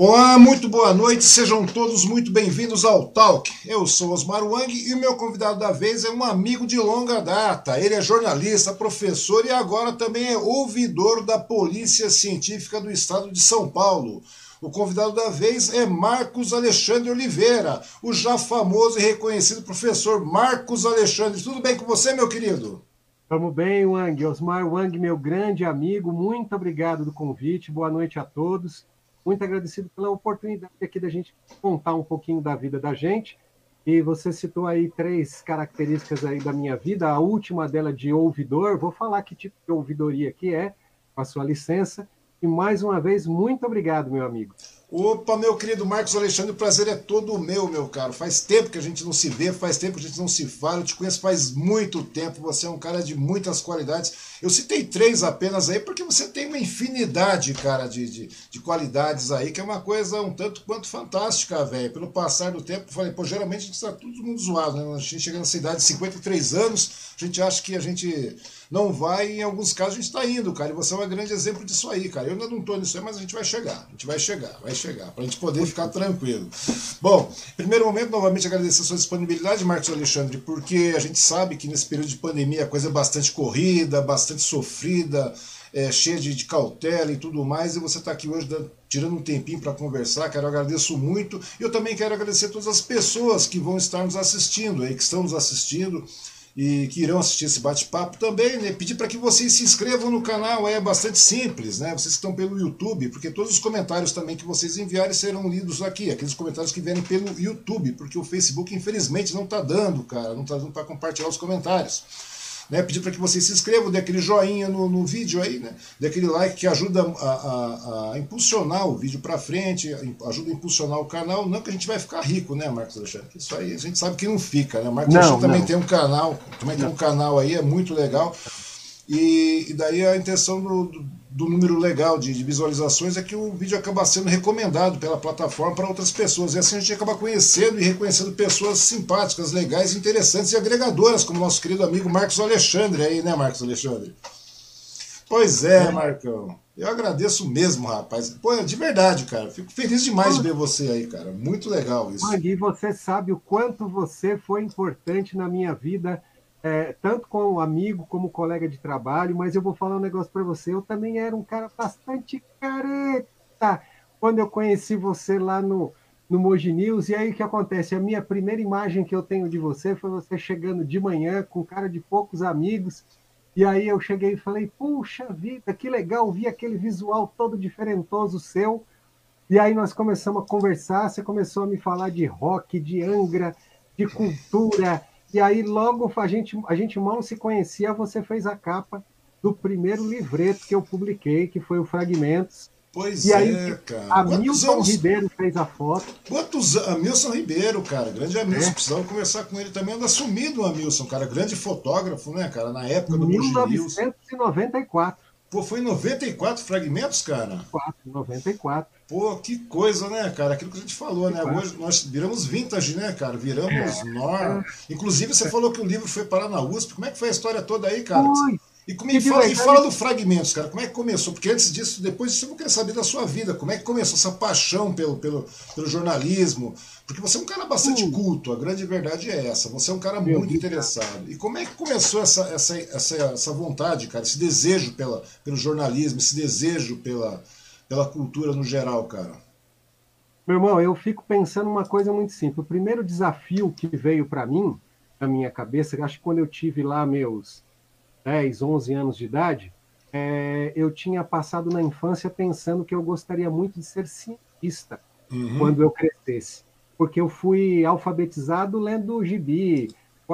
Olá, muito boa noite, sejam todos muito bem-vindos ao Talk. Eu sou Osmar Wang e o meu convidado da vez é um amigo de longa data. Ele é jornalista, professor e agora também é ouvidor da Polícia Científica do Estado de São Paulo. O convidado da vez é Marcos Alexandre Oliveira, o já famoso e reconhecido professor Marcos Alexandre. Tudo bem com você, meu querido? Vamos bem, Wang. Osmar Wang, meu grande amigo, muito obrigado do convite. Boa noite a todos muito agradecido pela oportunidade aqui da gente contar um pouquinho da vida da gente. E você citou aí três características aí da minha vida, a última dela de ouvidor. Vou falar que tipo de ouvidoria que é, com a sua licença. E mais uma vez, muito obrigado, meu amigo. Opa, meu querido Marcos Alexandre, o prazer é todo meu, meu caro. Faz tempo que a gente não se vê, faz tempo que a gente não se fala. Eu te conheço faz muito tempo. Você é um cara de muitas qualidades. Eu citei três apenas aí porque você tem uma infinidade, cara, de, de, de qualidades aí, que é uma coisa um tanto quanto fantástica, velho. Pelo passar do tempo, falei, pô, geralmente a gente está todo mundo zoado, né? A gente chega na cidade de 53 anos, a gente acha que a gente não vai, em alguns casos a gente está indo, cara. E você é um grande exemplo disso aí, cara. Eu ainda não estou nisso aí, mas a gente vai chegar. A gente vai chegar, vai chegar, para a gente poder ficar tranquilo. Bom, primeiro momento, novamente agradecer a sua disponibilidade, Marcos Alexandre, porque a gente sabe que nesse período de pandemia a coisa é bastante corrida, bastante sofrida, é, cheia de, de, cautela e tudo mais, e você está aqui hoje tirando um tempinho para conversar, quero agradeço muito. E eu também quero agradecer a todas as pessoas que vão estar nos assistindo aí, que estão nos assistindo e que irão assistir esse bate-papo também, né? Pedir para que vocês se inscrevam no canal, é bastante simples, né? Vocês que estão pelo YouTube, porque todos os comentários também que vocês enviarem serão lidos aqui, aqueles comentários que vierem pelo YouTube, porque o Facebook infelizmente não está dando, cara, não está dando para compartilhar os comentários. Né, pedir para que vocês se inscrevam, dê aquele joinha no, no vídeo aí, né, dê aquele like que ajuda a, a, a impulsionar o vídeo para frente, ajuda a impulsionar o canal. Não que a gente vai ficar rico, né, Marcos Alexandre? Isso aí a gente sabe que não fica, né? Marcos não, Alexandre não. também tem um canal, também não. tem um canal aí, é muito legal. E, e daí a intenção do, do, do número legal de, de, visualizações é que o vídeo acaba sendo recomendado pela plataforma para outras pessoas. E assim a gente acaba conhecendo e reconhecendo pessoas simpáticas, legais, interessantes e agregadoras, como nosso querido amigo Marcos Alexandre aí, né, Marcos Alexandre? Pois é, é. Marcão. Eu agradeço mesmo, rapaz. Pô, de verdade, cara. Fico feliz demais de ver você aí, cara. Muito legal isso. Magui, você sabe o quanto você foi importante na minha vida é, tanto como amigo como colega de trabalho, mas eu vou falar um negócio para você. Eu também era um cara bastante careta quando eu conheci você lá no, no Moji News. E aí o que acontece? A minha primeira imagem que eu tenho de você foi você chegando de manhã com cara de poucos amigos. E aí eu cheguei e falei: Puxa vida, que legal, vi aquele visual todo diferentoso seu. E aí nós começamos a conversar. Você começou a me falar de rock, de Angra, de cultura e aí, logo a gente, a gente mal se conhecia, você fez a capa do primeiro livreto que eu publiquei, que foi o Fragmentos. Pois e aí, é, cara. A Milton anos... Ribeiro fez a foto. Quantos anos? Amilson Ribeiro, cara. Grande Amilson. É. Precisava conversar com ele também. Anda sumido o Amilson, cara. Grande fotógrafo, né, cara? Na época do 1994. Pô, foi em 94 fragmentos, cara? 4, 94. Pô, que coisa, né, cara? Aquilo que a gente falou, né? Hoje nós viramos vintage, né, cara? Viramos é. norma. Inclusive, você falou que o livro foi parar na USP. Como é que foi a história toda aí, cara? Foi. E, como, e, fala, e fala do Fragmentos, cara. Como é que começou? Porque antes disso, depois disso, eu queria saber da sua vida. Como é que começou essa paixão pelo, pelo, pelo jornalismo? Porque você é um cara bastante uh. culto, a grande verdade é essa. Você é um cara Meu muito Deus. interessado. E como é que começou essa, essa, essa, essa vontade, cara? Esse desejo pela, pelo jornalismo, esse desejo pela, pela cultura no geral, cara? Meu irmão, eu fico pensando uma coisa muito simples. O primeiro desafio que veio para mim, na minha cabeça, acho que quando eu tive lá meus 10, 11 anos de idade, é, eu tinha passado na infância pensando que eu gostaria muito de ser cientista uhum. quando eu crescesse. Porque eu fui alfabetizado lendo gibi,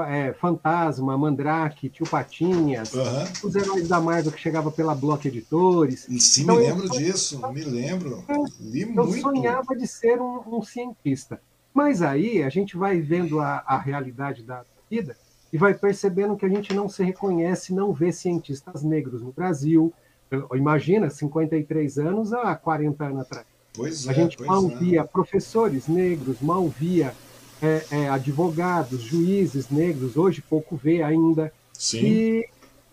é, Fantasma, Mandrake, Tio Patinhas, uhum. os heróis da Marvel que chegava pela Block Editores. Sim, então, me lembro eu, disso, me lembro. Eu sonhava de ser um, um, cientista. Mas aí a gente vai vendo a, a realidade da vida e vai percebendo que a gente não se reconhece, não vê cientistas negros no Brasil. Imagina, 53 anos há 40 anos atrás. Pois a é, gente mal é. via professores negros, mal via é, é, advogados, juízes negros, hoje pouco vê ainda. Sim. E,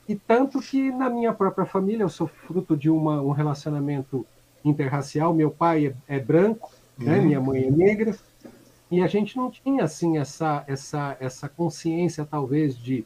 e tanto que na minha própria família, eu sou fruto de uma, um relacionamento interracial. Meu pai é, é branco, né? uhum. né? minha mãe é negra, e a gente não tinha assim essa essa essa consciência talvez de,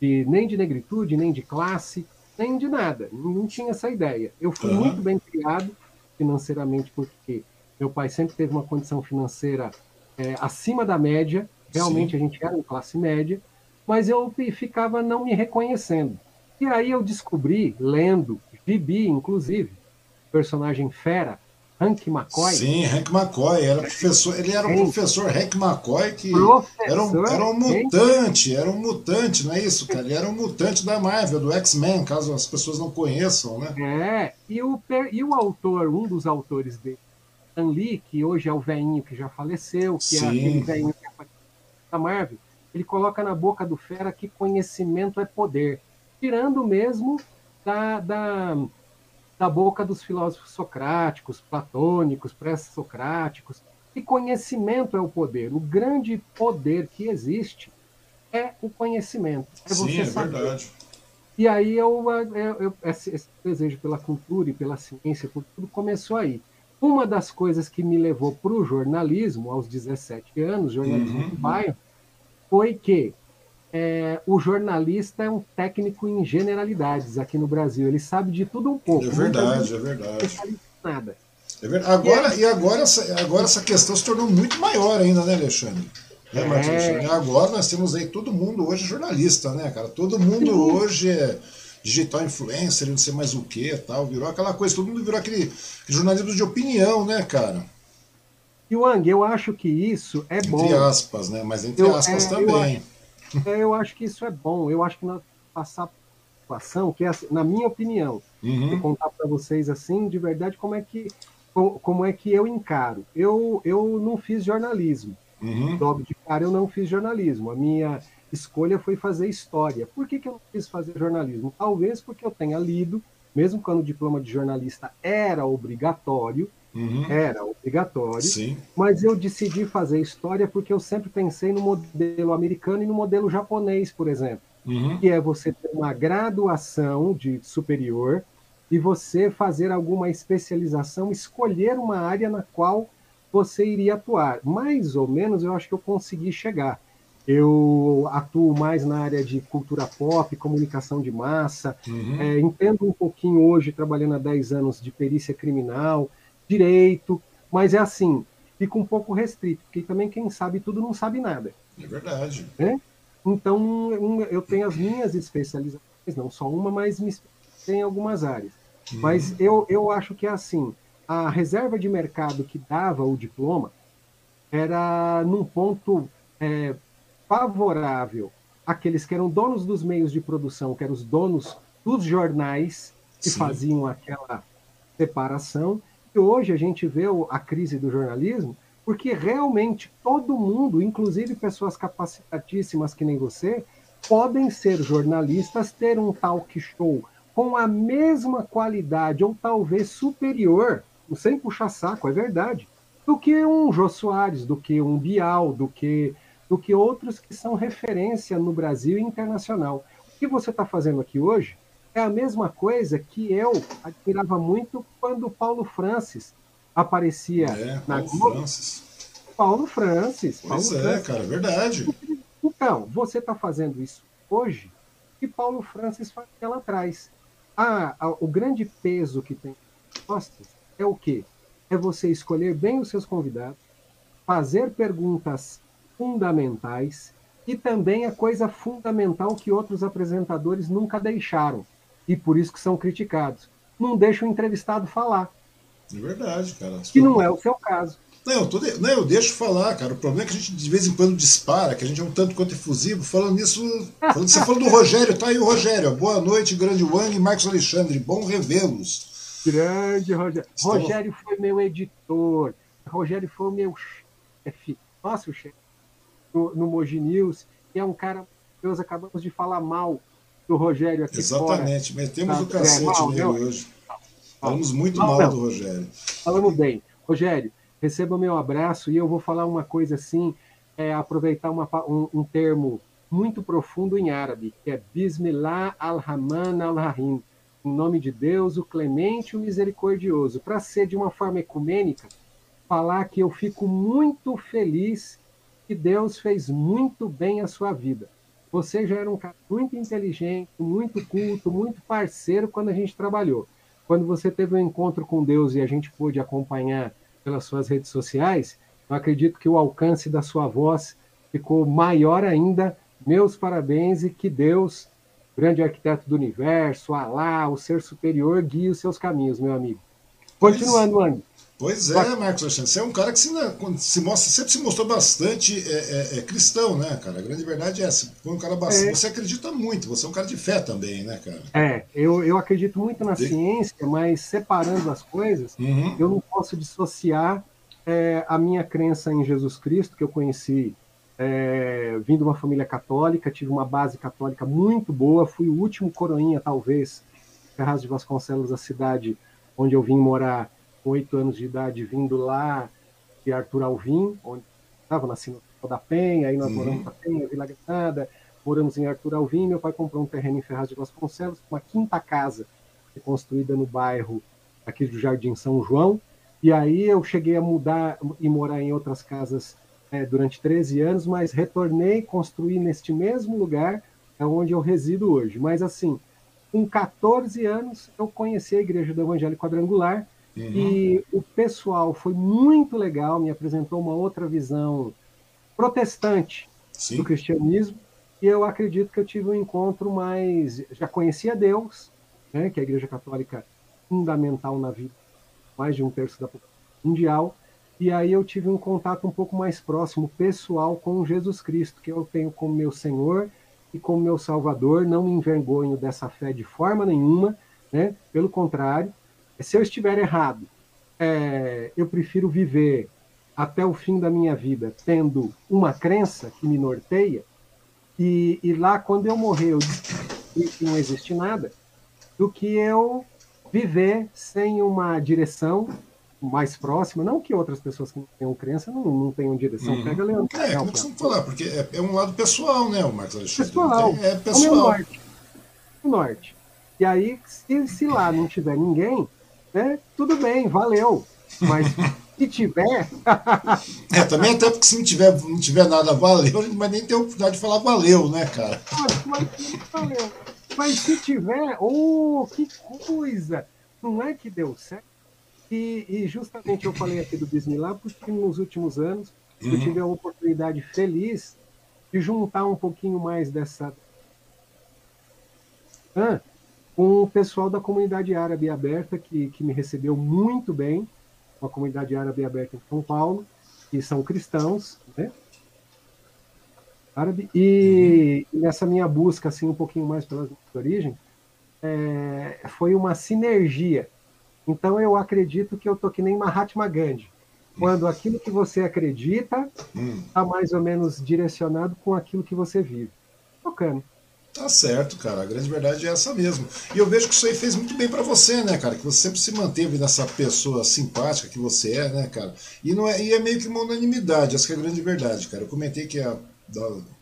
de nem de negritude, nem de classe, nem de nada. Não tinha essa ideia. Eu fui uhum. muito bem criado financeiramente porque meu pai sempre teve uma condição financeira é, acima da média. Realmente Sim. a gente era uma classe média, mas eu ficava não me reconhecendo. E aí eu descobri, lendo, Bibi, inclusive, personagem fera, Hank McCoy. Sim, Hank McCoy, era professor, ele era um professor Hank McCoy que era um, era um mutante, era um mutante, não é isso, cara? Ele era um mutante da Marvel, do X-Men, caso as pessoas não conheçam, né? É, e o, e o autor, um dos autores dele, Stan Lee, que hoje é o velhinho que já faleceu, que Sim. é aquele velhinho que apareceu da Marvel, ele coloca na boca do fera que conhecimento é poder, tirando mesmo da, da da boca dos filósofos socráticos, platônicos, pré-socráticos. E conhecimento é o poder. O grande poder que existe é o conhecimento. É Sim, é saber. verdade. E aí eu, eu, eu esse, esse, desejo pela cultura e pela ciência, por tudo começou aí. Uma das coisas que me levou para o jornalismo aos 17 anos, jornalismo uhum. do bairro, foi que é, o jornalista é um técnico em generalidades aqui no Brasil. Ele sabe de tudo um pouco. É verdade, é verdade. Nada. É verdade. Agora, e, é... e agora, essa, agora essa questão se tornou muito maior ainda, né, Alexandre? Né, é... Agora nós temos aí todo mundo hoje jornalista, né, cara? Todo mundo Sim. hoje é digital influencer, não sei mais o que tal. Virou aquela coisa, todo mundo virou aquele, aquele jornalismo de opinião, né, cara? E Wang, eu acho que isso é entre bom. Entre aspas, né? Mas entre eu, aspas é, também. Eu é, eu acho que isso é bom. Eu acho que nós passar situação que é assim, na minha opinião, uhum. vou contar para vocês assim, de verdade, como é que como é que eu encaro. Eu eu não fiz jornalismo. Uhum. Logo de cara eu não fiz jornalismo. A minha escolha foi fazer história. Por que, que eu não quis fazer jornalismo? Talvez porque eu tenha lido, mesmo quando o diploma de jornalista era obrigatório, Uhum. Era obrigatório. Sim. Mas eu decidi fazer história porque eu sempre pensei no modelo americano e no modelo japonês, por exemplo. Uhum. Que é você ter uma graduação de superior e você fazer alguma especialização, escolher uma área na qual você iria atuar. Mais ou menos eu acho que eu consegui chegar. Eu atuo mais na área de cultura pop, comunicação de massa, uhum. é, entendo um pouquinho hoje, trabalhando há 10 anos, de perícia criminal, direito, mas é assim, fica um pouco restrito, porque também quem sabe tudo não sabe nada. É verdade. Né? Então, eu tenho as minhas especializações, não só uma, mas me em algumas áreas. Uhum. Mas eu, eu acho que é assim, a reserva de mercado que dava o diploma era num ponto é, favorável àqueles que eram donos dos meios de produção, que eram os donos dos jornais que Sim. faziam aquela separação, hoje a gente vê a crise do jornalismo porque realmente todo mundo, inclusive pessoas capacitadíssimas que nem você, podem ser jornalistas, ter um talk show com a mesma qualidade ou talvez superior, sem puxar saco, é verdade, do que um Jô Soares, do que um Bial, do que, do que outros que são referência no Brasil e internacional. O que você está fazendo aqui hoje é a mesma coisa que eu admirava muito quando Paulo Francis aparecia é, na Paulo Globo. Francis. Paulo Francis. Pois Paulo é, Francis. cara, é verdade. Então, você está fazendo isso hoje e Paulo Francis fazia lá atrás. Ah, o grande peso que tem costas é o quê? É você escolher bem os seus convidados, fazer perguntas fundamentais e também a coisa fundamental que outros apresentadores nunca deixaram, e por isso que são criticados. Não deixa o entrevistado falar. É verdade, cara. Que não é o seu caso. Não, eu, tô de... não, eu deixo falar, cara. O problema é que a gente de vez em quando dispara, que a gente é um tanto quanto efusivo. Falando nisso, falando, você falou do Rogério, tá aí o Rogério. Boa noite, grande Wang e Marcos Alexandre. Bom revê-los. Grande Rogério. Estão... Rogério foi meu editor. Rogério foi o meu chefe. Nossa, o chefe no, no Mogi News. E é um cara Deus acabamos de falar mal do Rogério aqui Exatamente, fora. metemos tá, o cacete é, mal, nele não, hoje. Falamos muito não, mal do Rogério. Falamos bem. Rogério, receba o meu abraço e eu vou falar uma coisa assim, é, aproveitar uma, um, um, termo muito profundo em árabe, que é Bismillah al-Rahman al-Rahim. em nome de Deus, o clemente e o misericordioso, para ser de uma forma ecumênica, falar que eu fico muito feliz que Deus fez muito bem a sua vida. Você já era um cara muito inteligente, muito culto, muito parceiro quando a gente trabalhou. Quando você teve um encontro com Deus e a gente pôde acompanhar pelas suas redes sociais, eu acredito que o alcance da sua voz ficou maior ainda. Meus parabéns e que Deus, grande arquiteto do universo, Alá, o ser superior, guie os seus caminhos, meu amigo. Continuando, Andy. Pois é, Marcos Alexandre, você é um cara que se, se mostra, sempre se mostrou bastante é, é, é, cristão, né, cara? A grande verdade é essa. Foi um cara bastante, é. Você acredita muito, você é um cara de fé também, né, cara? É, eu, eu acredito muito na ciência, mas separando as coisas, uhum. eu não posso dissociar é, a minha crença em Jesus Cristo, que eu conheci é, vim de uma família católica, tive uma base católica muito boa, fui o último coroinha, talvez, Ferraz de Vasconcelos, a cidade onde eu vim morar com oito anos de idade, vindo lá de Arthur Alvim, onde estava nascendo da Penha, aí nós uhum. moramos na Penha, Vila Granada, moramos em Arthur Alvim, meu pai comprou um terreno em Ferraz de Vasconcelos, uma quinta casa construída no bairro aqui do Jardim São João, e aí eu cheguei a mudar e morar em outras casas é, durante 13 anos, mas retornei, construí neste mesmo lugar, é onde eu resido hoje. Mas assim, com 14 anos, eu conheci a Igreja do Evangelho Quadrangular, Uhum. E o pessoal foi muito legal, me apresentou uma outra visão protestante Sim. do cristianismo. E eu acredito que eu tive um encontro mais. Já conhecia Deus, né, que é a Igreja Católica fundamental na vida, mais de um terço da população mundial. E aí eu tive um contato um pouco mais próximo, pessoal, com Jesus Cristo, que eu tenho como meu Senhor e como meu Salvador. Não me envergonho dessa fé de forma nenhuma, né? pelo contrário se eu estiver errado, é, eu prefiro viver até o fim da minha vida tendo uma crença que me norteia, e, e lá, quando eu morrer, eu que não existe nada, do que eu viver sem uma direção mais próxima, não que outras pessoas que tenham crença não, não tenham direção. Uhum. Pega Leandro. É, como você falar, porque é, é, um lado pessoal, né, o Marcos Alexandre? Pessoal. É, é pessoal. O norte. O norte. E aí, se, se lá não tiver ninguém, né? Tudo bem, valeu. Mas se tiver. é, também até porque se não tiver, não tiver nada valeu, a gente vai nem ter oportunidade de falar valeu, né, cara? Mas, mas, valeu. mas se tiver, oh, que coisa! Não é que deu certo? E, e justamente eu falei aqui do Bismillah porque nos últimos anos uhum. eu tive a oportunidade feliz de juntar um pouquinho mais dessa. Ah, com o pessoal da comunidade árabe aberta, que, que me recebeu muito bem, uma comunidade árabe aberta em São Paulo, que são cristãos, né? Árabe. E uhum. nessa minha busca, assim, um pouquinho mais pelas origens, é, foi uma sinergia. Então eu acredito que eu tô que nem Mahatma Gandhi. Quando aquilo que você acredita está hum. mais ou menos direcionado com aquilo que você vive. Tocando. Tá certo, cara. A grande verdade é essa mesmo. E eu vejo que isso aí fez muito bem para você, né, cara? Que você sempre se manteve nessa pessoa simpática que você é, né, cara? E, não é, e é meio que uma unanimidade, essa é a grande verdade, cara. Eu comentei que ia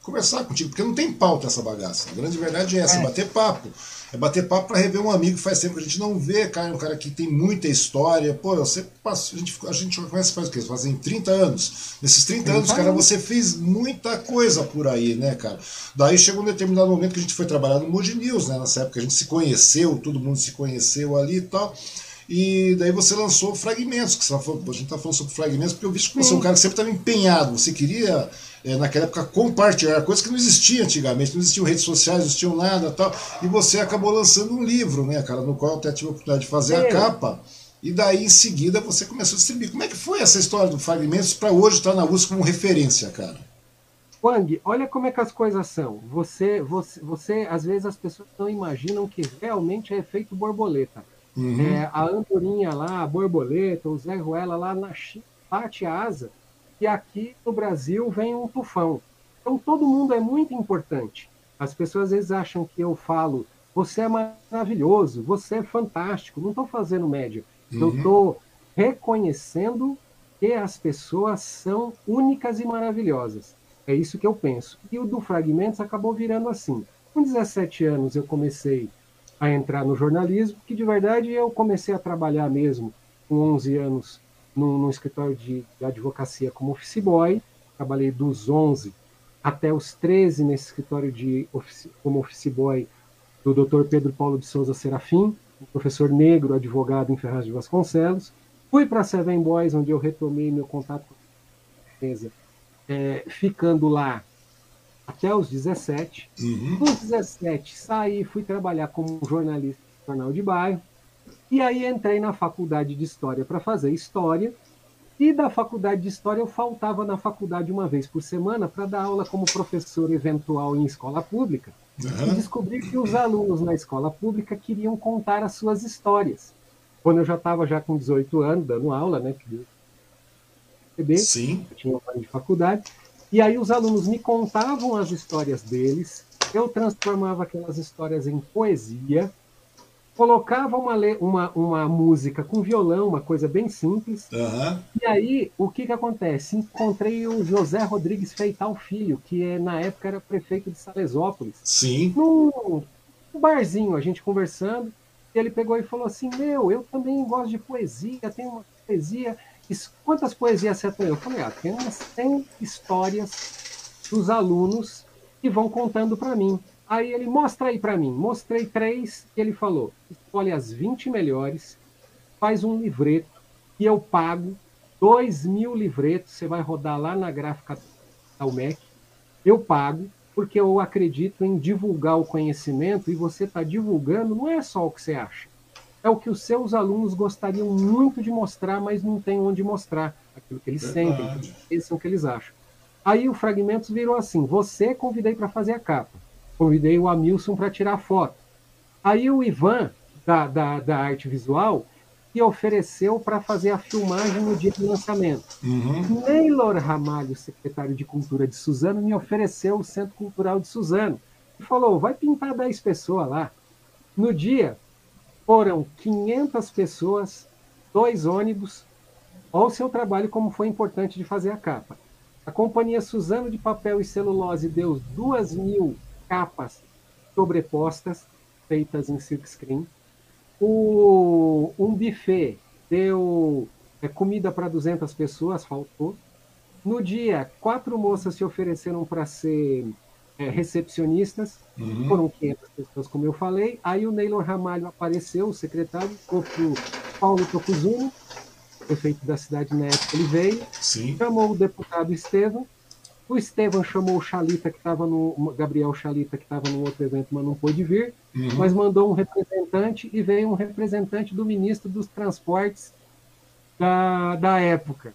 conversar contigo, porque não tem pauta essa bagaça. A grande verdade é essa, é. bater papo. É bater papo para rever um amigo que faz tempo que a gente não vê, cara, um cara que tem muita história. Pô, você passa, a gente, a gente conhece faz o quê? Fazem 30 anos. Nesses 30 anos, cara, você fez muita coisa por aí, né, cara? Daí chegou um determinado momento que a gente foi trabalhar no Mood News, né? Nessa época a gente se conheceu, todo mundo se conheceu ali e tal. E daí você lançou fragmentos, que você tá falando, a gente tá falando sobre fragmentos, porque eu vi que você é um cara que sempre estava empenhado, você queria é, naquela época compartilhar, coisas que não existiam antigamente, não existiam redes sociais, não existiam nada tal. E você acabou lançando um livro, né, cara, no qual eu até tive a oportunidade de fazer a capa. E daí em seguida você começou a distribuir. Como é que foi essa história do Fragmentos para hoje estar na USP como referência, cara? Wang, olha como é que as coisas são. Você, você, você, às vezes as pessoas não imaginam que realmente é efeito borboleta. Uhum. É, a andorinha lá, a borboleta, o Zé Ruela lá na China, bate a asa e aqui no Brasil vem um tufão. Então todo mundo é muito importante. As pessoas às vezes acham que eu falo, você é maravilhoso, você é fantástico. Não estou fazendo média. Uhum. Eu estou reconhecendo que as pessoas são únicas e maravilhosas. É isso que eu penso. E o do Fragmentos acabou virando assim. Com 17 anos eu comecei a entrar no jornalismo, que de verdade eu comecei a trabalhar mesmo com 11 anos num, num escritório de, de, advocacia como office boy, trabalhei dos 11 até os 13 nesse escritório de office, como office boy do Dr. Pedro Paulo de Souza Serafim, professor negro, advogado em Ferraz de Vasconcelos. Fui para Seven Boys, onde eu retomei meu contato com a empresa, é, ficando lá até os 17. Uhum. Com 17, saí, fui trabalhar como jornalista no jornal de bairro. E aí entrei na faculdade de História para fazer História. E da faculdade de História eu faltava na faculdade uma vez por semana para dar aula como professor eventual em escola pública. Uhum. E descobri que os alunos na escola pública queriam contar as suas histórias. Quando eu já estava já com 18 anos dando aula, né? Sim. Eu tinha um ano de faculdade. E aí os alunos me contavam as histórias deles, eu transformava aquelas histórias em poesia, colocava uma, uma, uma música com violão, uma coisa bem simples. Uhum. E aí, o que, que acontece? Encontrei o José Rodrigues Feital Filho, que é, na época era prefeito de Salesópolis. Sim. Num, barzinho, a gente conversando. E ele pegou e falou assim: Meu, eu também gosto de poesia, tenho uma poesia quantas poesias você tem? Eu falei, ah, tem umas 100 histórias dos alunos que vão contando para mim. Aí ele mostra aí para mim. Mostrei três e ele falou: escolhe as 20 melhores, faz um livreto e eu pago dois mil livretos. Você vai rodar lá na gráfica da UMEC. Eu pago porque eu acredito em divulgar o conhecimento e você está divulgando não é só o que você acha é o que os seus alunos gostariam muito de mostrar, mas não tem onde mostrar aquilo que eles Verdade. sentem, esse é o que eles acham. Aí o Fragmentos virou assim: você convidei para fazer a capa, convidei o Amilson para tirar foto. Aí o Ivan, da, da, da arte visual, que ofereceu para fazer a filmagem no dia do lançamento. Uhum. Neylor Ramalho, secretário de Cultura de Suzano, me ofereceu o Centro Cultural de Suzano. E falou: vai pintar 10 pessoas lá. No dia, foram 500 pessoas, dois ônibus. Olha o seu trabalho, como foi importante de fazer a capa. A companhia Suzano de Papel e Celulose deu duas mil capas sobrepostas, feitas em silkscreen. O, um buffet deu é, comida para 200 pessoas, faltou. No dia, quatro moças se ofereceram para ser é, recepcionistas, uhum. foram 500 pessoas, como eu falei. Aí o Neylor Ramalho apareceu, o secretário, ficou para o Paulo Tocuzuno, prefeito da cidade na época, ele veio, Sim. chamou o deputado Estevam, o Estevam chamou o Chalita, que estava no. Gabriel Chalita, que estava no outro evento, mas não pôde vir, uhum. mas mandou um representante e veio um representante do ministro dos Transportes da, da época.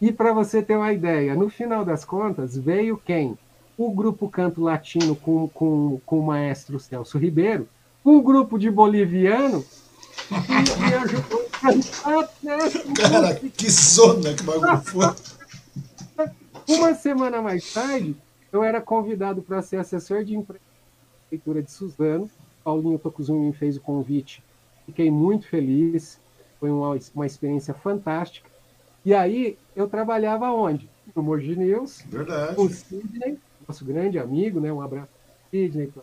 E para você ter uma ideia, no final das contas, veio quem? o grupo Canto Latino com, com, com o maestro Celso Ribeiro, um grupo de boliviano que me ajudou Cara, que zona que bagulho foi! Uma semana mais tarde, eu era convidado para ser assessor de Prefeitura de Suzano. Paulinho Tocuzumi me fez o convite. Fiquei muito feliz. Foi uma, uma experiência fantástica. E aí, eu trabalhava onde? No Mogi News, Verdade. com o Sidney, nosso grande amigo, né? Um abraço para Sidney, para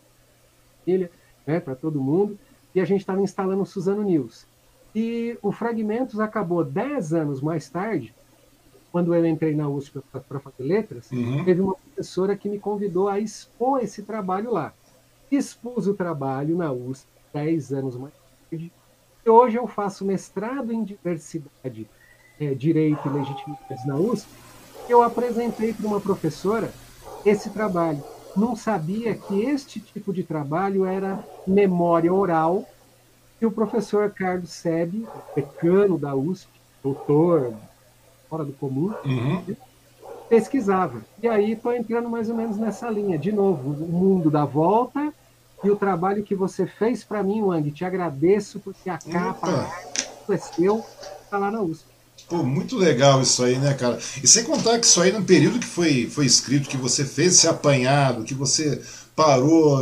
família, né? para todo mundo. E a gente estava instalando o Suzano News. E o Fragmentos acabou dez anos mais tarde, quando eu entrei na USP para fazer letras, uhum. teve uma professora que me convidou a expor esse trabalho lá. Expus o trabalho na USP dez anos mais tarde. E hoje eu faço mestrado em diversidade, é, direito e legitimidade na USP. Eu apresentei para uma professora esse trabalho. Não sabia que este tipo de trabalho era memória oral, que o professor Carlos Sebe, decano da USP, doutor fora do comum, uhum. pesquisava. E aí estou entrando mais ou menos nessa linha. De novo, o mundo da volta e o trabalho que você fez para mim, Wang. Te agradeço porque a capa é seu, está lá na USP. Pô, muito legal isso aí, né, cara? E sem contar que isso aí, no período que foi, foi escrito, que você fez esse apanhado, que você parou,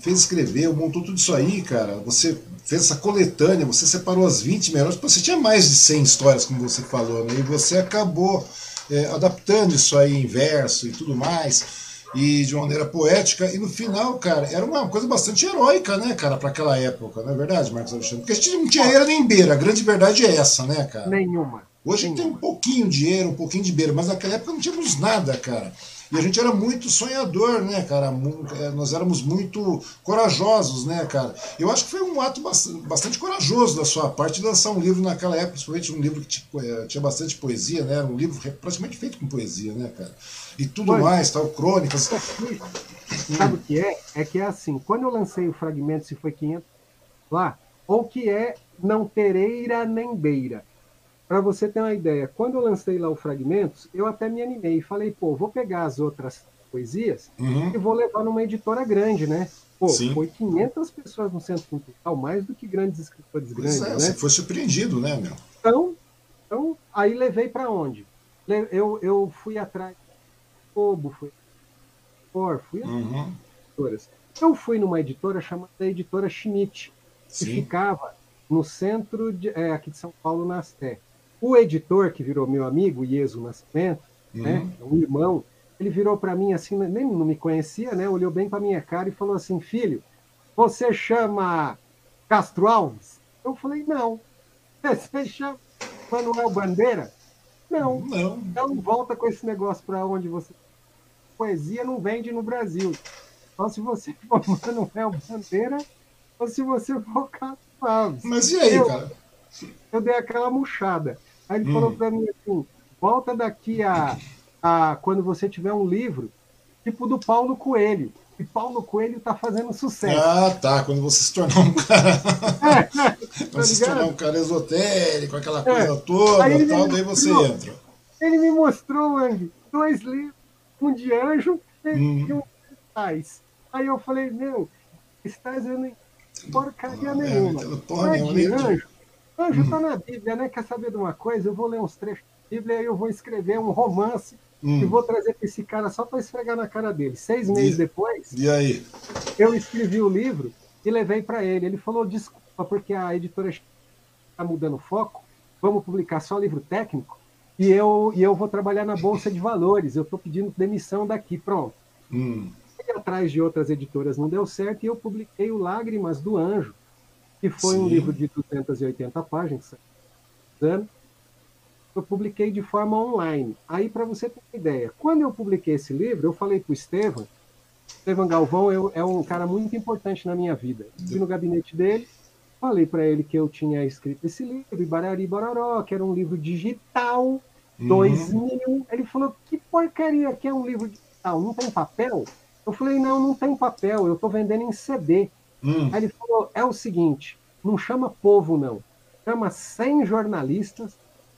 fez escrever, montou tudo isso aí, cara. Você fez essa coletânea, você separou as 20 melhores. Você tinha mais de 100 histórias, como você falou, né? E você acabou é, adaptando isso aí em verso e tudo mais. e de uma maneira poética. E no final, cara, era uma coisa bastante heróica, né, cara, para aquela época, não é verdade, Marcos Alexandre? Porque a gente não tinha era nem beira, a grande verdade é essa, né, cara? Nenhuma. Hoje a gente tem um pouquinho de dinheiro, um pouquinho de beira, mas naquela época não tínhamos nada, cara. E a gente era muito sonhador, né, cara? É, nós éramos muito corajosos, né, cara? Eu acho que foi um ato bastante corajoso da sua parte lançar um livro naquela época, principalmente um livro que é, tinha bastante poesia, né? Era um livro praticamente feito com poesia, né, cara? E tudo mais, tal, crônicas. Sabe o que é? É que é assim, quando eu lancei o fragmento, se foi 500 lá, ou que é não tereira nem beira. Para você ter uma ideia, quando eu lancei lá o Fragmentos, eu até me animei e falei, pô, vou pegar as outras poesias uhum. e vou levar numa editora grande, né? Pô, Sim. foi 500 pessoas no Centro Cultural, mais do que grandes escritores pois grandes, é, né? Você foi surpreendido, né, meu? Então, então aí levei para onde? Eu, eu fui atrás do Kobo, fui fui uhum. editoras. Eu fui numa editora chamada Editora Schmidt, que Sim. ficava no centro de, é, aqui de São Paulo, na Sé. O editor, que virou meu amigo, Ieso Nascimento, uhum. né, um irmão, ele virou para mim assim, nem não me conhecia, né? Olhou bem para minha cara e falou assim: Filho, você chama Castro Alves? Eu falei: Não. Você chama Manuel Bandeira? Não. Não. Então volta com esse negócio para onde você. Poesia não vende no Brasil. Só se você for Manuel Bandeira ou se você for Castro Alves. Mas e aí, eu, cara? Eu dei aquela murchada. Aí ele hum. falou para mim assim: volta daqui a, a quando você tiver um livro, tipo do Paulo Coelho. E Paulo Coelho está fazendo sucesso. Ah, tá. Quando você se tornar um cara. É, quando tá você se tornar um cara esotérico, aquela coisa é. toda aí tal, daí você entra. Ele me mostrou, Ang, dois livros, um de anjo hum. e um de cristais. Aí eu falei, meu, eu nem porcaria ah, nenhuma. É, porra nenhuma, anjo, Anjo está na Bíblia, né? Quer saber de uma coisa? Eu vou ler uns trechos da Bíblia e eu vou escrever um romance hum. e vou trazer para esse cara só para esfregar na cara dele. Seis meses e, depois, e aí? eu escrevi o livro e levei para ele. Ele falou: desculpa, porque a editora está mudando o foco, vamos publicar só livro técnico e eu, e eu vou trabalhar na Bolsa de Valores. Eu estou pedindo demissão daqui. Pronto. Hum. Atrás de outras editoras não deu certo e eu publiquei o Lágrimas do Anjo que foi Sim. um livro de 280 páginas, eu publiquei de forma online. Aí, para você ter uma ideia, quando eu publiquei esse livro, eu falei para o Estevam, Estevam Galvão eu, é um cara muito importante na minha vida. Fui no gabinete dele, falei para ele que eu tinha escrito esse livro, Ibarari Bororó, que era um livro digital, uhum. 2000. Ele falou, que porcaria que é um livro digital, não tem papel? Eu falei, não, não tem papel, eu estou vendendo em CD. Hum. Aí ele falou: é o seguinte, não chama povo, não. Chama 100 jornalistas,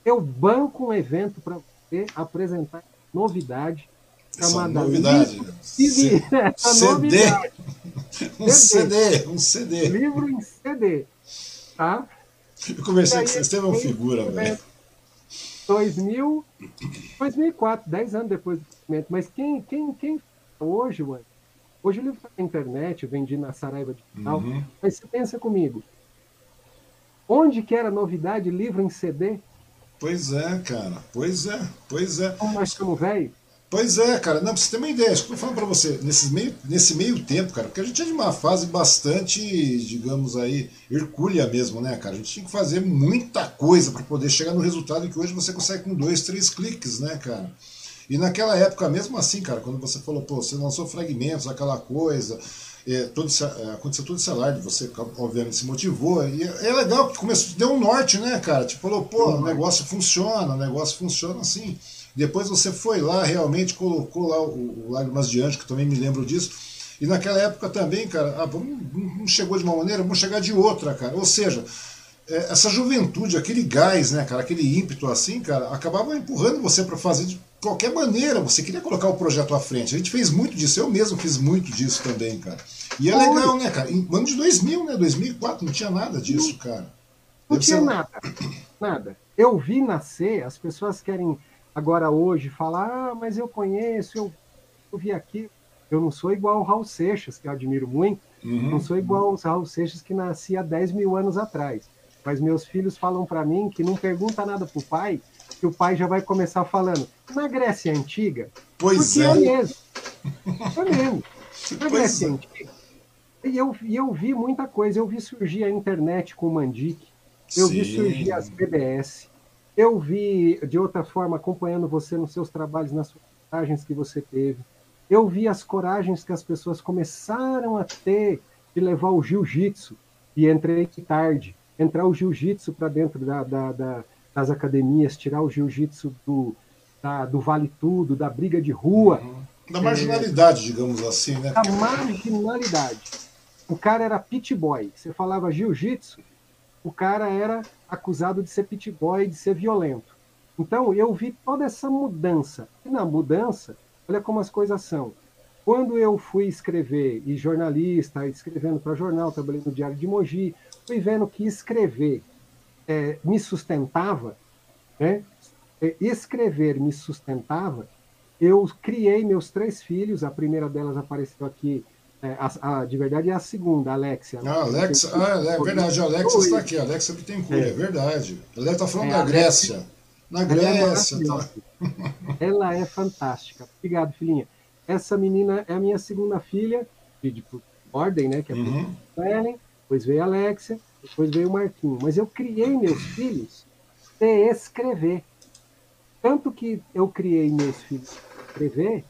eu banco um evento para você apresentar novidade chamada novidade. Livro, CD. Novidade. Um CD. Um CD. Livro em CD. Tá? Eu conversei com você, teve uma figura, velho. 2000, 2004, 10 anos depois do documento. Mas quem, quem, quem hoje, mano, Hoje o livro está na internet, eu vendi na Saraiva Digital, uhum. mas você pensa comigo, onde que era novidade livro em CD? Pois é, cara, pois é, pois é. Como nós estamos velho? Pois é, cara, não, pra você ter uma ideia, estou falando para você, nesse meio, nesse meio tempo, cara, porque a gente é de uma fase bastante, digamos aí, hercúlea mesmo, né, cara? A gente tinha que fazer muita coisa para poder chegar no resultado que hoje você consegue com dois, três cliques, né, cara? E naquela época, mesmo assim, cara, quando você falou, pô, você lançou fragmentos, aquela coisa, é, esse, é, aconteceu todo esse alarde, você obviamente se motivou, e é, é legal, porque começou, deu um norte, né, cara? Tipo, falou, pô, o negócio funciona, o negócio funciona assim. Depois você foi lá, realmente colocou lá o, o Lágrimas de Anjo, que também me lembro disso. E naquela época também, cara, ah, não chegou de uma maneira, vamos chegar de outra, cara. Ou seja, é, essa juventude, aquele gás, né, cara, aquele ímpeto assim, cara, acabava empurrando você para fazer de qualquer maneira, você queria colocar o projeto à frente. A gente fez muito disso, eu mesmo fiz muito disso também, cara. E é legal, né, cara? Em ano de 2000, né, 2004, não tinha nada disso, cara. Não tinha ser... nada, nada. Eu vi nascer, as pessoas querem agora hoje falar, ah, mas eu conheço, eu, eu vi aqui. Eu não sou igual ao Raul Seixas, que eu admiro muito, uhum. não sou igual ao Raul Seixas que nascia há 10 mil anos atrás. Mas meus filhos falam para mim que não pergunta nada pro pai, que o pai já vai começar falando. Na Grécia Antiga, pois é. é mesmo. Foi mesmo. Pois é. E eu, e eu vi muita coisa. Eu vi surgir a internet com o Mandic. Eu Sim. vi surgir as BBS. Eu vi, de outra forma, acompanhando você nos seus trabalhos, nas sondagens que você teve. Eu vi as coragens que as pessoas começaram a ter de levar o jiu-jitsu. E entrei tarde. Entrar o jiu-jitsu para dentro da, da, da, das academias, tirar o jiu-jitsu do, do vale tudo, da briga de rua. Uhum. Da marginalidade, é, digamos assim, né? Da marginalidade. O cara era pit boy. Você falava jiu-jitsu, o cara era acusado de ser pit boy, de ser violento. Então eu vi toda essa mudança. E na mudança, olha como as coisas são. Quando eu fui escrever, e jornalista, escrevendo para jornal, trabalhei no Diário de Mogi, fui vendo que escrever é, me sustentava, né? É, escrever me sustentava, eu criei meus três filhos, a primeira delas apareceu aqui, é, a, a, de verdade é a segunda, a Alexia. Ah, Alexa, ah, é verdade, a Alexia está aqui, a Alexia que tem cura, é. é verdade. Ela está falando é, da Grécia. Na Grécia. Ela é, tá. ela é fantástica. Obrigado, filhinha. Essa menina é a minha segunda filha, de, de ordem, né? Que é uhum. a Ellen, depois veio a Alexia, depois veio o Marquinho. Mas eu criei meus filhos de escrever. Tanto que eu criei meus filhos escrever,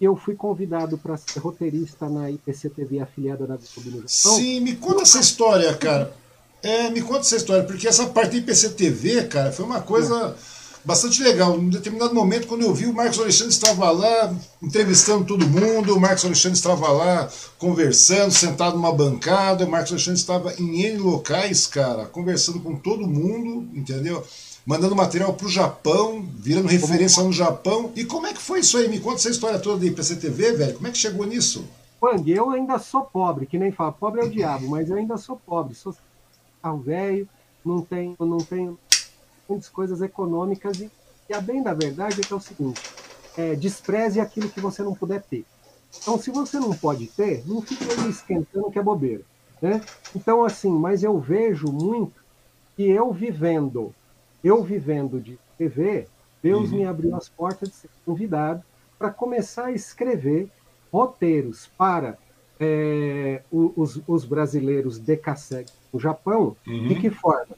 eu fui convidado para ser roteirista na IPCTV afiliada da Globo Sim, me conta essa história, cara. É, me conta essa história, porque essa parte da IPCTV, cara, foi uma coisa. É bastante legal. Em determinado momento, quando eu vi, o Marcos Alexandre estava lá entrevistando todo mundo, o Marcos Alexandre estava lá conversando, sentado numa bancada, o Marcos Alexandre estava em N locais, cara, conversando com todo mundo, entendeu? Mandando material para o Japão, virando referência no Japão. E como é que foi isso aí? Me conta essa história toda da IPCTV, velho. Como é que chegou nisso? Wang, eu ainda sou pobre, que nem fala, pobre é o diabo, mas eu ainda sou pobre, sou carro velho, não tenho, não tenho muitas coisas econômicas e, e a bem da verdade é que é o seguinte, é, despreze aquilo que você não puder ter. Então, se você não pode ter, não fique aí esquentando que é bobeira. Né? Então, assim, mas eu vejo muito que eu vivendo, eu vivendo de TV, Deus uhum. me abriu as portas de ser convidado para começar a escrever roteiros para é, os, os, brasileiros de Kasek no Japão. Uhum. De que forma?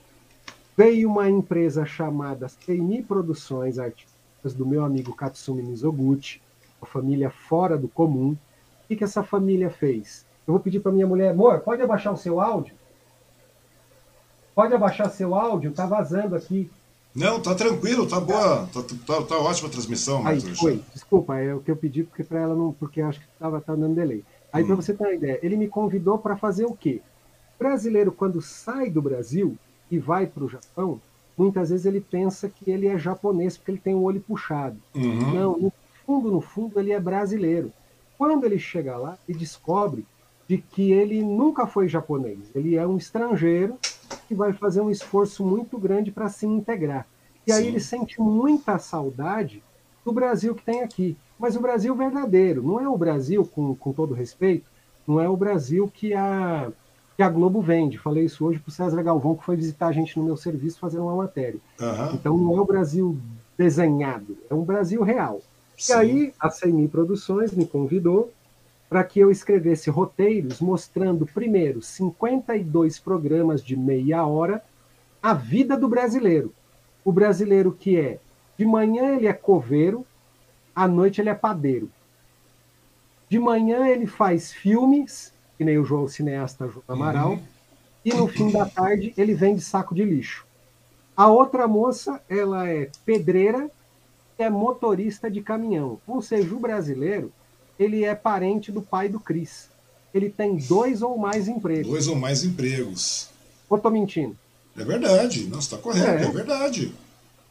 Veio uma empresa chamada Seini Produções Artísticas, do meu amigo Katsumi Mizoguchi, uma família fora do comum. O que, que essa família fez? Eu vou pedir para minha mulher, amor, pode abaixar o seu áudio? Pode abaixar seu áudio? Tá vazando aqui. Não, tá tranquilo, tá boa, tá, tá, tá ótima a transmissão. Aí, foi. Desculpa, é o que eu pedi porque para ela não, porque acho que tava tá dando delay. Aí hum. para você ter uma ideia, ele me convidou para fazer o quê? O brasileiro quando sai do Brasil, e vai para o Japão, muitas vezes ele pensa que ele é japonês porque ele tem o olho puxado. Uhum. Não, no fundo, no fundo, ele é brasileiro. Quando ele chega lá e descobre de que ele nunca foi japonês, ele é um estrangeiro que vai fazer um esforço muito grande para se integrar. E aí Sim. ele sente muita saudade do Brasil que tem aqui. Mas o Brasil verdadeiro, não é o Brasil, com, com todo respeito, não é o Brasil que a que a Globo vende. Falei isso hoje para o César Galvão, que foi visitar a gente no meu serviço fazendo uma matéria. Uhum. Então não é o Brasil desenhado, é um Brasil real. Sim. E aí a CMI Produções me convidou para que eu escrevesse roteiros mostrando, primeiro, 52 programas de meia hora, a vida do brasileiro. O brasileiro que é, de manhã ele é coveiro, à noite ele é padeiro. De manhã ele faz filmes, que nem o João cineasta João Amaral, uhum. e no fim da tarde ele vende saco de lixo. A outra moça, ela é pedreira, é motorista de caminhão. Ou seja, o brasileiro, ele é parente do pai do Cris. Ele tem dois ou mais empregos. Dois ou mais empregos. Ou tô mentindo? É verdade. Não, está correto, é, é verdade.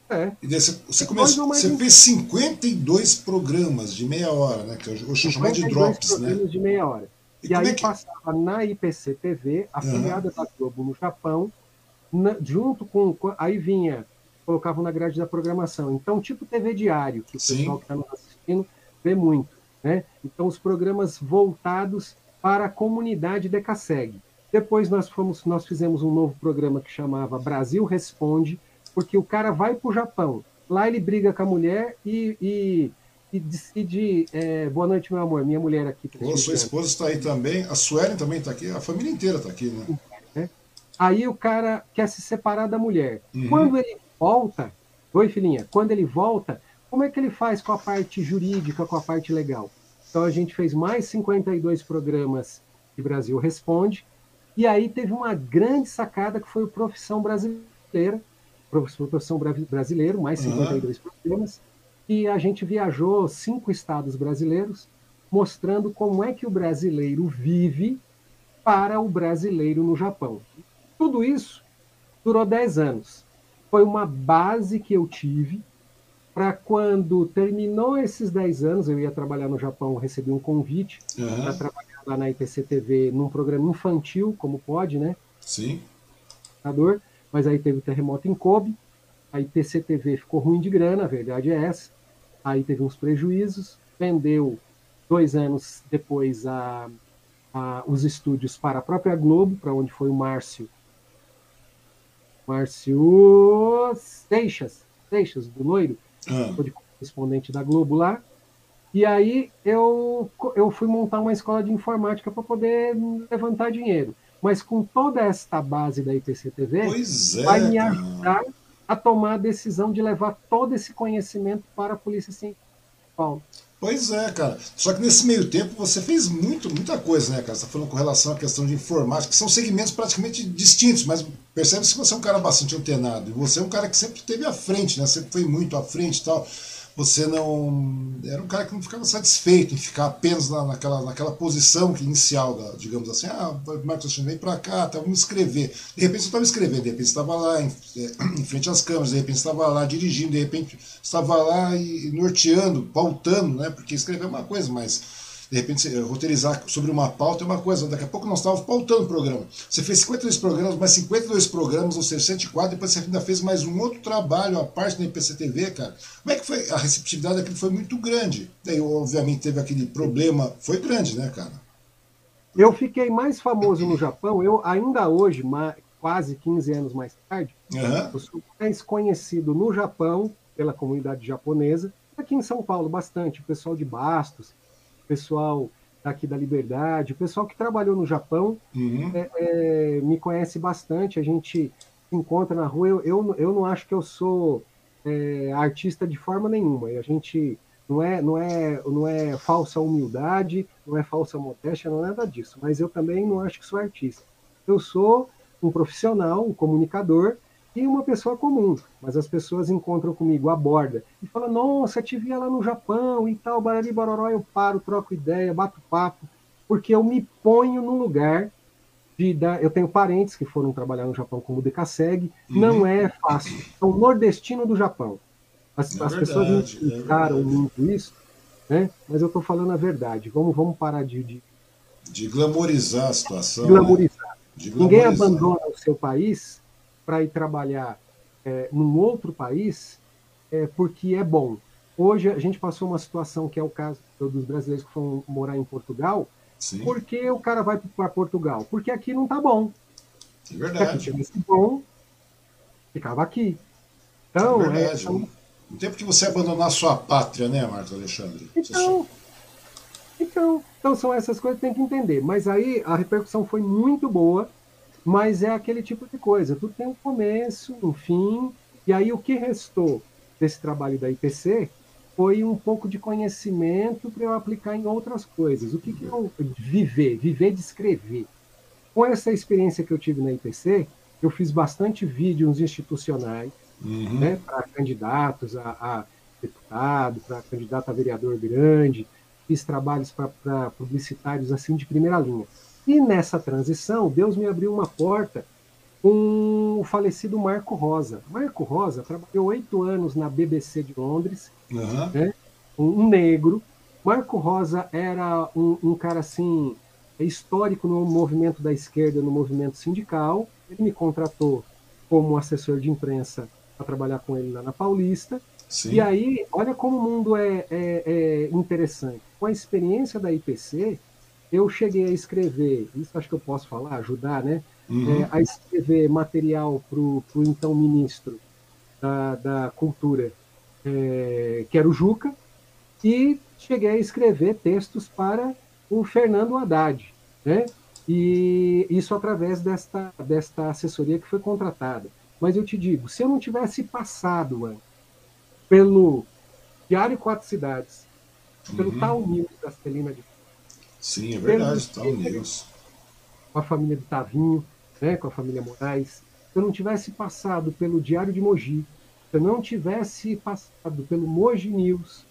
É. E daí você, você, começou, você fez 52 programas de meia hora, né? Que eu, eu chamo de drops, né? de meia hora. E, e aí é que... passava na IPC TV, afiliada uhum. da Globo no Japão, na, junto com. Aí vinha, colocavam na grade da programação. Então, tipo TV Diário, que o Sim. pessoal que está nos assistindo vê muito. Né? Então, os programas voltados para a comunidade de Decaseg. Depois nós fomos, nós fizemos um novo programa que chamava Brasil Responde, porque o cara vai para o Japão. Lá ele briga com a mulher e, e e decide. É, boa noite, meu amor, minha mulher aqui. Tá Ô, sua esposa está aí também, a Suelen também está aqui, a família inteira está aqui, né? É. Aí o cara quer se separar da mulher. Uhum. Quando ele volta, oi filhinha, quando ele volta, como é que ele faz com a parte jurídica, com a parte legal? Então a gente fez mais 52 programas de Brasil Responde, e aí teve uma grande sacada que foi o Profissão Brasileira, Profissão Brasileiro, mais 52 uhum. programas, e a gente viajou cinco estados brasileiros, mostrando como é que o brasileiro vive para o brasileiro no Japão. Tudo isso durou 10 anos. Foi uma base que eu tive para quando terminou esses 10 anos, eu ia trabalhar no Japão, recebi um convite uhum. para trabalhar lá na IPC TV num programa infantil, como pode, né? Sim. Mas aí teve o terremoto em Kobe, a IPC TV ficou ruim de grana, a verdade é essa. Aí teve uns prejuízos, vendeu dois anos depois a, a, os estúdios para a própria Globo, para onde foi o Márcio. Márcio Seixas, Seixas, do Loiro, ah. de correspondente da Globo lá. E aí eu, eu fui montar uma escola de informática para poder levantar dinheiro. Mas com toda esta base da IPC TV, é, vai me ajudar a tomar a decisão de levar todo esse conhecimento para a Polícia de Paulo. Pois é, cara. Só que nesse meio tempo você fez muito, muita coisa, né, cara? Você está falando com relação à questão de informática, que são segmentos praticamente distintos, mas percebe-se que você é um cara bastante antenado. E você é um cara que sempre esteve à frente, né? Sempre foi muito à frente e tal você não. Era um cara que não ficava satisfeito em ficar apenas na, naquela, naquela posição que inicial, da, digamos assim, ah, Marcos Alexandre vem para cá, tá, vamos escrever. De repente você estava escrevendo, de repente estava lá em, é, em, frente às câmeras, de repente estava lá dirigindo, de repente estava lá e, norteando, pautando, né? Porque escrever é uma coisa, mas de repente roteirizar sobre uma pauta é uma coisa, daqui a pouco nós estávamos pautando o programa. Você fez 52 programas, mais 52 programas, ou seja, 104, depois você ainda fez mais um outro trabalho, a parte da IPCTV, cara. Como é que foi? A receptividade daquilo foi muito grande. Daí, obviamente, teve aquele problema, foi grande, né, cara? Eu fiquei mais famoso no Japão, eu ainda hoje, quase 15 anos mais tarde, uhum. eu sou mais conhecido no Japão pela comunidade japonesa, aqui em São Paulo bastante, o pessoal de Bastos, pessoal aqui da Liberdade, o pessoal que trabalhou no Japão uhum. é, é, me conhece bastante, a gente se encontra na rua, eu, eu, eu não acho que eu sou é, artista de forma nenhuma, a gente não é, não, é, não é falsa humildade, não é falsa modéstia, não é nada disso, mas eu também não acho que sou artista. Eu sou um profissional, um comunicador, e uma pessoa comum, mas as pessoas encontram comigo, aborda, e falam, nossa, te via lá no Japão e tal, barari baroró, eu paro, troco ideia, bato papo, porque eu me ponho no lugar de dar, eu tenho parentes que foram trabalhar no Japão como Decaseg, uhum. não é fácil, são nordestino do Japão. As, é as verdade, pessoas explicaram é muito isso, né? mas eu estou falando a verdade, vamos, vamos parar de, de... De glamorizar a situação. Glamorizar. Né? De glamorizar. Ninguém abandona o seu país para ir trabalhar é, num outro país é, porque é bom. Hoje a gente passou uma situação que é o caso dos brasileiros que foram morar em Portugal. Sim. Por que o cara vai para Portugal? Porque aqui não tá bom. É verdade. Se tivesse bom, ficava aqui. Então, é verdade. É, são... O tempo que você abandonar sua pátria, né, Marcos Alexandre? Então, então, então, são essas coisas que tem que entender. Mas aí a repercussão foi muito boa. Mas é aquele tipo de coisa, tudo tem um começo, um fim, e aí o que restou desse trabalho da IPC foi um pouco de conhecimento para eu aplicar em outras coisas. O que, que eu viver, viver de escrever. Com essa experiência que eu tive na IPC, eu fiz bastante vídeos institucionais, uhum. né, para candidatos a, a deputado, para candidato a vereador grande, fiz trabalhos para publicitários assim de primeira linha. E nessa transição, Deus me abriu uma porta com o falecido Marco Rosa. Marco Rosa trabalhou oito anos na BBC de Londres, uhum. né? um, negro. Marco Rosa era um, um, cara assim histórico no movimento da esquerda, no movimento sindical. Ele me contratou como assessor de imprensa para trabalhar com ele lá na Paulista. Sim. E aí, olha como o mundo é, é, é interessante. Com a experiência da IPC, eu cheguei a escrever, isso acho que eu posso falar, ajudar, né? Uhum. É, a escrever material para o então ministro da, da Cultura, é, que era o Juca, e cheguei a escrever textos para o Fernando Haddad, né? E isso através desta, desta assessoria que foi contratada. Mas eu te digo, se eu não tivesse passado mano, pelo Diário Quatro Cidades, pelo uhum. Tal News da Celina de Sim, é verdade, Tal News. Com a família do Tavinho, né, com a família Moraes. Se eu não tivesse passado pelo Diário de Mogi, se eu não tivesse passado pelo Mogi News,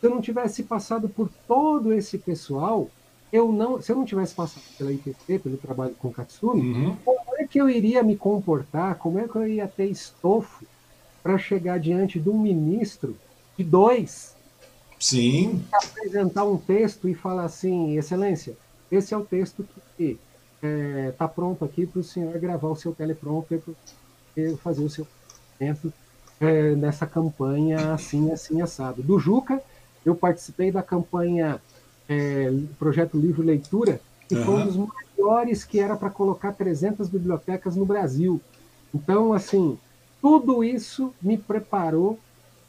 se eu não tivesse passado por todo esse pessoal, eu não, se eu não tivesse passado pela IPC, pelo trabalho com Katsumi, uhum. como é que eu iria me comportar? Como é que eu ia ter estofo para chegar diante de um ministro de dois? Sim. Apresentar um texto e falar assim, Excelência, esse é o texto que está é, tá pronto aqui para o senhor gravar o seu teleprompter para fazer o seu evento é, nessa campanha assim, assim, assado. Do Juca, eu participei da campanha é, Projeto Livro Leitura, que uhum. foi um dos maiores que era para colocar 300 bibliotecas no Brasil. Então, assim, tudo isso me preparou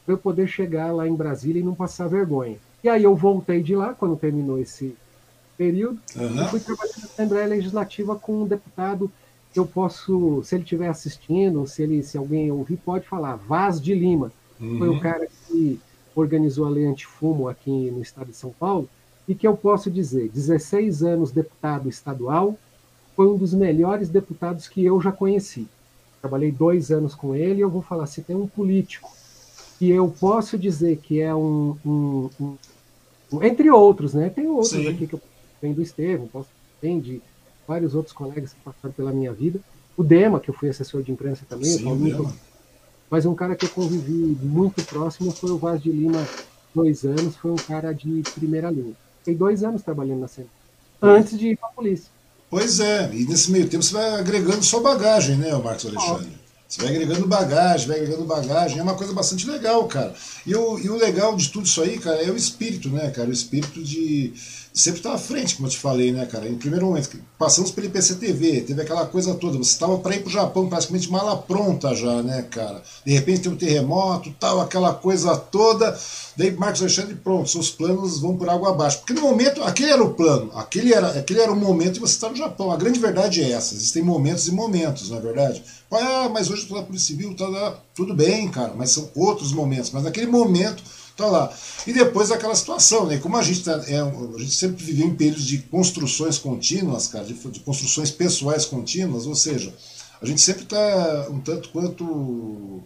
para eu poder chegar lá em Brasília e não passar vergonha. E aí eu voltei de lá, quando terminou esse período, uhum. e fui trabalhar na Assembleia Legislativa com um deputado eu posso, se ele estiver assistindo, se ele, se alguém ouvir, pode falar. Vaz de Lima uhum. foi o cara que organizou a lei antifumo aqui no estado de São Paulo e que eu posso dizer, 16 anos deputado estadual, foi um dos melhores deputados que eu já conheci. Trabalhei dois anos com ele e eu vou falar, se tem um político que eu posso dizer que é um, um, um, um entre outros, né? Tem outros Sim. aqui que eu tenho do Estevam, posso tem de vários outros colegas que passaram pela minha vida. O Dema, que eu fui assessor de imprensa também, Sim, Paulinho, mas um cara que eu convivi muito próximo foi o Vaz de Lima, dois anos, foi um cara de primeira linha. Fiquei dois anos trabalhando na cena, antes de ir para a polícia. Pois é, e nesse meio tempo você vai agregando sua bagagem, né, Marcos Alexandre? Você vai agregando bagagem, vai agregando bagagem, é uma coisa bastante legal, cara. E o, e o legal de tudo isso aí, cara, é o espírito, né, cara? O espírito de sempre estar tá à frente, como eu te falei, né, cara? Em primeiro momento, passamos pelo IPCTV, teve aquela coisa toda, você estava para ir para o Japão praticamente mala pronta já, né, cara? De repente tem um terremoto, tal, aquela coisa toda, daí Marcos Alexandre, pronto, seus planos vão por água abaixo. Porque no momento, aquele era o plano, aquele era, aquele era o momento de você estar no Japão. A grande verdade é essa, existem momentos e momentos, não é verdade? Ah, mas hoje eu estou na Polícia Civil, tá, tá, tudo bem, cara, mas são outros momentos. Mas naquele momento Tá lá. E depois aquela situação, né? Como a gente, tá, é, a gente sempre viveu em períodos de construções contínuas, cara, de, de construções pessoais contínuas, ou seja, a gente sempre está um tanto quanto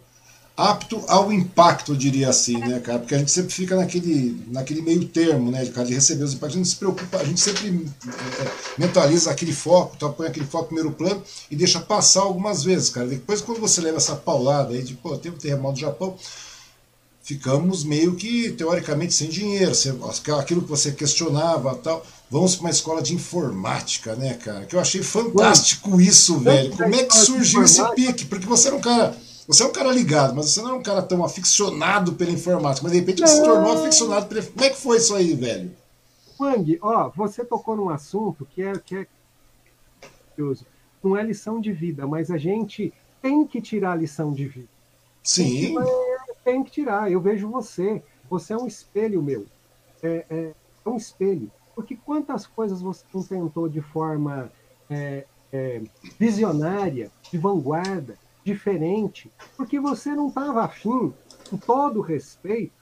apto ao impacto, eu diria assim, né, cara? Porque a gente sempre fica naquele, naquele meio termo, né, cara, de receber os impactos. A gente se preocupa, a gente sempre é, mentaliza aquele foco, tá, põe aquele foco no primeiro plano e deixa passar algumas vezes, cara. Depois, quando você leva essa paulada aí de, pô, teve um terremoto no Japão, ficamos meio que teoricamente sem dinheiro. Aquilo que você questionava tal. Vamos para uma escola de informática, né, cara? Que eu achei fantástico isso, velho. Como é que surgiu esse pique? Porque você era um cara. Você é um cara ligado, mas você não é um cara tão aficionado pela informática. Mas de repente você se tornou aficionado pela. Como é que foi isso aí, velho? Wang, ó, você tocou num assunto que é, que é curioso. Não é lição de vida, mas a gente tem que tirar a lição de vida. Sim tem que tirar. Eu vejo você. Você é um espelho meu. É, é, é um espelho. Porque quantas coisas você não tentou de forma é, é, visionária, de vanguarda, diferente, porque você não estava afim, com todo respeito,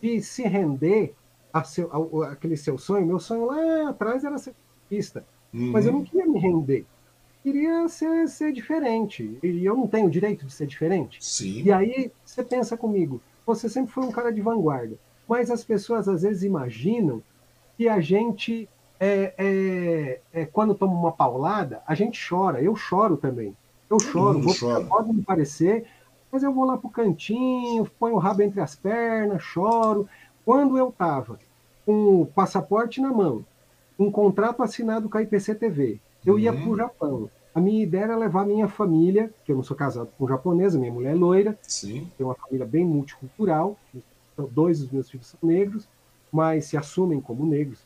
de se render a seu, a, a, aquele seu sonho. Meu sonho lá atrás era ser artista, uhum. mas eu não queria me render. Queria ser, ser diferente. E eu não tenho o direito de ser diferente. Sim. E aí você pensa comigo, você sempre foi um cara de vanguarda, mas as pessoas às vezes imaginam que a gente, é, é, é, quando toma uma paulada, a gente chora. Eu choro também. Eu choro. Vou, pode me parecer, mas eu vou lá pro cantinho, ponho o rabo entre as pernas, choro. Quando eu estava com o passaporte na mão, um contrato assinado com a IPC TV, eu uhum. ia para o Japão. A minha ideia era levar minha família, que eu não sou casado com japonesa, minha mulher é loira, Sim. tenho uma família bem multicultural, dois dos meus filhos são negros, mas se assumem como negros,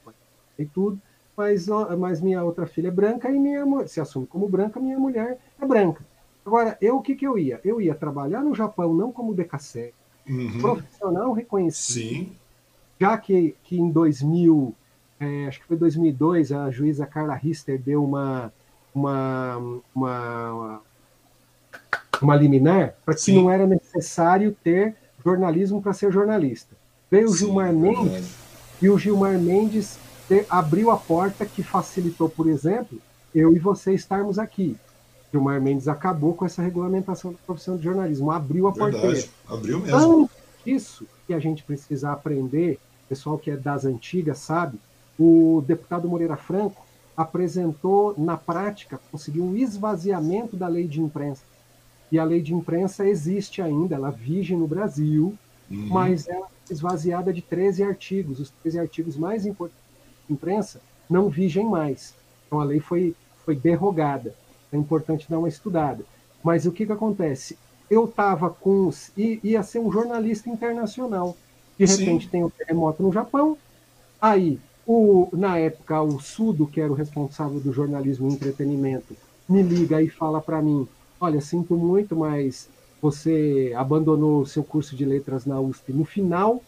e tudo, mas, mas minha outra filha é branca e minha se assume como branca, minha mulher é branca. Agora, eu o que, que eu ia? Eu ia trabalhar no Japão não como DKC, uhum. profissional reconhecido, Sim. já que, que em 2000, é, acho que foi 2002, a juíza Carla Rister deu uma, uma, uma, uma liminar para que Sim. não era necessário ter jornalismo para ser jornalista. Veio o Gilmar Sim, Mendes e o Gilmar Mendes abriu a porta que facilitou, por exemplo, eu e você estarmos aqui. Gilmar Mendes acabou com essa regulamentação da profissão de jornalismo, abriu a Verdade, porteira. Abriu mesmo. Antes disso, que a gente precisa aprender, pessoal que é das antigas sabe, o deputado Moreira Franco apresentou na prática, conseguiu um esvaziamento da lei de imprensa. E a lei de imprensa existe ainda, ela vige no Brasil, uhum. mas ela é esvaziada de 13 artigos. Os 13 artigos mais importantes da imprensa não vigem mais. Então a lei foi, foi derrogada. É importante dar uma estudada. Mas o que, que acontece? Eu estava com. ia ser um jornalista internacional. De repente Sim. tem um terremoto no Japão. Aí, o, na época, o Sudo, que era o responsável do jornalismo e entretenimento, me liga e fala para mim: Olha, sinto muito, mas você abandonou o seu curso de letras na USP no final,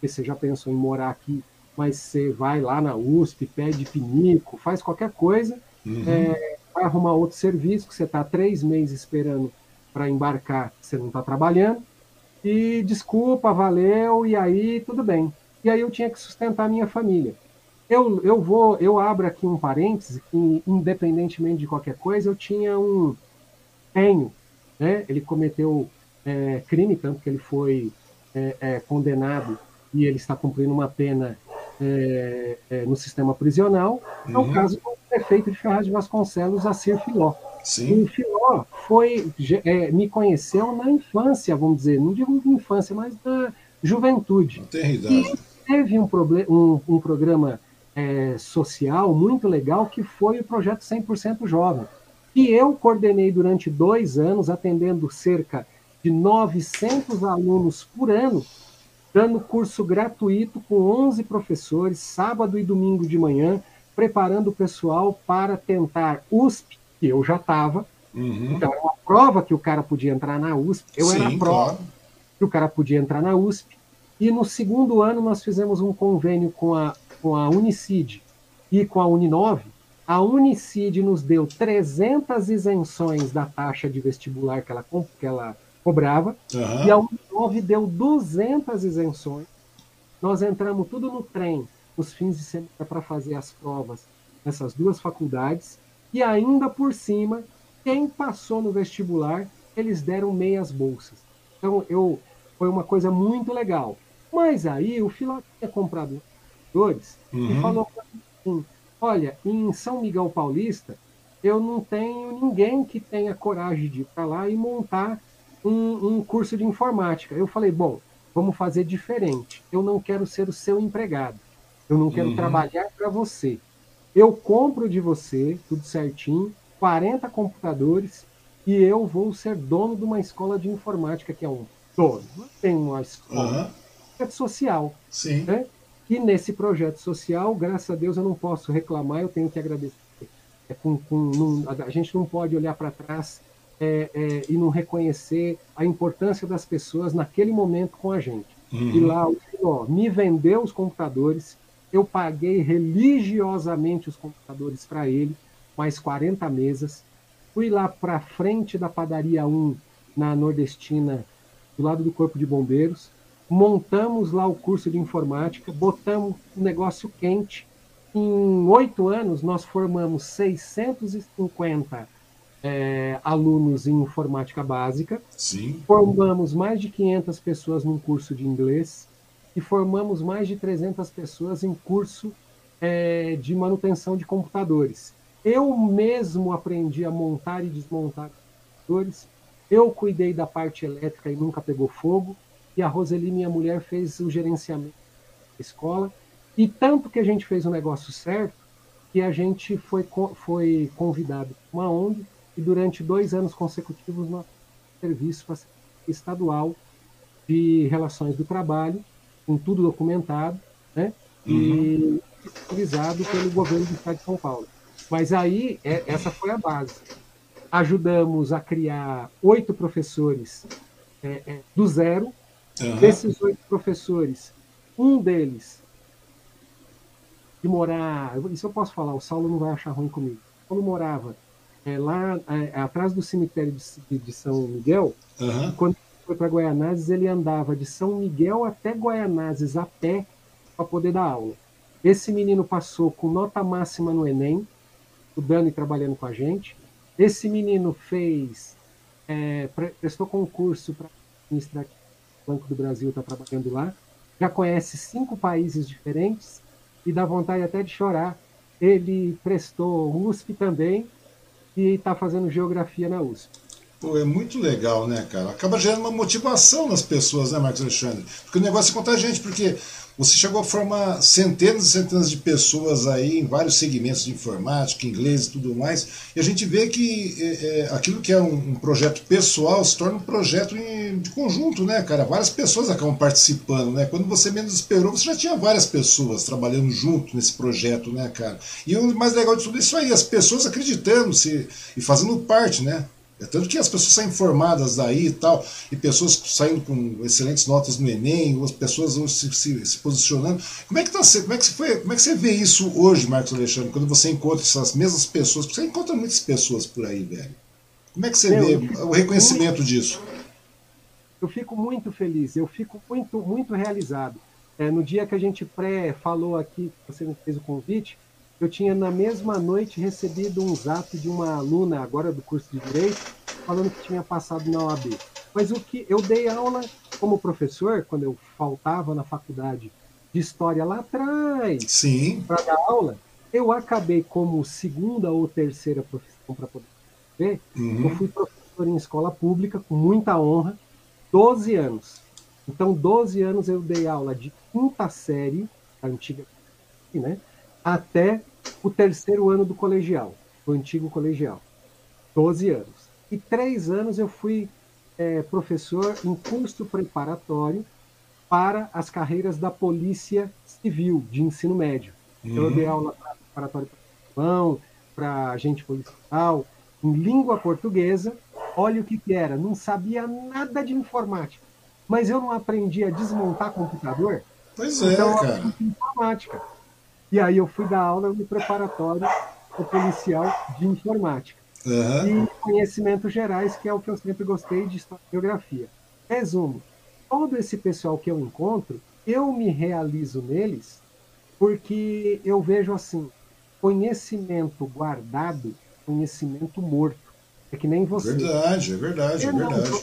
você já pensou em morar aqui, mas você vai lá na USP, pede pinico, faz qualquer coisa, uhum. é, vai arrumar outro serviço, que você está três meses esperando para embarcar, você não está trabalhando, e desculpa, valeu, e aí tudo bem. E aí eu tinha que sustentar a minha família. Eu, eu vou, eu abro aqui um parêntese, que independentemente de qualquer coisa, eu tinha um tenho, né? Ele cometeu é, crime, tanto que ele foi é, é, condenado e ele está cumprindo uma pena é, é, no sistema prisional. É o uhum. caso do prefeito de Ferraz de Vasconcelos, Acir Filó. Sim. O Filó foi, é, me conheceu na infância, vamos dizer, não digo infância, mas da juventude. E teve um, um, um programa é, social muito legal que foi o projeto 100% Jovem, que eu coordenei durante dois anos, atendendo cerca de 900 alunos por ano, dando curso gratuito com 11 professores, sábado e domingo de manhã, preparando o pessoal para tentar USP, que eu já estava. Uhum. Então, era uma prova que o cara podia entrar na USP. Eu Sim, era a prova claro. que o cara podia entrar na USP. E no segundo ano nós fizemos um convênio com a, com a Unicid e com a Uninove. A Unicid nos deu 300 isenções da taxa de vestibular que ela, que ela cobrava, uhum. e a Uninove deu 200 isenções. Nós entramos tudo no trem nos fins de semana para fazer as provas nessas duas faculdades, e ainda por cima, quem passou no vestibular, eles deram meias bolsas. Então, eu, foi uma coisa muito legal. Mas aí o Filó tinha comprado computadores uhum. e falou assim, olha, em São Miguel Paulista, eu não tenho ninguém que tenha coragem de ir para lá e montar um, um, curso de informática. Eu falei, bom, vamos fazer diferente. Eu não quero ser o seu empregado. Eu não quero uhum. trabalhar para você. Eu compro de você, tudo certinho, 40 computadores e eu vou ser dono de uma escola de informática, que é um dono. Não tem uma escola. Uhum. É social. Sim. Né? E nesse projeto social, graças a Deus, eu não posso reclamar, eu tenho que agradecer. É, com, com, não, a gente não pode olhar para trás é, é, e não reconhecer a importância das pessoas naquele momento com a gente. Uhum. E lá o Senhor me vendeu os computadores, eu paguei religiosamente os computadores para ele, mais 40 mesas. Fui lá para frente da padaria 1, na Nordestina, do lado do Corpo de Bombeiros. Montamos lá o curso de informática, botamos um negócio quente. Em oito anos, nós formamos 650 é, alunos em informática básica. Sim. Formamos mais de 500 pessoas num curso de inglês e formamos mais de 300 pessoas em curso é, de manutenção de computadores. Eu mesmo aprendi a montar e desmontar computadores. Eu cuidei da parte elétrica e nunca pegou fogo. E a Roseli, minha mulher, fez o gerenciamento da escola. E tanto que a gente fez o negócio certo, que a gente foi, foi convidado uma ONG e durante dois anos consecutivos nós serviço estadual de relações do trabalho, com tudo documentado, né? Uhum. E utilizado pelo governo do Estado de São Paulo. Mas aí, é, essa foi a base. Ajudamos a criar oito professores é, é, do zero. Uhum. Desses oito professores, Um deles, de morar, isso eu posso falar, o Saulo não vai achar ruim comigo. O Saulo morava é, lá é, atrás do cemitério de, de São Miguel, uhum. quando foi para Guaianazes, ele andava de São Miguel até Guaianazes a pé para poder dar aula. Esse menino passou com nota máxima no Enem, estudando e trabalhando com a gente. Esse menino fez, é, prestou concurso para ministrar o Banco do Brasil, está trabalhando lá. Já conhece cinco países diferentes e dá vontade até de chorar. Ele prestou USP também e está fazendo geografia na USP. Pô, é muito legal, né, cara? Acaba gerando uma motivação nas pessoas, né, Marcos Alexandre? Porque o negócio é contar gente, porque você chegou a formar centenas e centenas de pessoas aí em vários segmentos de informática, inglês e tudo mais, e a gente vê que é, é, aquilo que é um, um, projeto pessoal se torna um projeto em, de conjunto, né, cara? Várias pessoas acabam participando, né? Quando você menos esperou, você já tinha várias pessoas trabalhando junto nesse projeto, né, cara? E o mais legal de tudo isso aí, as pessoas acreditando se, e fazendo parte, né? É tanto que as pessoas saem informadas daí e tal, e pessoas saindo com excelentes notas no Enem, as pessoas se, se, se, posicionando. Como é que tá, como é que foi, como é que você vê isso hoje, Marcos Alexandre, quando você encontra essas mesmas pessoas? Porque você encontra muitas pessoas por aí, velho. Como é que você vê o reconhecimento muito, disso? Eu fico muito feliz, eu fico muito, muito realizado. É, no dia que a gente pré falou aqui, você me fez o convite, eu tinha na mesma noite recebido um zap de uma aluna agora do curso de direito falando que tinha passado na OAB. Mas o que eu dei aula como professor quando eu faltava na faculdade de história lá atrás, sim, para dar aula, eu acabei como segunda ou terceira profissão para poder ver. Uhum. Eu fui professor em escola pública com muita honra, 12 anos. Então, 12 anos eu dei aula de quinta série, a antiga, né? Até o terceiro ano do colegial, o antigo colegial, 12 anos. E três anos eu fui é, professor em curso preparatório para as carreiras da Polícia Civil de ensino médio. Uhum. Então, eu dei aula preparatório para para agente policial, em língua portuguesa. Olha o que, que era, não sabia nada de informática. Mas eu não aprendi a desmontar computador. Pois é, então, cara. Informática. E aí eu fui dar aula no preparatório policial de informática. Uhum. E conhecimentos gerais, que é o que eu sempre gostei de história e geografia. Resumo, todo esse pessoal que eu encontro, eu me realizo neles porque eu vejo assim, conhecimento guardado, conhecimento morto. É que nem você. Verdade, é verdade, é verdade. Não,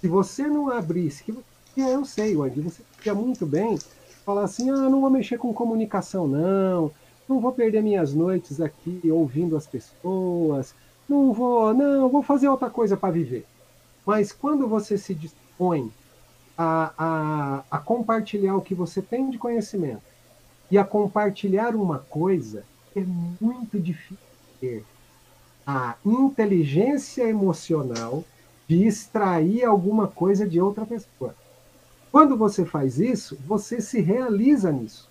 se você não abrisse, que eu sei, Andy, você podia muito bem falar assim: ah, não vou mexer com comunicação, não, não vou perder minhas noites aqui ouvindo as pessoas, não vou, não, vou fazer outra coisa para viver. Mas quando você se dispõe a, a, a compartilhar o que você tem de conhecimento e a compartilhar uma coisa, é muito difícil ter a inteligência emocional de extrair alguma coisa de outra pessoa. Quando você faz isso, você se realiza nisso.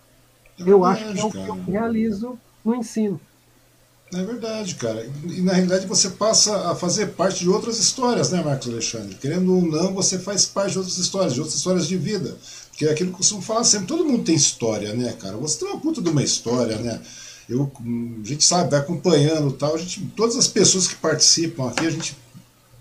É eu acho que é o que eu realizo no ensino. É verdade, cara. E na realidade você passa a fazer parte de outras histórias, né, Marcos Alexandre? Querendo ou não, você faz parte de outras histórias, de outras histórias de vida. Que é aquilo que eu costumo falar sempre: todo mundo tem história, né, cara? Você tem uma puta de uma história, né? Eu, a gente sabe, vai acompanhando tal. A gente, todas as pessoas que participam aqui, a gente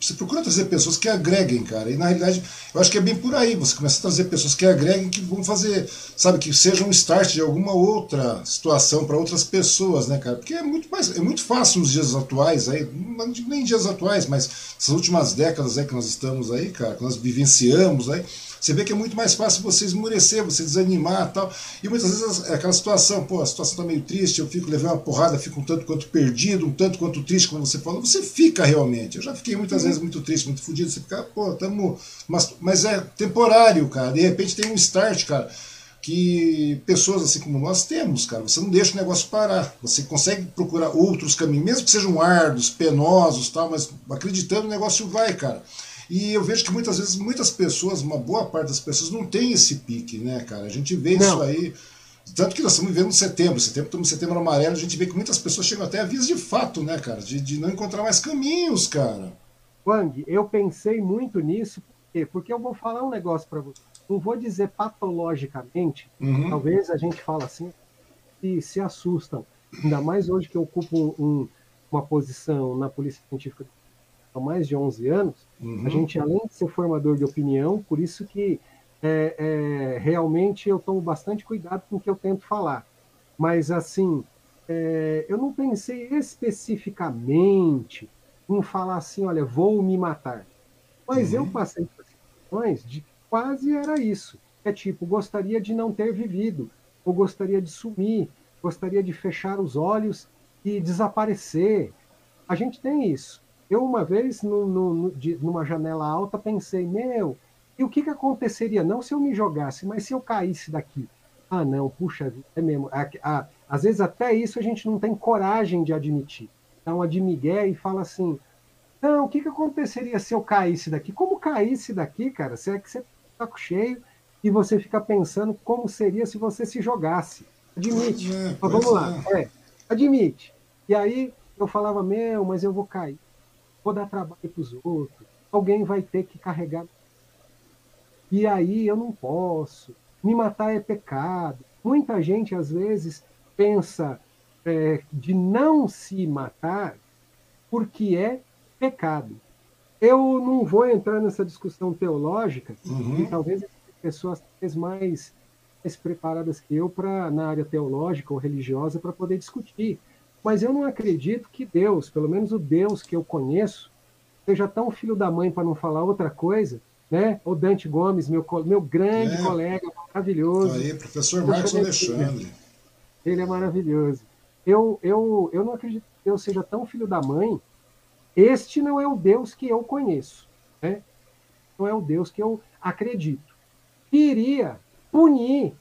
você procura trazer pessoas que agreguem, cara. E na realidade, eu acho que é bem por aí. Você começa a trazer pessoas que agreguem, que vão fazer, sabe, que seja um start de alguma outra situação para outras pessoas, né, cara? Porque é muito mais, é muito fácil nos dias atuais aí, não digo nem dias atuais, mas essas últimas décadas aí que nós estamos aí, cara, que nós vivenciamos aí, você vê que é muito mais fácil você esmurecer, você desanimar tal. E muitas vezes é aquela situação, pô, a situação está meio triste, eu fico levando uma porrada, fico um tanto quanto perdido, um tanto quanto triste, como você falou. Você fica realmente. Eu já fiquei muitas uhum. vezes muito triste, muito fodido. Você fica, pô, tamo. Mas, mas é temporário, cara. De repente tem um start, cara que pessoas assim como nós temos, cara. Você não deixa o negócio parar. Você consegue procurar outros caminhos, mesmo que sejam árduos, penosos, tal, mas acreditando o negócio vai, cara. E eu vejo que muitas vezes, muitas pessoas, uma boa parte das pessoas, não tem esse pique, né, cara? A gente vê não. isso aí. Tanto que nós estamos vivendo setembro, setembro, estamos setembro amarelo, a gente vê que muitas pessoas chegam até a vias de fato, né, cara? De, de não encontrar mais caminhos, cara. Wang, eu pensei muito nisso, quê? Porque eu vou falar um negócio para você. Não vou dizer patologicamente, uhum. talvez a gente fala assim, e se assustam. Ainda mais hoje que eu ocupo um, uma posição na Polícia Científica há mais de 11 anos, uhum. a gente, além de ser formador de opinião, por isso que é, é, realmente eu tomo bastante cuidado com o que eu tento falar. Mas, assim, é, eu não pensei especificamente em falar assim, olha, vou me matar. Mas uhum. eu passei por situações de quase era isso. É tipo, gostaria de não ter vivido, ou gostaria de sumir, gostaria de fechar os olhos e desaparecer. A gente tem isso. Eu, uma vez, no, no, de, numa janela alta, pensei, meu, e o que, que aconteceria? Não se eu me jogasse, mas se eu caísse daqui. Ah, não, puxa, é mesmo. às vezes até isso a gente não tem coragem de admitir. Então, a de Miguel e fala assim, não, o que, que aconteceria se eu caísse daqui? Como caísse daqui, cara? Será que você tá cheio e você fica pensando como seria se você se jogasse? Admite. É, mas vamos lá. É. é. admite. E aí eu falava, meu, mas eu vou cair. Vou dar trabalho para os outros. Alguém vai ter que carregar. E aí eu não posso. Me matar é pecado. Muita gente, às vezes, pensa é, de não se matar porque é pecado. Eu não vou entrar nessa discussão teológica, uhum. e talvez pessoas mais, mais preparadas que eu para na área teológica ou religiosa para poder discutir. Mas eu não acredito que Deus, pelo menos o Deus que eu conheço, seja tão filho da mãe para não falar outra coisa, né? O Dante Gomes, meu, meu grande é. colega, maravilhoso. Aí, professor Marcos Alexandre. Ele é maravilhoso. Eu, eu, eu não acredito que Deus seja tão filho da mãe. Este não é o Deus que eu conheço, né? Não é o Deus que eu acredito. Iria punir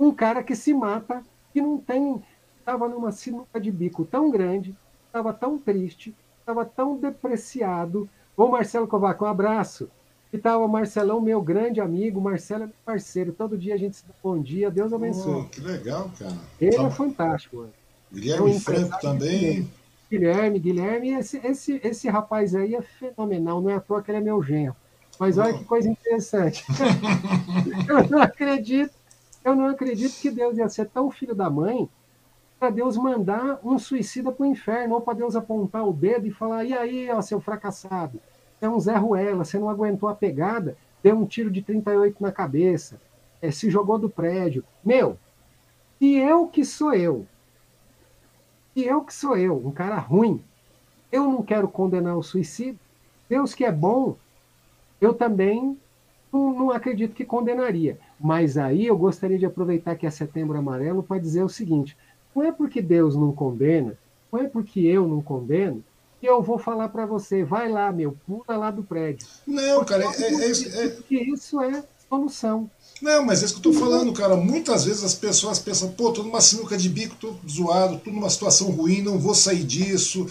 um cara que se mata, que não tem estava numa sinuca de bico tão grande, estava tão triste, estava tão depreciado. Ô Marcelo Kovac, um abraço. E estava o Marcelão, meu grande amigo, Marcelo é meu parceiro. Todo dia a gente se dá bom dia, Deus abençoe. Oh, que legal, cara. Ele é fantástico. Mano. Guilherme é Franco também. Guilherme, Guilherme, esse, esse, esse rapaz aí é fenomenal, não é à toa que ele é meu genro. Mas olha que coisa interessante. eu não acredito, eu não acredito que Deus ia ser tão filho da mãe para Deus mandar um suicida para o inferno, ou para Deus apontar o dedo e falar: e aí, ó, seu fracassado, é um Zé Ruela, você não aguentou a pegada, deu um tiro de 38 na cabeça, é, se jogou do prédio. Meu, se eu que sou eu, se eu que sou eu, um cara ruim, eu não quero condenar o suicídio, Deus que é bom, eu também não, não acredito que condenaria. Mas aí eu gostaria de aproveitar que é setembro amarelo para dizer o seguinte: não é porque Deus não condena, não é porque eu não condeno, que eu vou falar para você, vai lá, meu, pula lá do prédio. Não, porque cara, é, é, é, é, que isso é solução. Não, mas é isso que eu tô falando, cara. Muitas vezes as pessoas pensam, pô, tô numa sinuca de bico, tô zoado, tô numa situação ruim, não vou sair disso,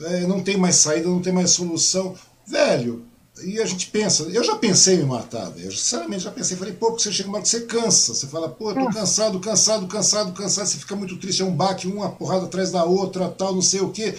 é, não tem mais saída, não tem mais solução. Velho, e a gente pensa, eu já pensei em me matar, velho. Sinceramente já pensei, falei, pô, porque você chega uma você cansa. Você fala, pô, tô cansado, cansado, cansado, cansado, você fica muito triste, é um baque, uma porrada atrás da outra, tal, não sei o quê.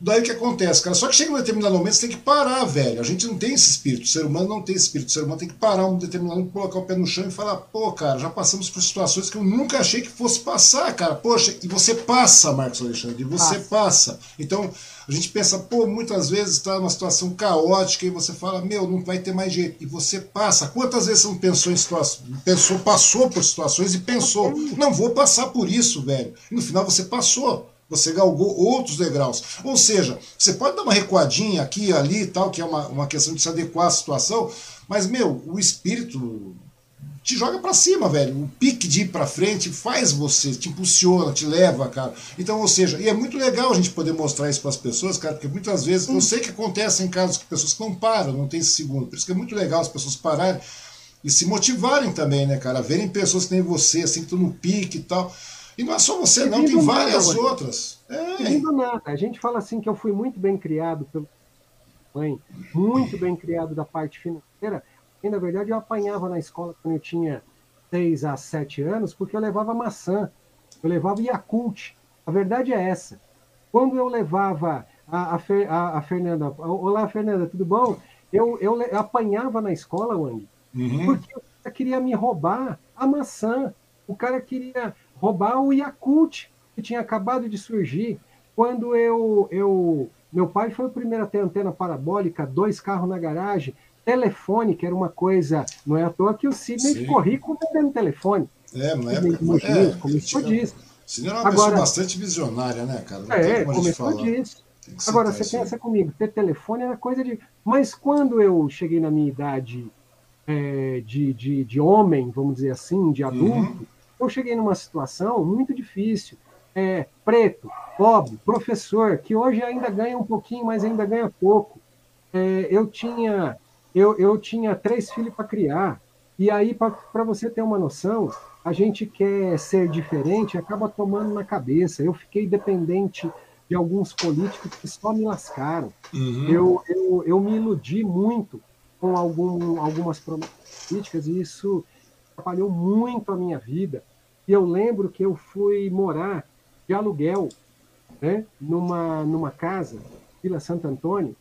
Daí o que acontece, cara? Só que chega um determinado momento, você tem que parar, velho. A gente não tem esse espírito, o ser humano não tem esse espírito. O ser humano tem que parar um determinado momento, colocar o pé no chão e falar, pô, cara, já passamos por situações que eu nunca achei que fosse passar, cara. Poxa, e você passa, Marcos Alexandre, e você passa. Então, a gente pensa, pô, muitas vezes está numa situação caótica e você fala, meu, não vai ter mais jeito. E você passa. Quantas vezes você não pensou em situações, pensou, passou por situações e pensou, não vou passar por isso, velho. E no final você passou você galgou outros degraus. Ou seja, você pode dar uma recuadinha aqui ali e tal, que é uma, uma questão de se adequar à situação, mas, meu, o espírito te joga para cima, velho. O pique de ir para frente faz você, te impulsiona, te leva, cara. Então, ou seja, e é muito legal a gente poder mostrar isso para as pessoas, cara, porque muitas vezes eu sei que acontece em casos que pessoas não param, não tem esse segundo. Por isso que é muito legal as pessoas pararem e se motivarem também, né, cara? Verem pessoas que nem você, assim, que estão no pique e tal. E não é só você, não, tem várias nada, outras. É. nada. A gente fala assim que eu fui muito bem criado pelo mãe, muito bem criado da parte financeira. E, na verdade, eu apanhava na escola quando eu tinha 6 a 7 anos, porque eu levava maçã, eu levava Yakult. A verdade é essa. Quando eu levava a, a, a, a Fernanda, olá Fernanda, tudo bom? eu, eu, eu apanhava na escola, Wang, uhum. porque o cara queria me roubar a maçã. O cara queria roubar o Yakult, que tinha acabado de surgir. Quando eu, eu. Meu pai foi o primeiro a ter antena parabólica, dois carros na garagem, telefone, que era uma coisa. Não é à toa que o Sidney ficou rico vendendo telefone. É, não é? é começou disso. Sidney era uma Agora, pessoa bastante visionária, né, cara? Não é, começou disso. Agora, você pensa comigo, ter telefone era coisa de. Mas quando eu cheguei na minha idade é, de, de, de homem, vamos dizer assim, de adulto, uhum. Eu cheguei numa situação muito difícil. É, preto, pobre, professor, que hoje ainda ganha um pouquinho, mas ainda ganha pouco. É, eu tinha eu, eu tinha três filhos para criar. E aí, para você ter uma noção, a gente quer ser diferente acaba tomando na cabeça. Eu fiquei dependente de alguns políticos que só me lascaram. Uhum. Eu, eu, eu me iludi muito com algum, algumas políticas e isso atrapalhou muito a minha vida. E eu lembro que eu fui morar de aluguel né, numa, numa casa, Vila Santo Antônio.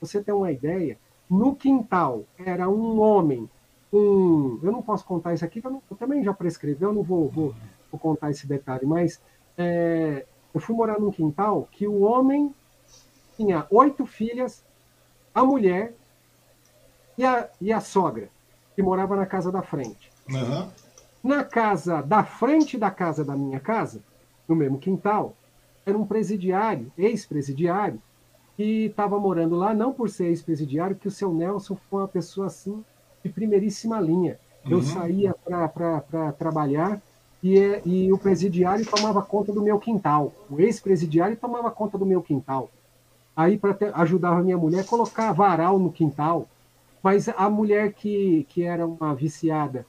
Você tem uma ideia, no quintal era um homem com. Eu não posso contar isso aqui, eu, não, eu também já prescreveu, eu não vou, vou, vou contar esse detalhe, mas é, eu fui morar num quintal que o homem tinha oito filhas, a mulher e a, e a sogra, que morava na casa da frente. Uhum. Na casa da frente da casa da minha casa, no mesmo quintal, era um presidiário, ex-presidiário, que estava morando lá, não por ser ex-presidiário, que o seu Nelson foi uma pessoa assim de primeiríssima linha. Eu uhum. saía para trabalhar e, e o presidiário tomava conta do meu quintal. O ex-presidiário tomava conta do meu quintal. Aí, para ajudar a minha mulher, colocar varal no quintal. Mas a mulher que, que era uma viciada,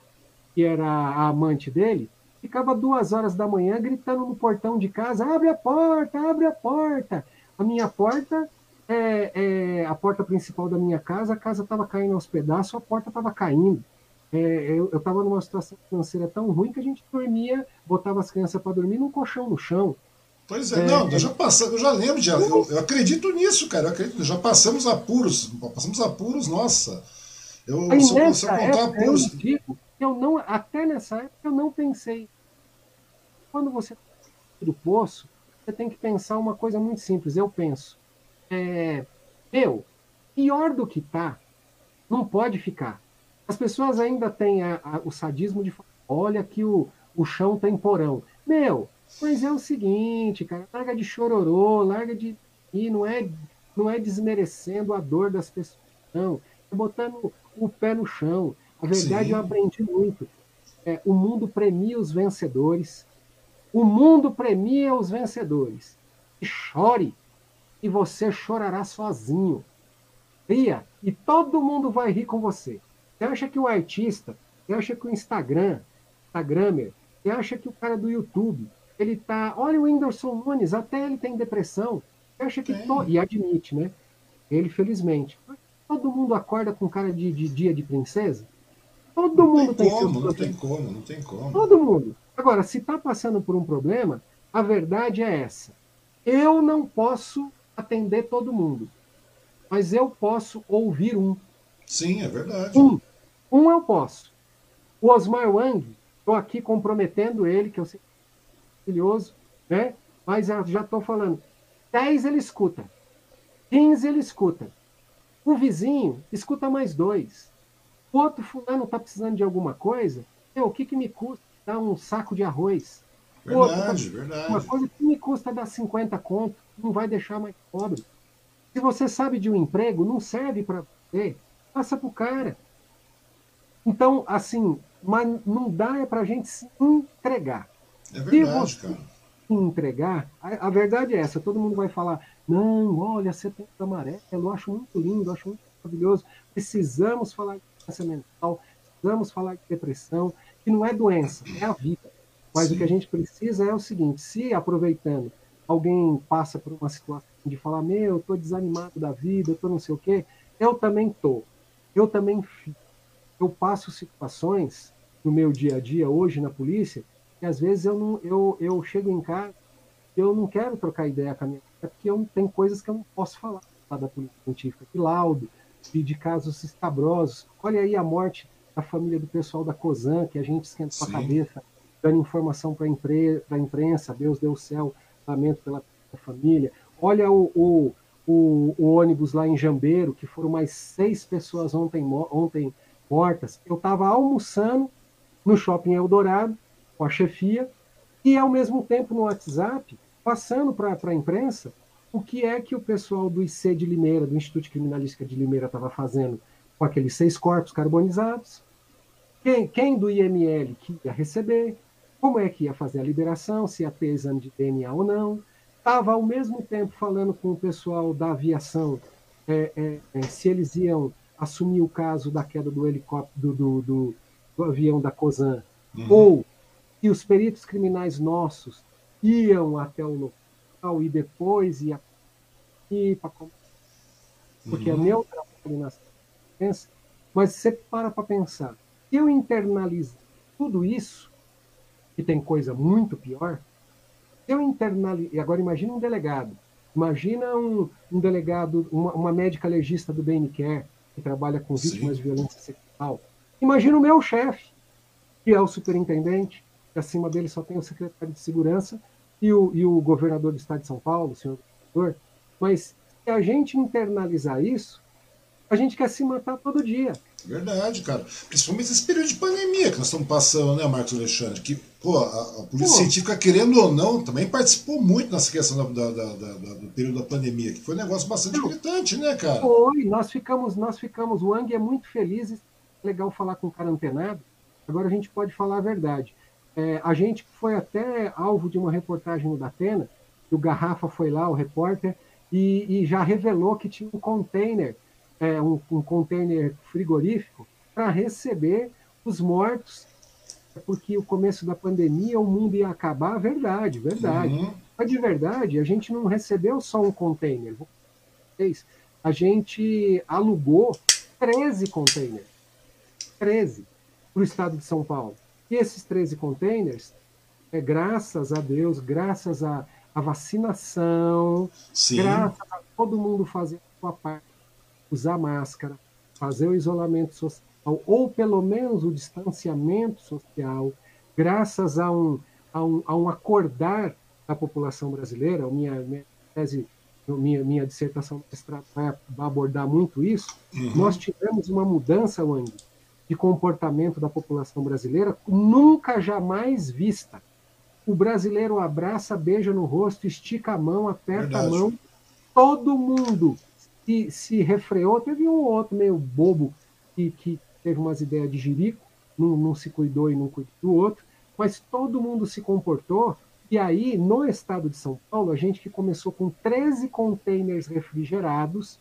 que era a amante dele, ficava duas horas da manhã gritando no portão de casa: abre a porta, abre a porta. A minha porta é, é, a porta principal da minha casa, a casa estava caindo aos pedaços, a porta estava caindo. É, eu estava numa situação financeira tão ruim que a gente dormia, botava as crianças para dormir num colchão no chão. Pois é, é não, eu já passamos, eu já lembro de, eu, eu acredito nisso, cara, eu acredito, já passamos apuros, passamos apuros, nossa. Eu, Aí, se, eu, se eu contar apuros. Eu digo, eu não, até nessa época eu não pensei. Quando você do poço, você tem que pensar uma coisa muito simples. Eu penso, é, meu, pior do que tá, não pode ficar. As pessoas ainda têm a, a, o sadismo de falar, olha que o, o chão tem porão. Meu, mas é o seguinte, cara, larga de chororô, larga de. E não é, não é desmerecendo a dor das pessoas, não. É botando o pé no chão. A verdade Sim. eu aprendi muito. É, o mundo premia os vencedores. O mundo premia os vencedores. E chore e você chorará sozinho. Ria, e todo mundo vai rir com você. Você acha que o artista, você acha que o Instagram, Instagramer, você acha que o cara do YouTube, ele tá. Olha o Whindersson Nunes, até ele tem depressão. Você acha que. To... E admite, né? Ele, felizmente. Todo mundo acorda com cara de, de dia de princesa? Todo não mundo tem, tem como, não tem como, não tem como. Todo mundo. Agora, se está passando por um problema, a verdade é essa. Eu não posso atender todo mundo. Mas eu posso ouvir um. Sim, é verdade. Um. Um eu posso. O Osmar Wang, estou aqui comprometendo ele, que eu sei que é maravilhoso, né? mas já estou falando. 10 ele escuta. 15 ele escuta. O vizinho escuta mais dois. Outro fulano está precisando de alguma coisa. O que, que me custa dar um saco de arroz? Verdade, Pô, verdade. Uma coisa que me custa dar 50 conto, não vai deixar mais pobre. Se você sabe de um emprego, não serve para você, passa para o cara. Então, assim, mas não dá é para a gente se entregar. É verdade, se você cara. Se entregar, a, a, verdade é essa, todo mundo vai falar, não, olha, setembro amarelo, eu acho muito lindo, eu acho muito maravilhoso. Precisamos falar de doença mental, precisamos falar de depressão, que não é doença, é a vida. Mas Sim. o que a gente precisa é o seguinte: se aproveitando, alguém passa por uma situação de falar, meu, eu estou desanimado da vida, eu estou não sei o quê, eu também estou. Eu também fico. Eu passo situações no meu dia a dia, hoje na polícia, que às vezes eu, não, eu, eu chego em casa eu não quero trocar ideia com a minha porque eu, tem coisas que eu não posso falar da polícia científica, que laudo, de, de casos escabrosos. Olha aí a morte da família do pessoal da COSAN, que a gente esquentou Sim. a cabeça, dando informação para a imprensa, Deus deu o céu, lamento pela família. Olha o, o, o, o, ônibus lá em Jambeiro, que foram mais seis pessoas ontem, ontem mortas. Eu estava almoçando no shopping Eldorado com a chefia e, ao mesmo tempo, no WhatsApp, passando para a imprensa o que é que o pessoal do IC de Limeira, do Instituto de Criminalística de Limeira, estava fazendo com aqueles seis corpos carbonizados, quem, quem do IML que ia receber, como é que ia fazer a liberação, se ia ter exame de DNA ou não. Estava ao mesmo tempo falando com o pessoal da aviação é, é, é, se eles iam assumir o caso da queda do helicóptero, do, do, do avião da COSAN, uhum. ou se os peritos criminais nossos iam até o local e depois ia para porque uhum. é meu trabalho na ciência, mas você para para pensar, se eu internalizo tudo isso, que tem coisa muito pior, se eu internalizo, e agora imagina um delegado, imagina um, um delegado, uma, uma, médica legista do BNCare, que trabalha com vítimas Sim. de violência sexual, imagina o meu chefe, que é o superintendente, que acima dele só tem o secretário de segurança e o, e o governador do estado de São Paulo, o senhor governador, mas se a gente internalizar isso, a gente quer se matar todo dia. Verdade, cara. Principalmente nesse período de pandemia que nós estamos passando, né, Marcos Alexandre? Que, pô, a, a Polícia pô. Científica, querendo ou não, também participou muito nessa questão da, da, da, do período da pandemia, que foi um negócio bastante não. gritante, né, cara? Foi, nós ficamos, nós ficamos, o Ang é muito feliz, legal falar com o cara antenado. Agora a gente pode falar a verdade. É, a gente foi até alvo de uma reportagem no Datena, o Garrafa foi lá, o repórter, e, e já revelou que tinha um container, é, um, um container frigorífico, para receber os mortos, porque o começo da pandemia o mundo ia acabar, verdade, verdade. Uhum. Mas de verdade, a gente não recebeu só um container. A gente alugou 13 containers. 13 para o estado de São Paulo. E esses 13 containers, é, graças a Deus, graças à vacinação, Sim. graças a todo mundo fazer a sua parte, usar máscara, fazer o isolamento social, ou pelo menos o distanciamento social, graças a um, a um, a um acordar da população brasileira, a minha, minha tese, minha, minha dissertação vai abordar muito isso, uhum. nós tivemos uma mudança, Wang, de comportamento da população brasileira nunca jamais vista. O brasileiro abraça, beija no rosto, estica a mão, aperta Verdade. a mão. Todo mundo se, se refreou. Teve um outro meio bobo que, que teve umas ideias de jirico, não, não se cuidou e não cuidou do outro, mas todo mundo se comportou. E aí, no estado de São Paulo, a gente que começou com 13 containers refrigerados,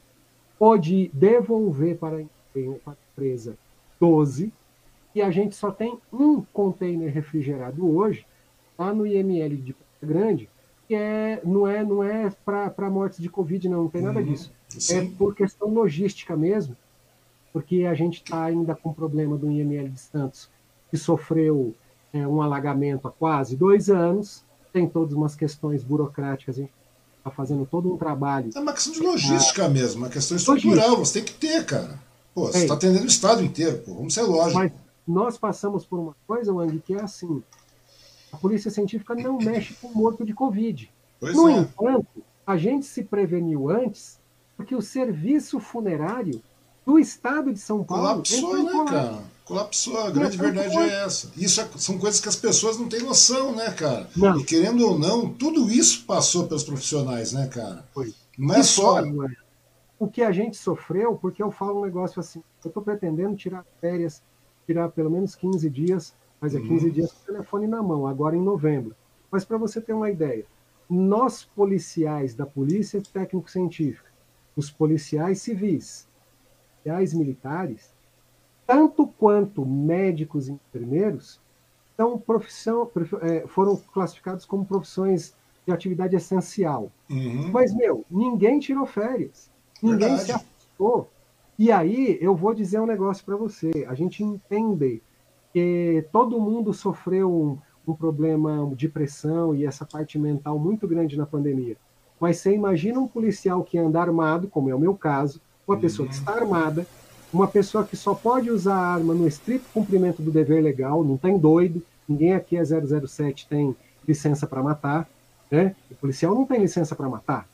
pôde devolver para a empresa 12, e a gente só tem um container refrigerado hoje, lá no IML de Grande, que é, não é, não é para mortes de Covid, não, não tem nada uhum, disso. Sim. É por questão logística mesmo, porque a gente está ainda com o problema do IML de Santos, que sofreu é, um alagamento há quase dois anos, tem todas umas questões burocráticas, a gente está fazendo todo um trabalho. É uma questão de logística ah, mesmo, uma questão estrutural, logística. você tem que ter, cara. Pô, você está atendendo o Estado inteiro, pô, vamos ser lógico. Mas nós passamos por uma coisa, Wang, que é assim: a polícia científica não mexe com morto de Covid. Pois no é. entanto, a gente se preveniu antes, porque o serviço funerário do Estado de São Paulo. Colapsou, né, cara? Colapsou, a grande verdade é essa. Isso é, são coisas que as pessoas não têm noção, né, cara? Não. E querendo ou não, tudo isso passou pelos profissionais, né, cara? Foi. Não é só. Não é o que a gente sofreu, porque eu falo um negócio assim, eu estou pretendendo tirar férias, tirar pelo menos 15 dias, mas é 15 uhum. dias com o telefone na mão, agora em novembro. Mas para você ter uma ideia, nós policiais da Polícia Técnico-Científica, os policiais civis, policiais militares, tanto quanto médicos e enfermeiros, são profissão, é, foram classificados como profissões de atividade essencial. Uhum. Mas, meu, ninguém tirou férias. Ninguém Verdade. se assustou. E aí eu vou dizer um negócio para você. A gente entende que todo mundo sofreu um, um problema de pressão e essa parte mental muito grande na pandemia. Mas você imagina um policial que anda armado, como é o meu caso, uma pessoa que está armada, uma pessoa que só pode usar a arma no estrito cumprimento do dever legal, não tem doido, ninguém aqui é 007 tem licença para matar, né? O policial não tem licença para matar.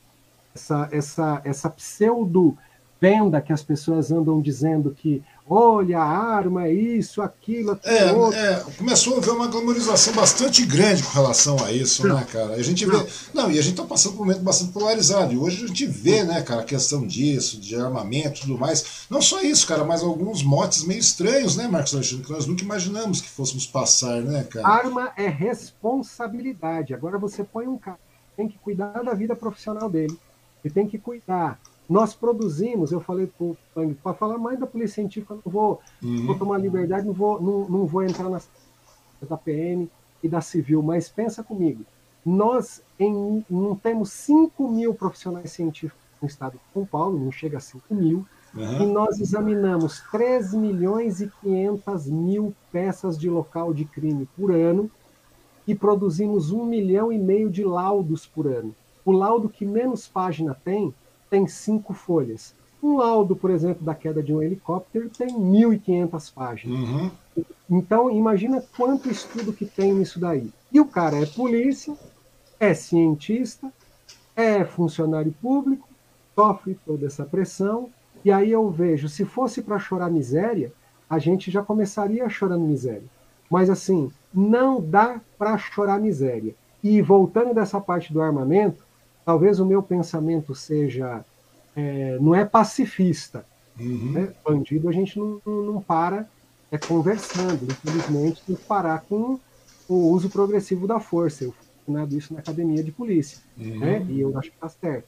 Essa, essa, essa pseudo venda que as pessoas andam dizendo que olha, a arma, é isso, aquilo, aquilo é, é, começou a haver uma glamorização bastante grande com relação a isso, não. né, cara? A gente vê. Não, e a gente tá passando por um momento bastante polarizado. E hoje a gente vê, né, cara, a questão disso, de armamento e tudo mais. Não só isso, cara, mas alguns motes meio estranhos, né, Marcos Alexandre, que nós nunca imaginamos que fôssemos passar, né, cara? Arma é responsabilidade. Agora você põe um cara, tem que cuidar da vida profissional dele. Ele tem que cuidar nós produzimos, eu falei para falar mais da polícia científica, não vou, uhum. vou tomar liberdade, não vou, não, não vou entrar nas da PM e da civil, mas pensa comigo, nós em, não temos 5 mil profissionais científicos no estado de São Paulo, não chega a 5 mil, uhum. e nós examinamos 3 milhões e 500 mil peças de local de crime por ano e produzimos um milhão e meio de laudos por ano. O laudo que menos página tem tem cinco folhas. Um laudo, por exemplo, da queda de um helicóptero tem 1.500 páginas. Uhum. Então, imagina quanto estudo que tem nisso daí. E o cara é polícia, é cientista, é funcionário público, sofre toda essa pressão. E aí eu vejo, se fosse para chorar miséria, a gente já começaria chorando miséria. Mas assim, não dá para chorar miséria. E voltando dessa parte do armamento, talvez o meu pensamento seja é, não é pacifista. Uhum. Né? Bandido a gente não, não para é, conversando. Infelizmente, tem que parar com o uso progressivo da força. Eu ensinado isso na academia de polícia. Uhum. Né? E eu acho que está certo.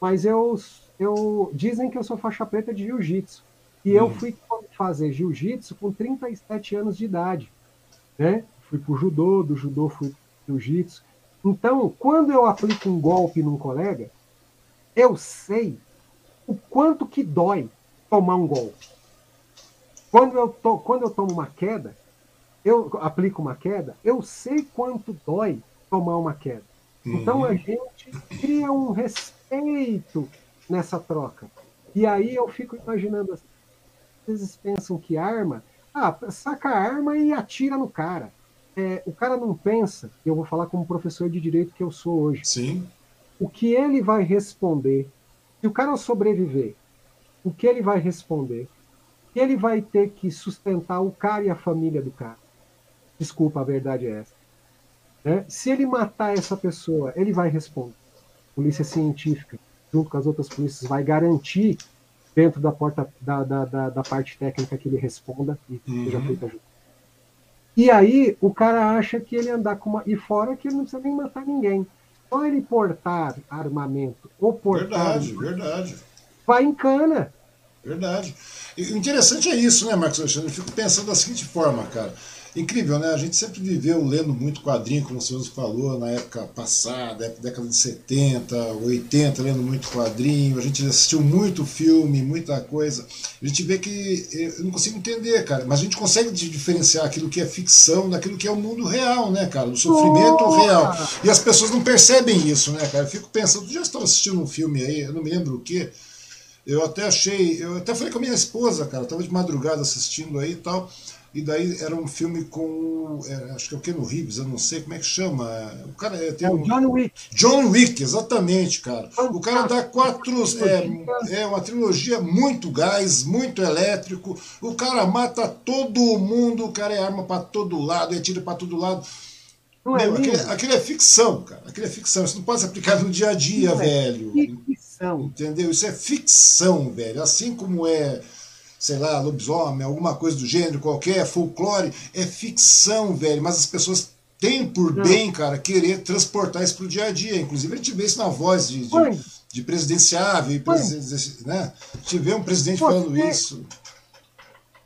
Mas eu, eu dizem que eu sou faixa preta de jiu-jitsu. E uhum. eu fui fazer jiu-jitsu com 37 anos de idade. Né? Fui para o judô, do judô fui para jiu-jitsu. Então, quando eu aplico um golpe num colega, eu sei o quanto que dói tomar um golpe. Quando eu, to, quando eu tomo uma queda, eu aplico uma queda, eu sei quanto dói tomar uma queda. Uhum. Então a gente cria um respeito nessa troca. E aí eu fico imaginando assim, às vezes pensam que arma, ah, saca a arma e atira no cara é, o cara não pensa, eu vou falar como professor de direito que eu sou hoje. Sim. O que ele vai responder, se o cara sobreviver, o que ele vai responder? Ele vai ter que sustentar o cara e a família do cara. Desculpa, a verdade é essa. Né? Se ele matar essa pessoa, ele vai responder. Polícia científica, junto com as outras polícias, vai garantir dentro da porta da, da, da, da parte técnica que ele responda e uhum. seja feita junto. E aí o cara acha que ele andar com uma. E fora que ele não precisa nem matar ninguém. Só ele portar armamento ou portar. Verdade, verdade. Vai em cana. Verdade. E o interessante é isso, né, Marcos Alexandre? Eu fico pensando da seguinte forma, cara. Incrível, né? A gente sempre viveu lendo muito quadrinho, como o senhor falou, na época passada, década de 70, 80, lendo muito quadrinho. A gente assistiu muito filme, muita coisa. A gente vê que. Eu não consigo entender, cara, mas a gente consegue diferenciar aquilo que é ficção daquilo que é o mundo real, né, cara? Do sofrimento oh! real. E as pessoas não percebem isso, né, cara? Eu fico pensando, já estava assistindo um filme aí, eu não me lembro o que. Eu até achei. Eu até falei com a minha esposa, cara, eu tava de madrugada assistindo aí e tal. E daí era um filme com. Acho que é o Ken Reeves, eu não sei como é que chama. O cara é, tem é um, John Wick. John Wick, exatamente, cara. O cara dá quatro. É, é uma trilogia muito gás, muito elétrico. O cara mata todo mundo, o cara é arma para todo lado, é tiro para todo lado. Não é Meu, aquele, aquele, é ficção, cara. Aquele é ficção. Isso não pode ser aplicado no dia a dia, é velho. É ficção. Entendeu? Isso é ficção, velho. Assim como é sei lá, lobisomem, alguma coisa do gênero qualquer, folclore, é ficção, velho, mas as pessoas têm por Não. bem, cara, querer transportar isso pro dia a dia. Inclusive, a gente vê isso na voz de, de, de presidenciável, né? A gente vê um presidente Você... falando isso.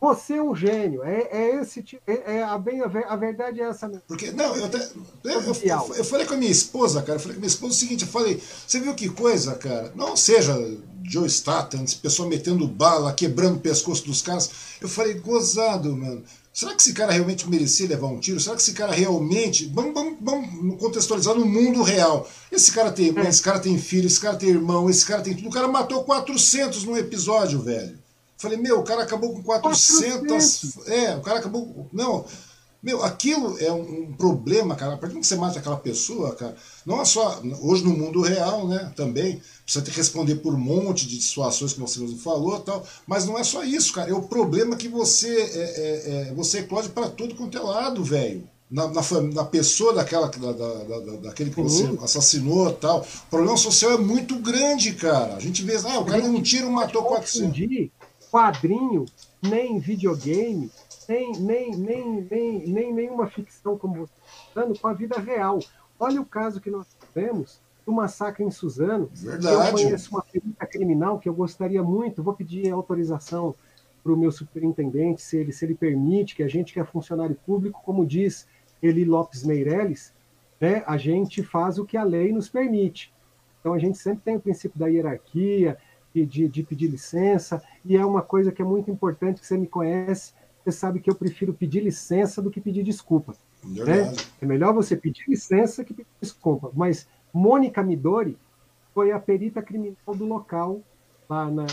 Você é um gênio. É, é esse é, é a, bem, a, verdade é essa mesmo. Porque, não, eu, até, eu, eu, eu, falei com a minha esposa, cara. Eu falei com a minha esposa o seguinte: eu falei, você viu que coisa, cara? Não seja Joe Statham, esse pessoal metendo bala, quebrando o pescoço dos caras. Eu falei, gozado, mano. Será que esse cara realmente merecia levar um tiro? Será que esse cara realmente. Vamos, vamos, vamos contextualizar no mundo real. Esse cara tem mãe, é. esse cara tem filho, esse cara tem irmão, esse cara tem tudo. O cara matou 400 num episódio, velho. Falei, meu, o cara acabou com 400. 400. É, o cara acabou. Não. Meu, aquilo é um, um problema, cara. A partir que você mata aquela pessoa, cara, não é só. Hoje no mundo real, né? Também. Precisa ter que responder por um monte de situações que você mesmo falou tal. Mas não é só isso, cara. É o problema que você, é, é, é você eclode para tudo quanto é lado, velho. Na, na, na, pessoa daquela, da, da, da, daquele que você uhum. assassinou tal. O problema social é muito grande, cara. A gente vê, ah, o cara deu um tiro matou 400. Quadrinho, nem videogame, nem, nem, nem, nem, nem nenhuma ficção como você está falando, com a vida real. Olha o caso que nós tivemos do massacre em Suzano. Eu conheço uma perita criminal que eu gostaria muito, vou pedir autorização para o meu superintendente, se ele, se ele permite, que a gente que é funcionário público, como diz Eli Lopes Meirelles, né, a gente faz o que a lei nos permite. Então a gente sempre tem o princípio da hierarquia, de, de pedir licença, e é uma coisa que é muito importante, que você me conhece, você sabe que eu prefiro pedir licença do que pedir desculpa. Né? É melhor você pedir licença que pedir desculpa. Mas Mônica Midori foi a perita criminal do local, lá na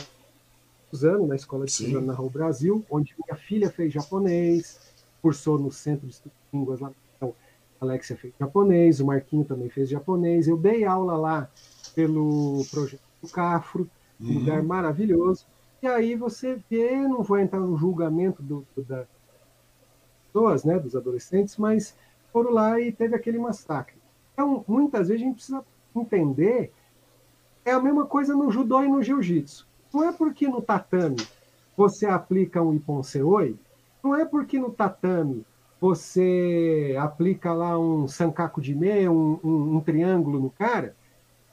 Suzano, na escola de Suzano, na Rua Brasil, onde minha filha fez japonês, cursou no centro de línguas lá. Então, a Alexia fez japonês, o Marquinho também fez japonês. Eu dei aula lá pelo projeto do Cafro, um uhum. lugar maravilhoso. E aí você vê, não vou entrar no julgamento do, do, das pessoas, né, dos adolescentes, mas foram lá e teve aquele massacre. Então, muitas vezes a gente precisa entender é a mesma coisa no judô e no jiu-jitsu. Não é porque no tatame você aplica um iponseoi, não é porque no tatame você aplica lá um sankaku de meia, um, um, um triângulo no cara,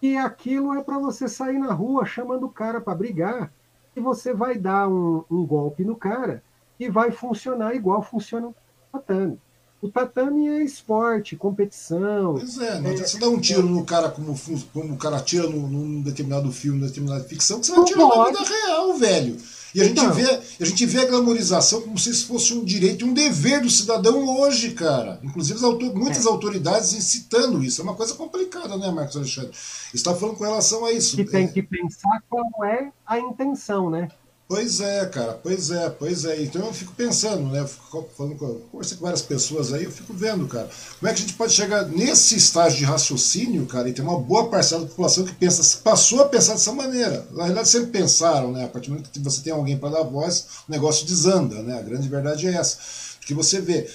que aquilo é para você sair na rua chamando o cara para brigar e você vai dar um, um, golpe no cara e vai funcionar igual funciona o tatame. O tatame é esporte, competição. Pois é, não é, você dar um tiro no cara como, como o cara tira num, num determinado filme, numa determinada ficção, que você vai tirar na vida real, velho. E a, então, gente vê, a gente vê a glamorização como se isso fosse um direito e um dever do cidadão hoje, cara. Inclusive, autor, muitas é. autoridades incitando isso. É uma coisa complicada, né, Marcos Alexandre? Você está falando com relação a isso. Que tem é. que pensar qual é a intenção, né? Pois é, cara, pois é, pois é. Então eu fico pensando, né? Eu fico falando com, com várias pessoas aí, eu fico vendo, cara, como é que a gente pode chegar nesse estágio de raciocínio, cara, e ter uma boa parcela da população que pensa, passou a pensar dessa maneira. Na realidade, sempre pensaram, né? A partir do momento que você tem alguém para dar voz, o negócio desanda, né? A grande verdade é essa. Porque você vê.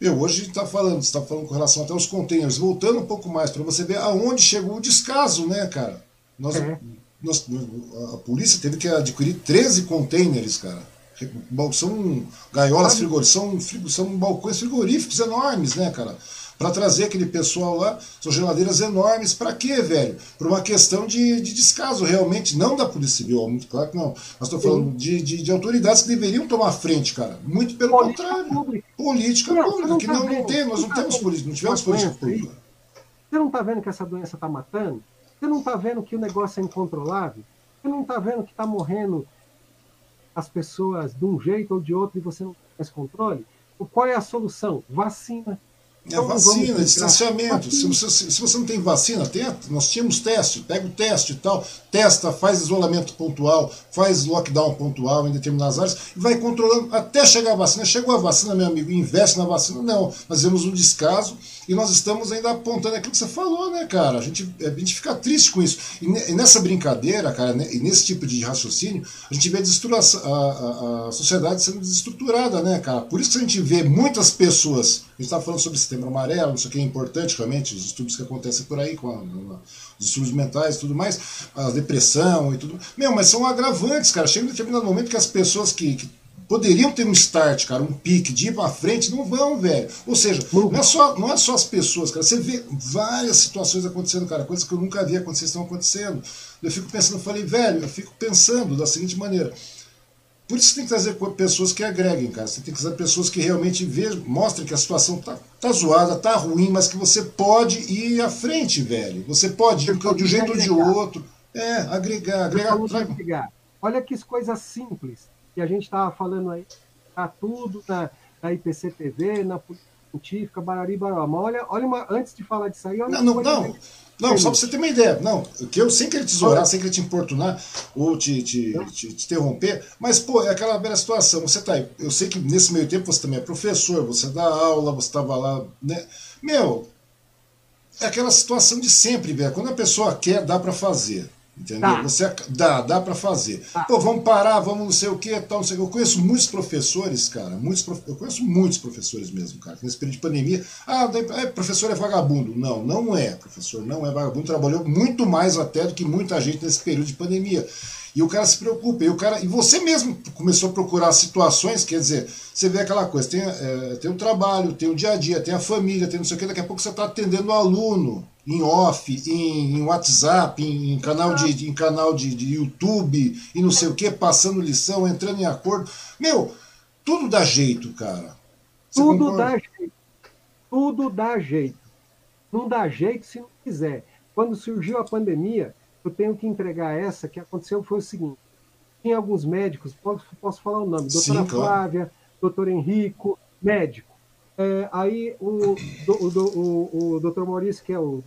Eu, hoje a gente está falando, está falando com relação até aos containers, voltando um pouco mais, para você ver aonde chegou o descaso, né, cara? Nós. É nós, a polícia teve que adquirir 13 containers, cara. São gaiolas frigoríficas, são, são balcões frigoríficos enormes, né, cara? Para trazer aquele pessoal lá, são geladeiras enormes, para quê, velho? Por uma questão de, de descaso, realmente, não da Polícia Civil, muito claro que não. Mas estou falando de, de, de, autoridades que deveriam tomar frente, cara. Muito pelo política contrário. Pública. Política não, pública, não que tá não, não tem, nós não temos política, não tivemos política pública. Você não está vendo que essa doença está matando? Você não está vendo que o negócio é incontrolável? Você não está vendo que está morrendo as pessoas de um jeito ou de outro e você não tem mais controle? Qual é a solução? Vacina. É vacina, distanciamento. Se você, se você não tem vacina, tenta. Nós tínhamos teste, pega o teste e tal, testa, faz isolamento pontual, faz lockdown pontual em determinadas áreas e vai controlando até chegar a vacina. Chegou a vacina, meu amigo, investe na vacina. Não, nós vemos um descaso e nós estamos ainda apontando aquilo que você falou, né, cara? A gente, a gente fica triste com isso. E, nessa brincadeira, cara, e nesse tipo de raciocínio, a gente vê a, a, a sociedade sendo desestruturada, né, cara? Por isso que a gente vê muitas pessoas a gente estava falando sobre setembro amarelo, isso aqui é importante realmente, os estudos que acontecem por aí, com a, os distúrbios mentais e tudo mais, a depressão e tudo. Meu, mas são agravantes, cara. Chega um determinado momento que as pessoas que, que poderiam ter um start, cara, um pique de ir pra frente, não vão, velho. Ou seja, não é, só, não é só as pessoas, cara. Você vê várias situações acontecendo, cara, coisas que eu nunca vi acontecer estão acontecendo. Eu fico pensando, eu falei, velho, eu fico pensando da seguinte maneira. Por isso você tem que trazer pessoas que agreguem, cara. Você tem que trazer pessoas que realmente vejam, mostrem que a situação tá, tá zoada, tá ruim, mas que você pode ir à frente, velho. Você pode ir de um jeito ou de outro. É, agregar, agregar. agregar. Olha que coisa simples que a gente estava falando aí. Tá tudo na, da IPCTV, na científica, barari, baró. Mas olha, olha uma, antes de falar disso aí, olha Não, não, não. Não, só para você ter uma ideia. Não, que eu sem querer tesourar, sem querer te importunar ou te, te, te, te, interromper, mas, pô, é aquela velha situação. Você tá aí. Eu sei que nesse meio tempo você também é professor, você dá aula, você estava lá, né? Meu, é aquela situação de sempre, velho. Quando a pessoa quer, dá para fazer. Entendeu? Tá. Você dá, dá para fazer. Tá. Pô, vamos parar, vamos não sei o que, tal, não sei o que. Eu conheço muitos professores, cara, muitos prof... eu conheço muitos professores mesmo, cara, nesse período de pandemia. Ah, é, professor é vagabundo. Não, não é, professor, não é vagabundo. Trabalhou muito mais até do que muita gente nesse período de pandemia. E o cara se preocupa. E, o cara, e você mesmo começou a procurar situações, quer dizer, você vê aquela coisa, tem, é, tem o trabalho, tem o dia a dia, tem a família, tem não sei o que, daqui a pouco você está atendendo o aluno em off, em, em WhatsApp, em, em, canal, de, em canal de, de YouTube e não sei o que, passando lição, entrando em acordo. Meu, tudo dá jeito, cara. Você tudo concorda? dá jeito. Tudo dá jeito. Não dá jeito se não quiser. Quando surgiu a pandemia, eu tenho que entregar essa, que aconteceu foi o seguinte, tinha alguns médicos, posso, posso falar o nome, doutora Sim, Flávia, doutor Henrico, médico. É, aí o, o, o, o doutor Maurício, que é o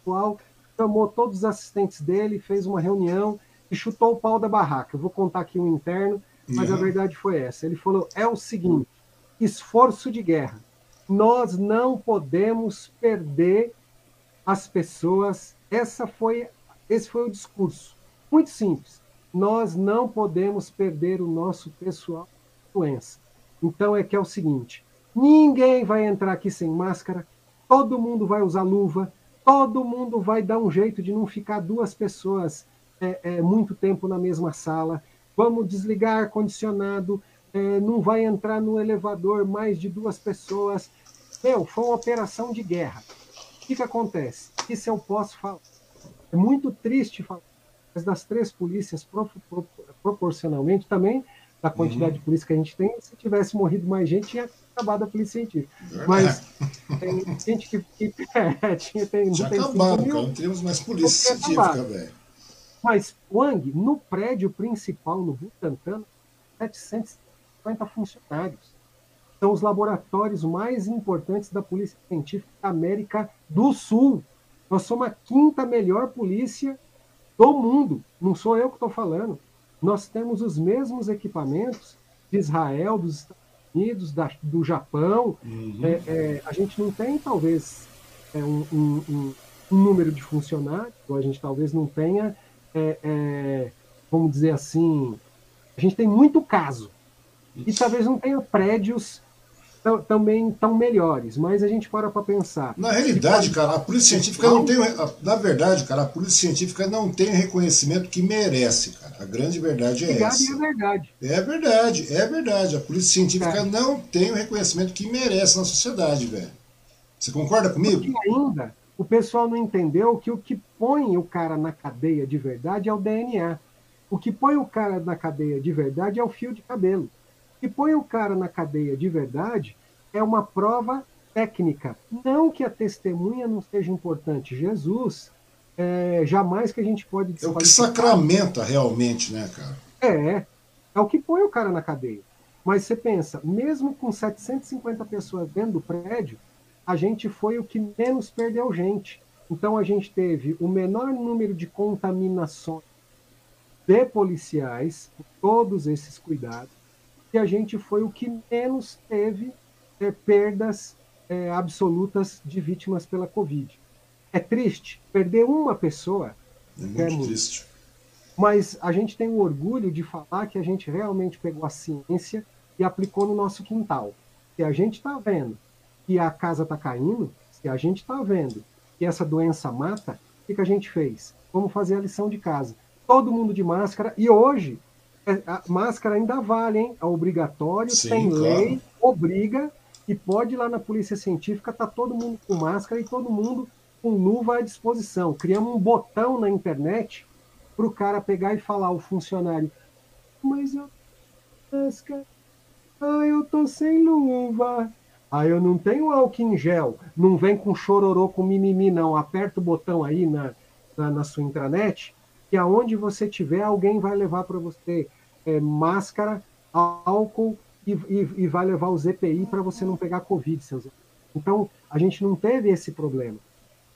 atual, chamou todos os assistentes dele, fez uma reunião e chutou o pau da barraca. Eu vou contar aqui um interno, mas uhum. a verdade foi essa. Ele falou: é o seguinte, esforço de guerra. Nós não podemos perder as pessoas essa foi, esse foi o discurso. Muito simples. Nós não podemos perder o nosso pessoal doença. Então é que é o seguinte: ninguém vai entrar aqui sem máscara, todo mundo vai usar luva, todo mundo vai dar um jeito de não ficar duas pessoas é, é, muito tempo na mesma sala. Vamos desligar ar-condicionado, é, não vai entrar no elevador mais de duas pessoas. Meu, foi uma operação de guerra que, que acontece? Isso eu posso falar. É muito triste falar, mas das três polícias, pro, pro, proporcionalmente, também da quantidade uhum. de polícia que a gente tem, se tivesse morrido mais gente, tinha acabado a polícia científica. Mas tem gente que. que é, tinha, tem, tinha tem acabado, mil, cara, não temos mais polícia científica, velho. Mas, Wang, no prédio principal, no Butantan, 750 funcionários são os laboratórios mais importantes da Polícia Científica da América do Sul. Nós somos a quinta melhor polícia do mundo. Não sou eu que estou falando. Nós temos os mesmos equipamentos de Israel, dos Estados Unidos, da, do Japão. Uhum. É, é, a gente não tem, talvez, é, um, um, um, número de funcionários, ou a gente talvez não tenha, é, é, vamos dizer assim, a gente tem muito caso. E talvez não tenha prédios também estão melhores, mas a gente para para pensar. Na realidade, cara, a polícia científica não tem. Na verdade, cara, a polícia científica não tem o reconhecimento que merece, cara. A grande verdade é essa. É verdade. É verdade, é verdade. A polícia científica não tem o reconhecimento que merece na sociedade, velho. Você concorda comigo? Porque ainda o pessoal não entendeu que o que põe o cara na cadeia de verdade é o DNA. O que põe o cara na cadeia de verdade é o fio de cabelo que põe o cara na cadeia de verdade é uma prova técnica. Não que a testemunha não seja importante. Jesus, é, jamais que a gente pode É o que sacramenta realmente, né, cara? É, é o que põe o cara na cadeia. Mas você pensa, mesmo com 750 pessoas dentro do prédio, a gente foi o que menos perdeu gente. Então a gente teve o menor número de contaminações de policiais, todos esses cuidados, que a gente foi o que menos teve é, perdas é, absolutas de vítimas pela Covid. É triste perder uma pessoa. É muito é triste. Mas a gente tem o orgulho de falar que a gente realmente pegou a ciência e aplicou no nosso quintal. Se a gente está vendo que a casa está caindo, se a gente está vendo que essa doença mata, o que, que a gente fez? Vamos fazer a lição de casa. Todo mundo de máscara. E hoje, é, a máscara ainda vale, hein? É obrigatório, Sim, tem claro. lei, obriga, e pode ir lá na polícia científica, tá todo mundo com máscara e todo mundo com luva à disposição. Criamos um botão na internet para o cara pegar e falar ao funcionário, mas eu máscara, ah, eu tô sem luva. Ah, eu não tenho álcool em gel. Não vem com chororô, com mimimi, não. Aperta o botão aí na, na, na sua intranet que aonde você tiver, alguém vai levar para você é, máscara, álcool e e, e, vai levar o ZPI para você não pegar Covid, seus Então, a gente não teve esse problema.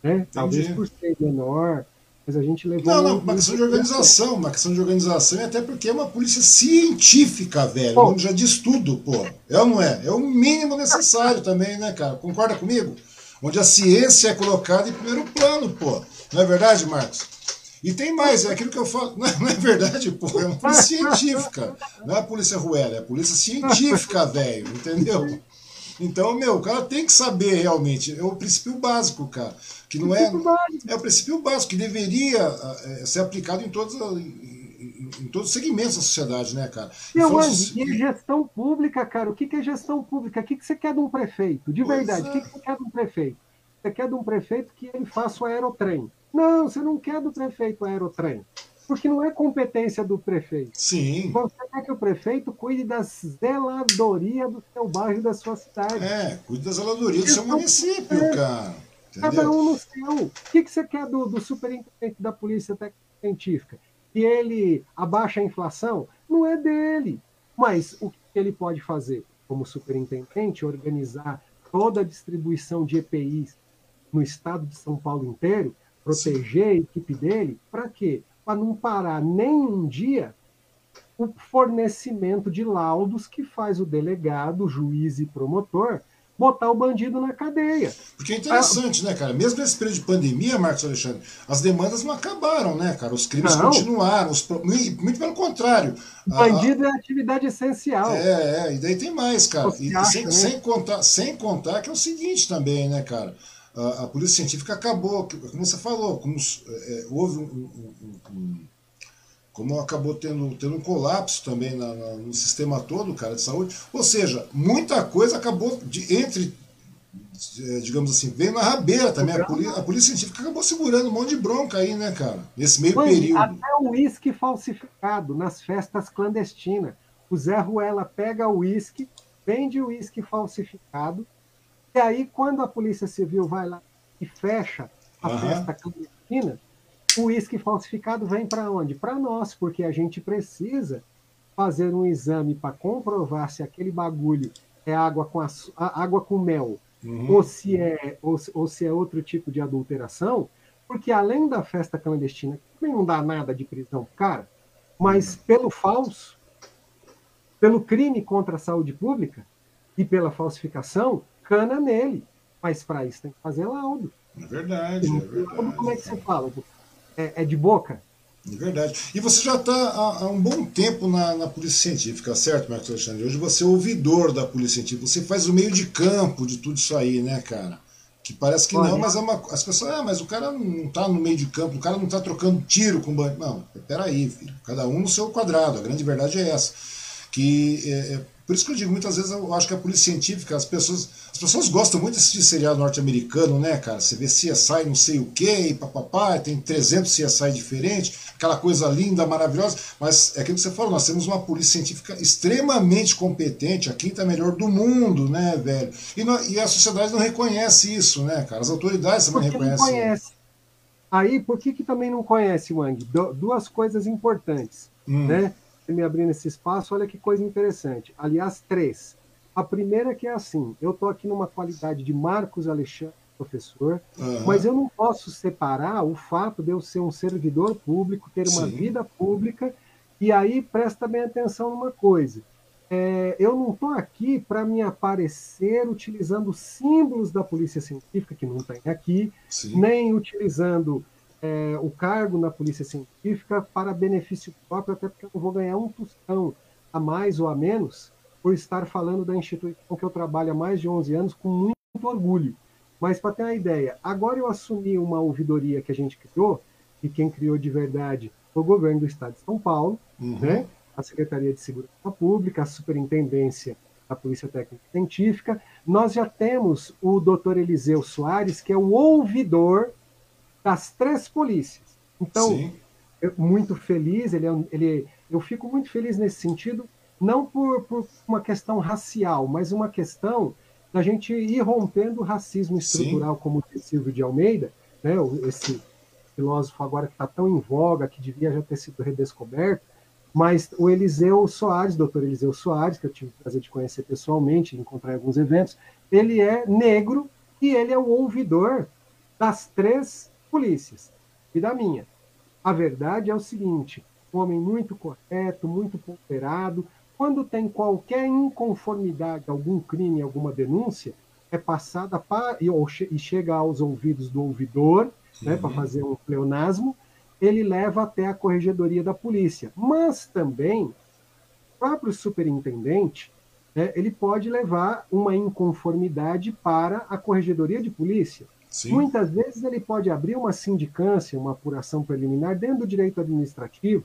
Né? Talvez por ser menor, mas a gente levou. Não, não, uma questão de organização, uma questão de organização, e até porque é uma polícia científica, velho. O nome já diz tudo, pô. É ou não é? É o mínimo necessário também, né, cara? Concorda comigo? Onde a ciência é colocada em primeiro plano, pô. Não é verdade, Marcos? E tem mais, é aquilo que eu falo. Não é, não é verdade, pô. É uma polícia científica. Não é a polícia ruela, é a polícia científica, velho. Entendeu? Então, meu, o cara tem que saber realmente. É o princípio básico, cara. Que não é. É o princípio básico, que deveria é, ser aplicado em todos, em, em, todos os segmentos da sociedade, né, cara? Meu, fosse... e gestão pública, cara, o que, que é gestão pública? O que, que você quer de um prefeito? De pois verdade, é. o que, que você quer de um prefeito? Você quer de um prefeito que ele faça o aerotrem. Não, você não quer do prefeito aerotrem porque não é competência do prefeito. Sim. Você quer que o prefeito cuide da zeladoria do seu bairro e da sua cidade. É, cuide da zeladoria do seu município, é, cara. Entendeu? Cada um no seu. O que, que você quer do, do superintendente da Polícia Científica? Que ele abaixa a inflação? Não é dele. Mas o que ele pode fazer? Como superintendente, organizar toda a distribuição de EPIs no estado de São Paulo inteiro, proteger a equipe dele, para quê? para não parar nem um dia o fornecimento de laudos que faz o delegado, juiz e promotor botar o bandido na cadeia. Porque é interessante, ah, né, cara? Mesmo nesse período de pandemia, Marcos Alexandre, as demandas não acabaram, né, cara? Os crimes não. continuaram, os, muito pelo contrário. Bandido a, a, é atividade essencial. É, é, e daí tem mais, cara. E, acha, sem, né? sem, contar, sem contar que é o seguinte também, né, cara? A, a polícia científica acabou, como você falou, como, é, houve um, um, um, como acabou tendo, tendo um colapso também na, na, no sistema todo, cara, de saúde. Ou seja, muita coisa acabou de, entre, é, digamos assim, veio na rabeira também. A polícia, a polícia, científica acabou segurando um monte de bronca aí, né, cara? Nesse meio período. Até o uísque falsificado nas festas clandestinas. O Zé Ruela pega o uísque, vende o uísque falsificado, e aí, quando a Polícia Civil vai lá e fecha a uhum. festa clandestina, o uísque falsificado vem para onde? Para nós, porque a gente precisa fazer um exame para comprovar se aquele bagulho é água com, a, água com mel uhum. ou, se é, ou, ou, se é outro tipo de adulteração, porque além da festa clandestina, que não dá nada de prisão cara, mas pelo falso, pelo crime contra a saúde pública e pela falsificação, cana nele. Mas para isso tem que fazer laudo. É verdade, é verdade. Como é que você fala? É, é de boca? É verdade. E você já está há, há, um bom tempo na, na, Polícia Científica, certo, Marcos Alexandre? Hoje você é ouvidor da Polícia Científica. Você faz o meio de campo de tudo isso aí, né, cara? Que parece que Olha, não, mas é uma, as pessoas, ah, mas o cara não está no meio de campo, o cara não está trocando tiro com o banco. Não, peraí, filho. Cada um no seu quadrado. A grande verdade é essa. Que é, é por isso que eu digo, muitas vezes eu acho que a polícia científica, as pessoas, as pessoas gostam muito desse seriado norte-americano, né, cara? Você vê CSI não sei o quê, e papapá, tem 300 CSI diferentes, aquela coisa linda, maravilhosa, mas é aquilo que você falou, nós temos uma polícia científica extremamente competente, a quinta melhor do mundo, né, velho? E, e a sociedade não reconhece isso, né, cara? As autoridades também reconhecem. Não conhece. Aí, por que, que também não conhece, Wang? duas coisas importantes, hum. né? Me abrindo esse espaço, olha que coisa interessante. Aliás, três. A primeira é que é assim, eu estou aqui numa qualidade de Marcos Alexandre, professor, uhum. mas eu não posso separar o fato de eu ser um servidor público, ter uma Sim. vida pública, e aí presta bem atenção numa coisa. É, eu não estou aqui para me aparecer utilizando símbolos da polícia científica, que não tem aqui, Sim. nem utilizando é, o cargo na polícia científica para benefício próprio, até porque eu não vou ganhar um tostão a mais ou a menos por estar falando da instituição que eu trabalho há mais de 11 anos com muito orgulho. Mas para ter uma ideia, agora eu assumi uma ouvidoria que a gente criou, e quem criou de verdade foi o governo do estado de São Paulo, uhum. né? a Secretaria de Segurança Pública, a Superintendência da Polícia Técnica Científica. Nós já temos o doutor Eliseu Soares, que é o ouvidor das três polícias. Então, eu, muito feliz, ele, é, ele, eu fico muito feliz nesse sentido, não por, por uma questão racial, mas uma questão da gente ir rompendo o racismo estrutural, Sim. como disse Silvio de Almeida, né, esse filósofo agora que está tão em voga, que devia já ter sido redescoberto, Mas o Eliseu Soares, doutor Eliseu Soares, que eu tive o prazer de conhecer pessoalmente, encontrar em alguns eventos, ele é negro e ele é o ouvidor das três polícias e da minha. A verdade é o seguinte: um homem muito correto, muito ponderado. Quando tem qualquer inconformidade, algum crime, alguma denúncia, é passada para, e, chega aos ouvidos do ouvidor, né, para fazer um pleonasmo, ele leva até a corregedoria da polícia. Mas também, o próprio superintendente, né, ele pode levar uma inconformidade para a corregedoria de polícia. Sim. Muitas vezes ele pode abrir uma sindicância, uma apuração preliminar dentro do direito administrativo,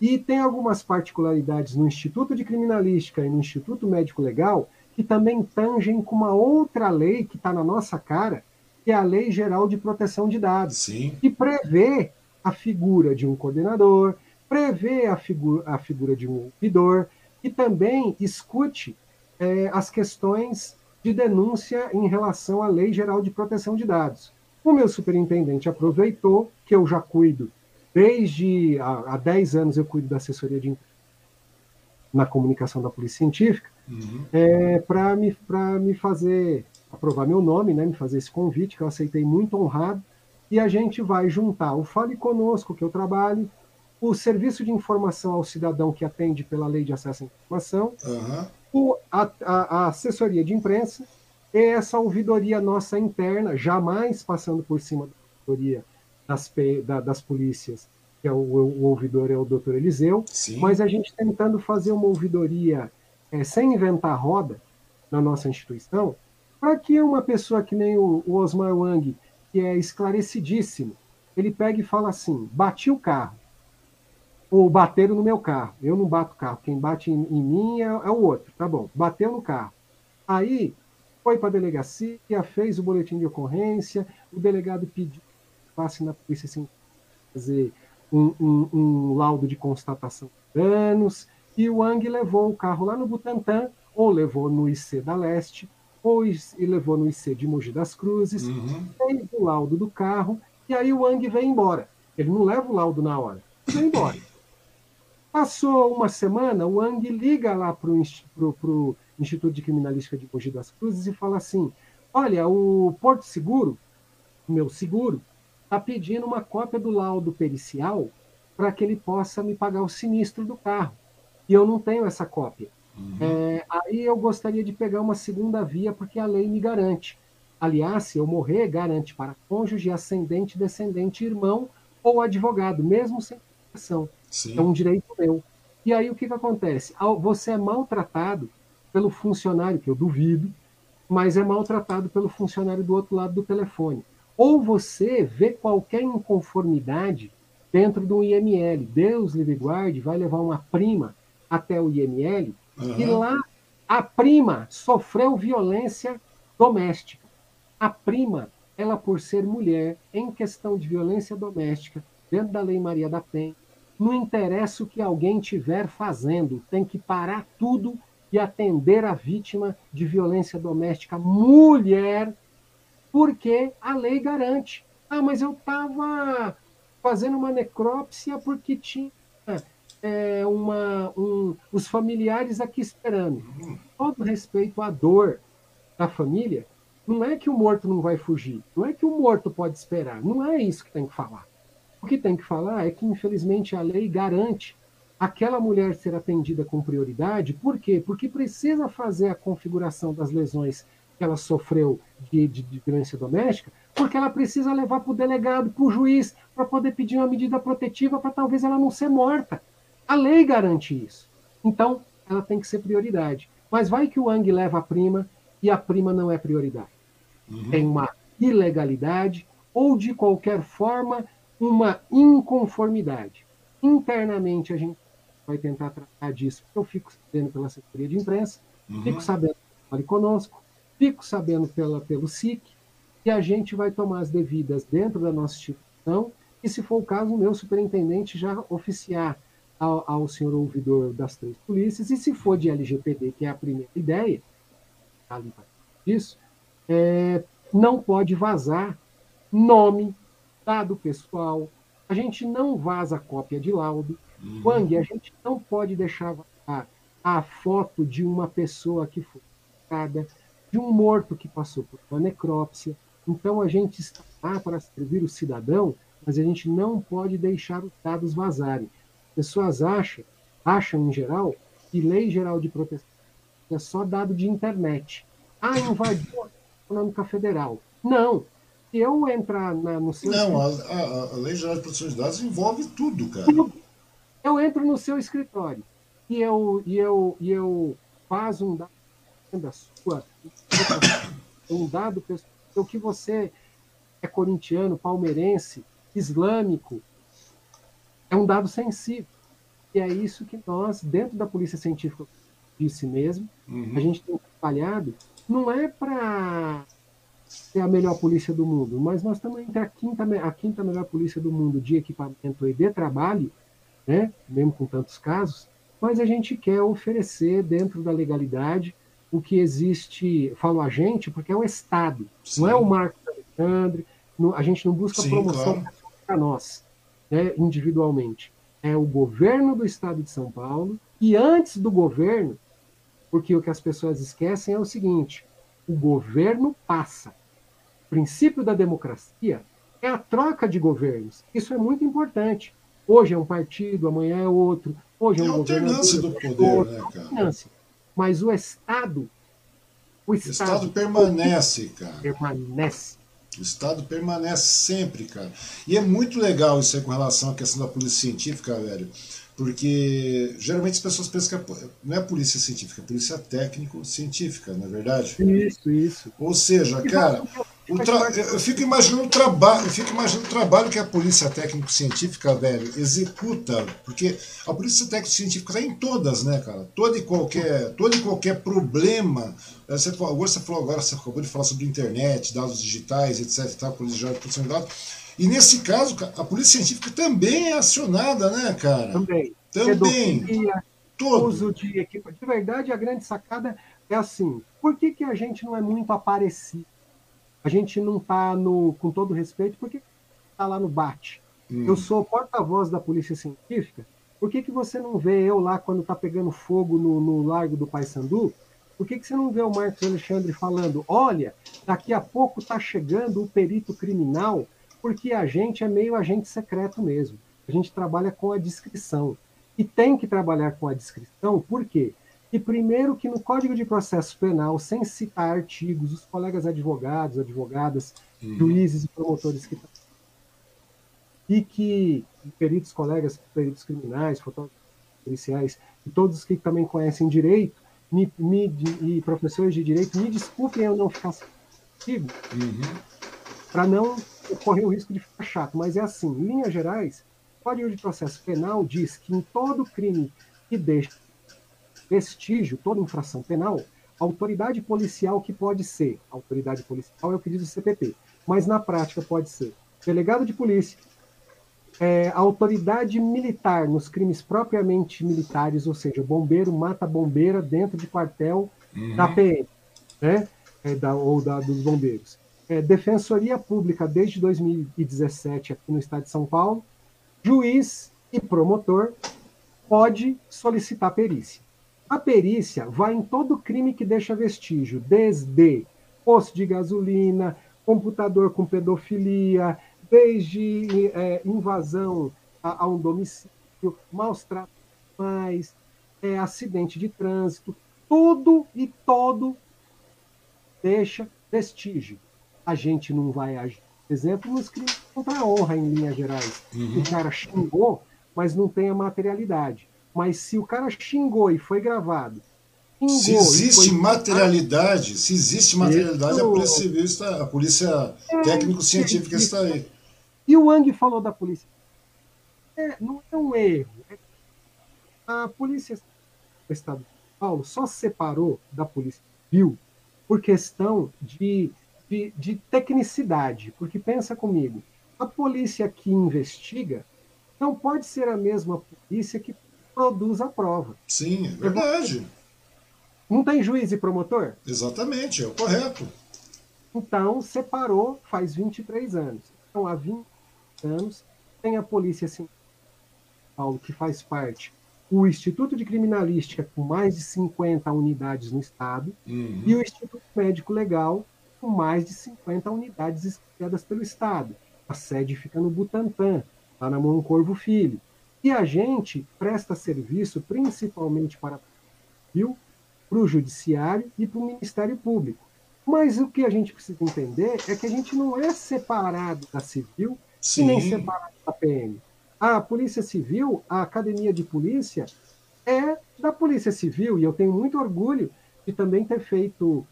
e tem algumas particularidades no Instituto de Criminalística e no Instituto Médico Legal que também tangem com uma outra lei que está na nossa cara, que é a Lei Geral de Proteção de Dados, Sim. que prevê a figura de um coordenador, prevê a, figu a figura de um ouvidor e também escute é, as questões de denúncia em relação à Lei Geral de Proteção de Dados. O meu superintendente aproveitou que eu já cuido desde há, há 10 anos eu cuido da assessoria de na comunicação da polícia científica uhum. é, para me, me fazer aprovar meu nome, né, me fazer esse convite que eu aceitei muito honrado e a gente vai juntar o Fale Conosco, que eu trabalho, o Serviço de Informação ao Cidadão, que atende pela Lei de Acesso à Informação, uhum. O, a, a, a, assessoria de imprensa e essa ouvidoria nossa interna, jamais passando por cima da ouvidoria das, da, das polícias, que é o, o, ouvidor é o doutor Eliseu, Sim. mas a gente tentando fazer uma ouvidoria é, sem inventar roda na nossa instituição, para que uma pessoa que nem o, o Osmar Wang que é esclarecidíssimo. Ele pega e fala assim: bati o carro, ou bateram no meu carro. Eu não bato o carro, quem bate em, em mim é, é, o outro. Tá bom, bateu no carro. Aí foi para a delegacia, fez o boletim de ocorrência, o delegado pediu passe na polícia assim, fazer um, um, um laudo de constatação de danos, e o Ang levou o carro lá no Butantã, ou levou no IC da Leste, depois e levou no IC de Mogi das Cruzes, uhum. fez o laudo do carro, e aí o Ang vem embora. Ele não leva o laudo na hora, vem embora. Passou uma semana, o Ang liga lá para o Instituto de Criminalística de Mogi das Cruzes e fala assim: Olha, o Porto Seguro, meu seguro, está pedindo uma cópia do laudo pericial para que ele possa me pagar o sinistro do carro. E eu não tenho essa cópia. Uhum. É, aí eu gostaria de pegar uma segunda via, porque a lei me garante. Aliás, se eu morrer, garante para cônjuge, ascendente, descendente, irmão ou advogado, mesmo sem proteção. É um direito meu. E aí o que, que acontece? Você é maltratado pelo funcionário, que eu duvido, mas é maltratado pelo funcionário do outro lado do telefone. Ou você vê qualquer inconformidade dentro do IML. Deus livre guarde, vai levar uma prima até o IML Uhum. E lá a prima sofreu violência doméstica. A prima, ela por ser mulher, em questão de violência doméstica, dentro da Lei Maria da Penha, não interessa o que alguém tiver fazendo, tem que parar tudo e atender a vítima de violência doméstica mulher, porque a lei garante. Ah, mas eu estava fazendo uma necrópsia porque tinha é, uma, um, os familiares aqui esperando. Todo respeito à dor da família, não é que o morto não vai fugir, não é que o morto pode esperar, não é isso que tem que falar. O que tem que falar é que, infelizmente, a lei garante aquela mulher ser atendida com prioridade. Por quê? Porque precisa fazer a configuração das lesões que ela sofreu de, de, de violência doméstica, porque ela precisa levar para o delegado, para o juiz, para poder pedir uma medida protetiva para talvez ela não ser morta. A lei garante isso. Então, ela tem que ser prioridade. Mas vai que o Ang leva a prima e a prima não é prioridade. Uhum. Tem uma ilegalidade ou, de qualquer forma, uma inconformidade. Internamente, a gente vai tentar tratar disso, porque eu fico sabendo pela assessoria de imprensa, uhum. fico sabendo pelo conosco, fico sabendo pela, pelo SIC, e a gente vai tomar as devidas dentro da nossa instituição, e, se for o caso, o meu superintendente já oficiar ao, ao senhor ouvidor das três polícias, e se for de LGPD, que é a primeira ideia, ali disso, é, não pode vazar nome, dado pessoal, a gente não vaza cópia de laudo, Uhum. Wang, a gente não pode deixar a, a foto de uma pessoa que foi de um morto que passou por uma necrópsia. Então a gente está lá para servir o cidadão, mas a gente não pode deixar os dados vazarem. Pessoas acham, acham em geral, que lei geral de proteção é só dado de internet. Ah, invadiu a Econômica Federal. Não. Se eu entrar na, no seu. Não, a, a, a, Lei Geral de Proteção de Dados envolve tudo, cara. Eu entro no seu escritório e eu, e eu, e eu faço um dado da sua um dado pessoal, o que você é corintiano, palmeirense, islâmico, é um dado sensível. E é isso que nós, dentro da Polícia Científica, disse mesmo, uhum. a gente tem trabalhado, não é para ser a melhor polícia do mundo, mas nós estamos entre a quinta, a quinta melhor polícia do mundo de equipamento e de trabalho, né, mesmo com tantos casos, mas a gente quer oferecer dentro da legalidade o que existe, falo a gente, porque é o Estado, Sim. não é o Marcos Alexandre, não, a gente não busca Sim, promoção claro. para nós, né, individualmente. É o governo do Estado de São Paulo, e antes do governo, porque o que as pessoas esquecem é o seguinte: o governo passa. O princípio da democracia é a troca de governos. Isso é muito importante. Hoje é um partido, amanhã é outro. Hoje é, é um alternância do poder, né, cara? Alternância. Mas o Estado. O Estado, o Estado permanece, cara. Permanece. O Estado permanece sempre, cara. E é muito legal isso aí com relação à questão da polícia científica, velho. Porque geralmente as pessoas pensam que não é polícia científica, é polícia técnico-científica, não é verdade? Isso, isso. Ou seja, cara, Tra... Eu fico imaginando o trabalho, eu fico imaginando o trabalho que a polícia técnico-científica, velho, executa, porque a polícia técnico-científica está em todas, né, cara? Todo e qualquer, todo e qualquer problema. Eh, você, agora você falou agora, você acabou de falar sobre internet, dados digitais, etc. Tá, polícia de proteção de dados. E nesse caso, a polícia científica também é acionada, né, cara? Também. Também. Todo. Uso de equipa. De verdade, a grande sacada é assim: por que, que a gente não é muito aparecido? a gente não está no, com todo respeito, porque está lá no bate. Hum. Eu sou porta-voz da Polícia Científica. Por que, que você não vê eu lá quando está pegando fogo no, no Largo do Paissandu? Por que, que você não vê o Marcos Alexandre falando: olha, daqui a pouco está chegando o perito criminal, porque a gente é meio agente secreto mesmo. A gente trabalha com a descrição. E tem que trabalhar com a descrição, por quê? E primeiro que no Código de Processo Penal, sem citar artigos, os colegas advogados, advogadas, uhum. juízes e promotores que e que peritos, colegas, peritos criminais, fotógrafos policiais e todos que também conhecem direito me, me, e professores de direito, me desculpem eu não ficar contigo, uhum. para não correr o risco de ficar chato, mas é assim, em linhas gerais, o Código de Processo Penal diz que em todo crime que deixa vestígio, toda infração penal, autoridade policial que pode ser, autoridade policial é o que diz o CPP, mas na prática pode ser delegado de polícia, é, autoridade militar nos crimes propriamente militares, ou seja, bombeiro mata bombeira dentro de quartel uhum. da PM, né? É, da, ou da, dos bombeiros. É, Defensoria Pública desde 2017 aqui no estado de São Paulo, juiz e promotor pode solicitar perícia. A perícia vai em todo crime que deixa vestígio, desde posto de gasolina, computador com pedofilia, desde é, invasão a, a, um domicílio, maus tratos é, acidente de trânsito, tudo e todo deixa vestígio. A gente não vai agir, por exemplo, nos crimes contra a honra, em linhas gerais. Uhum. O cara xingou, mas não tem a materialidade. Mas se o cara xingou e foi gravado. Xingou se existe materialidade, se existe materialidade, Isso... a Polícia Civil está, a Polícia é, Técnico-Científica é, está aí. E o Wang falou da polícia. É, não é um erro. A Polícia do Estado de São Paulo só separou da Polícia Civil por questão de, de, de tecnicidade. Porque pensa comigo, a polícia que investiga não pode ser a mesma polícia que produz a prova. Sim, é verdade. Não tem juiz e promotor? Exatamente, é o correto. Então, separou faz 23 anos. Então, há 20 anos, tem a polícia. Paulo, que faz parte o Instituto de Criminalística, com mais de 50 unidades no Estado, uhum. e o Instituto Médico Legal, com mais de 50 unidades espalhadas pelo Estado. A sede fica no Butantã, lá na Mão Corvo Filho. E a gente presta serviço principalmente para o para o Judiciário e para o Ministério Público. Mas o que a gente precisa entender é que a gente não é separado da civil Sim. e nem separado da PM. A Polícia Civil, a Academia de Polícia, é da Polícia Civil, e eu tenho muito orgulho de também ter feito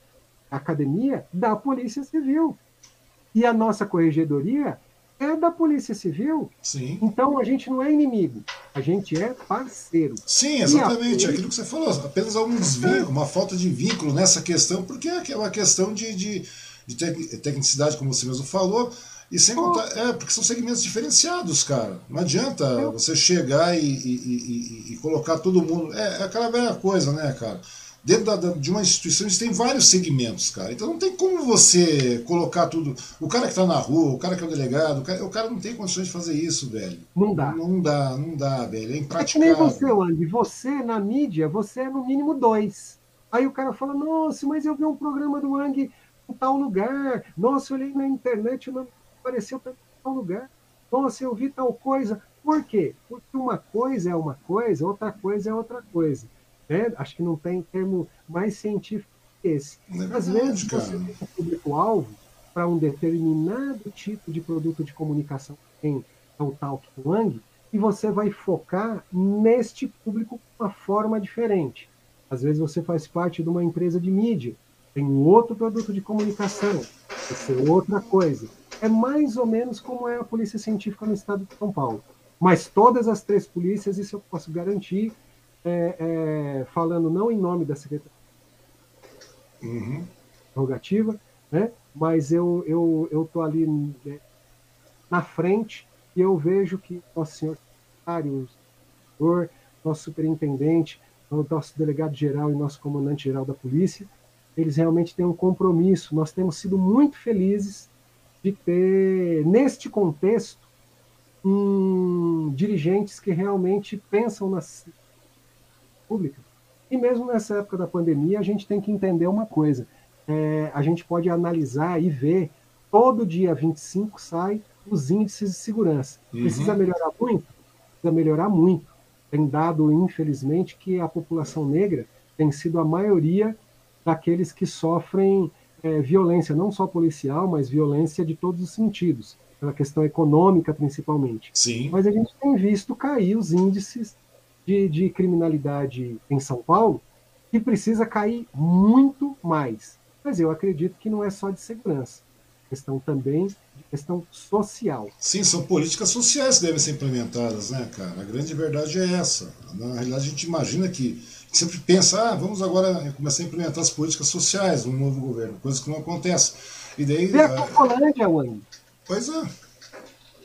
academia da Polícia Civil. E a nossa corregedoria é da Polícia Civil. Sim. Então a gente não é inimigo, a gente é parceiro. Sim, exatamente. A... Aquilo que você falou, apenas há um desvio, uma falta de vínculo nessa questão, porque é uma questão de, de, de tecnicidade, como você mesmo falou. E sem contar, é, porque são segmentos diferenciados, cara. Não adianta você chegar e, e, e, e colocar todo mundo. É, é, aquela velha coisa, né, cara? Dentro da, de uma instituição eles têm vários segmentos, cara. Então não tem como você colocar tudo. O cara que tá na rua, o cara que é o delegado, o cara, o cara não tem condições de fazer isso, velho. Não dá. Não dá, não dá, velho. É impraticável. É que nem você, Andy. Você, na mídia, você é no mínimo dois. Aí o cara fala, nossa, mas eu vi um programa do Ang em tal lugar. Nossa, eu olhei na internet, não apareceu para tal lugar. Nossa, eu vi tal coisa. Por quê? Porque uma coisa é uma coisa, outra coisa é outra coisa. Né? Acho que não tem termo mais científico que esse. É Às vezes você tem um público-alvo para um determinado tipo de produto de comunicação que tem o Talk Wang, e você vai focar neste público de uma forma diferente. Às vezes você faz parte de uma empresa de mídia, tem outro produto de comunicação, vai ser outra coisa. É mais ou menos como é a Polícia Científica no estado de São Paulo. Mas todas as três polícias, isso eu posso garantir, é, é, falando não em nome da Secretaria uhum. Né? mas eu eu eu tô ali né, na frente e eu vejo que nosso senhor secretário, o nosso superintendente, o nosso delegado geral e nosso comandante geral da polícia, eles realmente têm um compromisso. Nós temos sido muito felizes de ter neste contexto um, dirigentes que realmente pensam nas pública. E mesmo nessa época da pandemia, a gente tem que entender uma coisa. É, a gente pode analisar e ver, todo dia 25 sai os índices de segurança. Uhum. Precisa melhorar muito? Precisa melhorar muito. Tem dado, infelizmente, que a população negra tem sido a maioria daqueles que sofrem é, violência, não só policial, mas violência de todos os sentidos, pela questão econômica principalmente. Sim. Mas a gente tem visto cair os índices de, de criminalidade em São Paulo que precisa cair muito mais. Mas eu acredito que não é só de segurança, questão também de questão social. Sim, são políticas sociais que devem ser implementadas, né, cara? A grande verdade é essa. Na realidade, a gente imagina que sempre pensa, ah, vamos agora começar a implementar as políticas sociais no novo governo, coisas que não acontecem. E daí. Vê a Cracolândia, Wang. Pois é.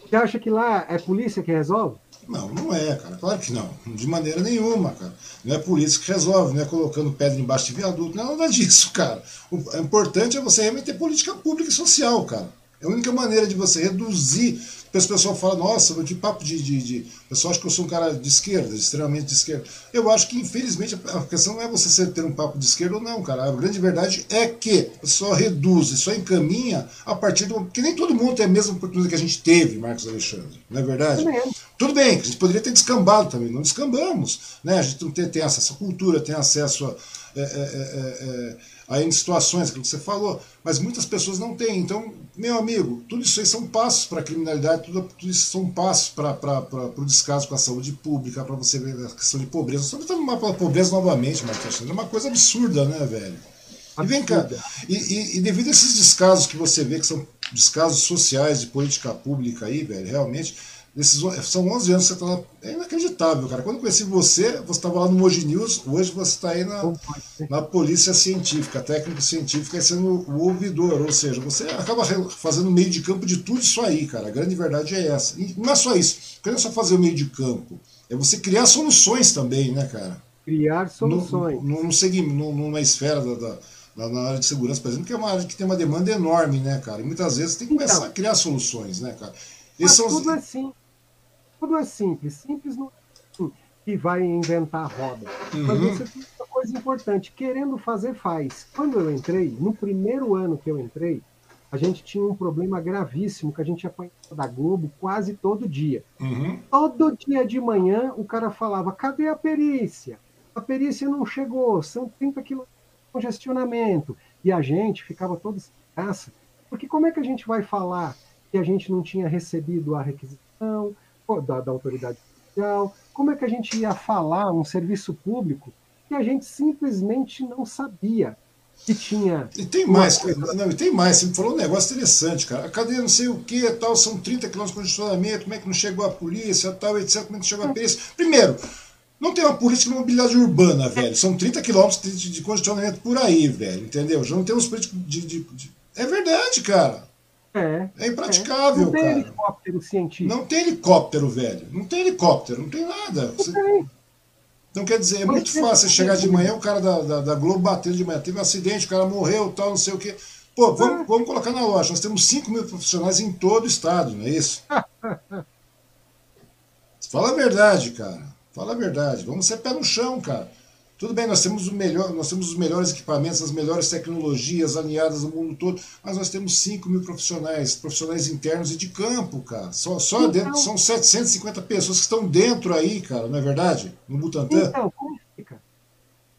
Você acha que lá é polícia que resolve? Não, não é, cara. Claro que não. De maneira nenhuma, cara. Não é polícia que resolve, não é colocando pedra embaixo de viaduto, não é nada disso, cara. O importante é você realmente ter política pública e social, cara. É a única maneira de você reduzir o pessoal fala, nossa, que papo de, de, de. O pessoal acha que eu sou um cara de esquerda, extremamente de esquerda. Eu acho que, infelizmente, a questão não é você ter um papo de esquerda ou não, cara. A grande verdade é que só reduz, só encaminha a partir do. que nem todo mundo tem a mesma oportunidade que a gente teve, Marcos Alexandre. Não é verdade? Tudo bem, a gente poderia ter descambado também, não descambamos. Né? A gente não tem, tem acesso à cultura, tem acesso a. É, é, é, é aí em situações, aquilo que você falou, mas muitas pessoas não têm. Então, meu amigo, tudo isso aí são passos para a criminalidade, tudo, tudo, isso são passos para o descaso com a saúde pública, para você ver a questão de pobreza. Só estamos tá pela pobreza novamente, Marcos. É uma coisa absurda, né, velho? E vem cá, e, e, e, devido a esses descasos que você vê, que são descasos sociais de política pública aí, velho, realmente, esses, são 11 anos que você está lá. É inacreditável, cara. Quando eu conheci você, você estava lá no Moji News, hoje você está aí na, na Polícia Científica, técnica científica, e sendo o ouvidor. Ou seja, você acaba fazendo meio de campo de tudo isso aí, cara. A grande verdade é essa. E não é só isso. Não é só fazer o meio de campo. É você criar soluções também, né, cara? Criar soluções. Num, num, numa esfera da, da na área de segurança, por exemplo, que é uma área que tem uma demanda enorme, né, cara? E muitas vezes tem que começar então, a criar soluções, né, cara? Mas são... tudo assim tudo é simples. Simples não que vai inventar a roda. Uhum. Mas você tem uma coisa importante, querendo fazer, faz. Quando eu entrei, no primeiro ano que eu entrei, a gente tinha um problema gravíssimo que a gente apanhava da Globo quase todo dia. Uhum. Todo dia de manhã o cara falava: cadê a perícia? A perícia não chegou, são 30 quilômetros de congestionamento. E a gente ficava todo sem graça. Porque como é que a gente vai falar que a gente não tinha recebido a requisição da, da autoridade policial? Como é que a gente ia falar um serviço público que a gente simplesmente não sabia? que tinha. E tem mais, coisa... não, e tem mais, você me falou um negócio interessante, cara. A cadeia não sei o que, tal, são 30 quilômetros de congestionamento, como é que não chegou a polícia, tal, etc, como é que não chegou a perícia. Primeiro, não tem uma política de mobilidade urbana, velho. São 30 quilômetros de, de, congestionamento por aí, velho, entendeu? Já não temos política de, de, de... É verdade, cara. É. É impraticável, é. Não tem cara. helicóptero científico. Não tem helicóptero, velho. Não tem helicóptero, não tem nada. Não Você... tem. Então, quer dizer, é muito fácil chegar de manhã, o cara da, da, da, Globo batendo de manhã, teve um acidente, o cara morreu, tal, não sei o quê. Pô, vamos, vamos colocar na loja, nós temos 5 mil profissionais em todo o estado, não é isso? Fala a verdade, cara. Fala a verdade. Vamos ser pé no chão, cara. Tudo bem, nós temos, o melhor, nós temos os melhores equipamentos, as melhores tecnologias alinhadas no mundo todo, mas nós temos 5 mil profissionais, profissionais internos e de campo, cara. Só, só então, dentro, são 750 pessoas que estão dentro aí, cara, não é verdade? No Butantan. Então, como fica?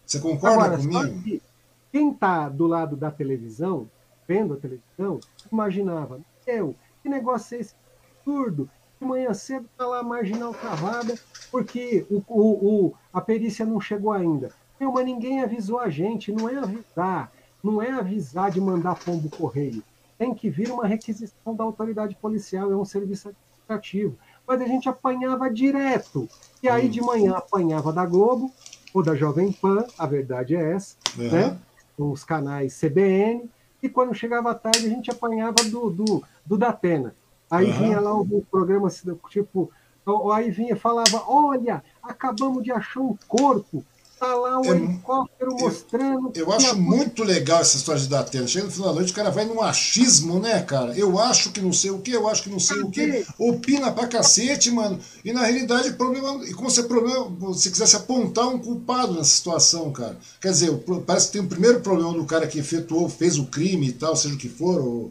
Você concorda Agora, comigo? Que quem está do lado da televisão, vendo a televisão, imaginava, meu, que negócio é esse absurdo? De manhã cedo está lá a marginal travada, porque o, o, o, a perícia não chegou ainda. Meu, mas ninguém avisou a gente, não é avisar, não é avisar de mandar pombo correio. Tem que vir uma requisição da autoridade policial, é um serviço administrativo. Mas a gente apanhava direto. E aí de manhã apanhava da Globo ou da Jovem Pan, a verdade é essa, uhum. né? Os canais CBN, e quando chegava à tarde a gente apanhava do, do, do Datena. Aí uhum. vinha lá o programa tipo Aí vinha falava: Olha, acabamos de achar um corpo. Tá lá um é, helicóptero mostrando. Eu, eu acho muito legal essa história de Datena. Chega no final da noite, o cara vai num achismo, né, cara? Eu acho que não sei o que, eu acho que não sei o que. Opina pra cacete, mano. E na realidade, problema. E como se problema, se quisesse apontar um culpado nessa situação, cara. Quer dizer, parece que tem o primeiro problema do cara que efetuou, fez o crime e tal, seja o que for, ou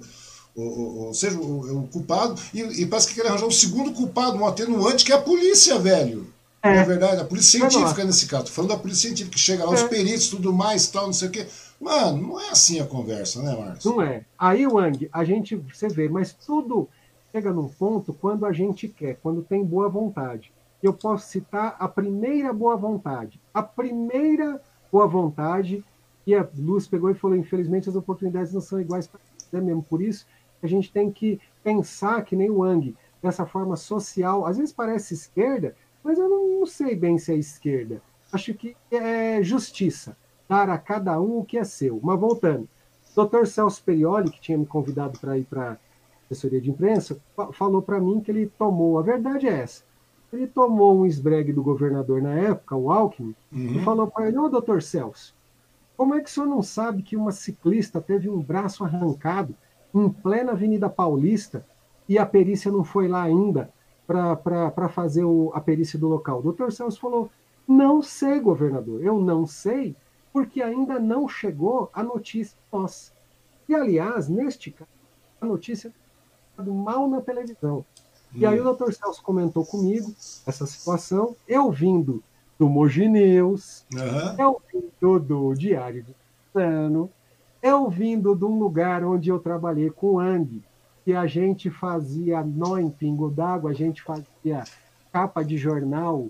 ou, ou seja, o, o culpado, e, e, parece que quer arranjar um segundo culpado, um atenuante, que é a polícia, velho. É, é verdade, a polícia científica nesse caso. Tô falando da polícia científica, que chega lá, é. os peritos, tudo mais, tal, não sei o quê. Mano, não é assim a conversa, né, Marcos? Não é. Aí, Wang, a gente, você vê, mas tudo chega num ponto quando a gente quer, quando tem boa vontade. Eu posso citar a primeira boa vontade. A primeira boa vontade, e a Luz pegou e falou: infelizmente as oportunidades não são iguais para você mesmo. Por isso, a gente tem que pensar que nem o Wang, dessa forma social. Às vezes parece esquerda, mas eu não, não sei bem se é esquerda. Acho que é justiça, dar a cada um o que é seu. Mas voltando, doutor Celso Perioli, que tinha me convidado para ir para a assessoria de imprensa, falou para mim que ele tomou, a verdade é essa, ele tomou um esbregue do governador na época, o Alckmin, uhum. e falou para ele, ô doutor Celso, como é que o senhor não sabe que uma ciclista teve um braço arrancado em plena Avenida Paulista, e a perícia não foi lá ainda para fazer o, a perícia do local. O doutor Celso falou: não sei, governador, eu não sei, porque ainda não chegou a notícia nossa. E, aliás, neste caso, a notícia mal na televisão. Hum. E aí o doutor Celso comentou comigo essa situação, eu vindo do Mogineus, uhum. eu vindo do Diário do Ano, eu vindo de um lugar onde eu trabalhei com Ang, que a gente fazia nó em pingo d'água, a gente fazia capa de jornal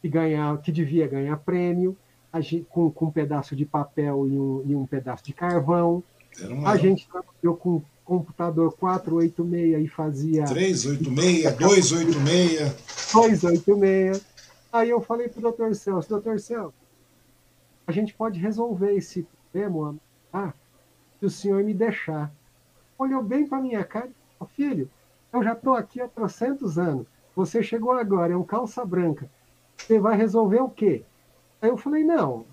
que, ganhava, que devia ganhar prêmio, gente, com, com um pedaço de papel e um, e um pedaço de carvão. Uma... A gente trabalhou com computador 486 e fazia. 386, 286. 286. Aí eu falei para o doutor Celso, doutor Celso, a gente pode resolver esse problema, ah, se o senhor me deixar. Olhou bem para minha cara e falou, filho, eu já estou aqui há trocentos anos. Você chegou agora, é um calça branca. Você vai resolver o quê? Aí eu falei, não,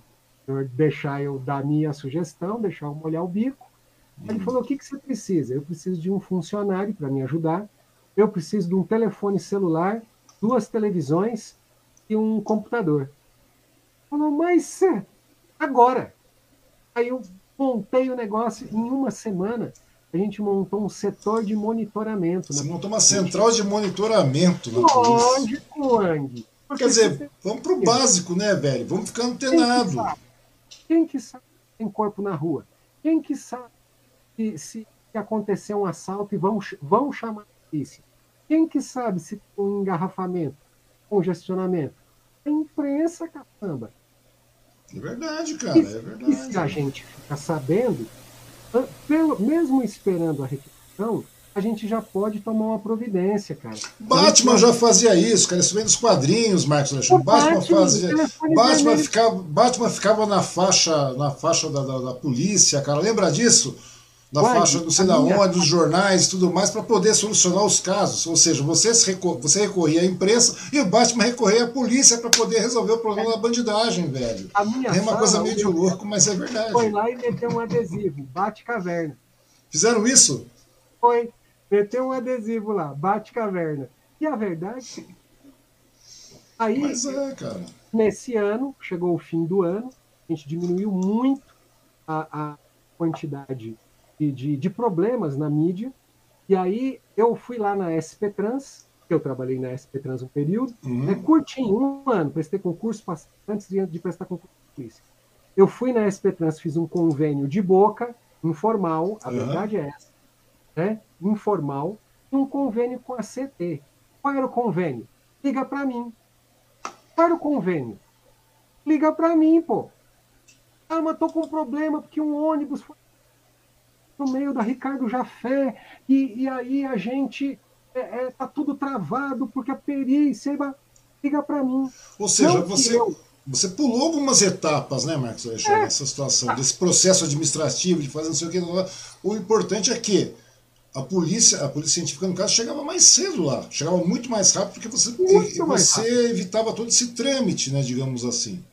deixar eu dar minha sugestão, deixar eu molhar o bico. Ele falou, o que, que você precisa? Eu preciso de um funcionário para me ajudar, eu preciso de um telefone celular, duas televisões, e um computador. Falou, mas agora. Aí eu montei o negócio em uma semana. A gente montou um setor de monitoramento. Você montou uma central de monitoramento na Lógico, polícia. Quer dizer, vamos pro básico, né, velho? Vamos ficar antenado. Quem que sabe, Quem que sabe tem corpo na rua? Quem que sabe se, se acontecer um assalto e vão, vão chamar a polícia? Quem que sabe se tem um engarrafamento, congestionamento? A imprensa, caçamba. É verdade, cara, e, é verdade. E se a gente fica sabendo, pelo, mesmo esperando a requisição, a gente já pode tomar uma providência, cara. Batman já fazia isso, cara. Isso vem dos quadrinhos, Marcos Alexandre. Batman, Batman fazia. Batman ficava, Batman ficava na faixa, na faixa da, da, da polícia, cara. Lembra disso? Na Pode, faixa não sei da onde, dos jornais e tudo mais, para poder solucionar os casos. Ou seja, você, recor você recorria à imprensa e o Batman recorria à polícia para poder resolver o problema é. da bandidagem, velho. A minha é uma coisa meio de louco, mas é verdade. Foi lá e meteu um adesivo, Bate Caverna. Fizeram isso? Foi. Meteu um adesivo lá, Bate Caverna. E a verdade. Aí, mas é, cara. nesse ano, chegou o fim do ano, a gente diminuiu muito a, a quantidade de, de problemas na mídia. E aí eu fui lá na SP Trans, que eu trabalhei na SP Trans um período, uhum. é curtinho, um ano, prestei concurso antes de, de prestar concurso de polícia. Eu fui na SP Trans, fiz um convênio de boca, informal, a uhum. verdade é essa, né? informal, um convênio com a CT. Qual era o convênio? Liga para mim. Qual era o convênio? Liga para mim, pô. Ah, mas tô com problema porque um ônibus foi no meio da Ricardo Jafé, e, e aí a gente é, é, tá tudo travado porque a perícia liga para mim. Ou seja, você, eu... você pulou algumas etapas, né, Marcos Alexandre, é. nessa situação, desse processo administrativo de fazer não sei o que. O importante é que a polícia, a polícia científica, no caso, chegava mais cedo lá, chegava muito mais rápido, porque você, você evitava todo esse trâmite, né, digamos assim.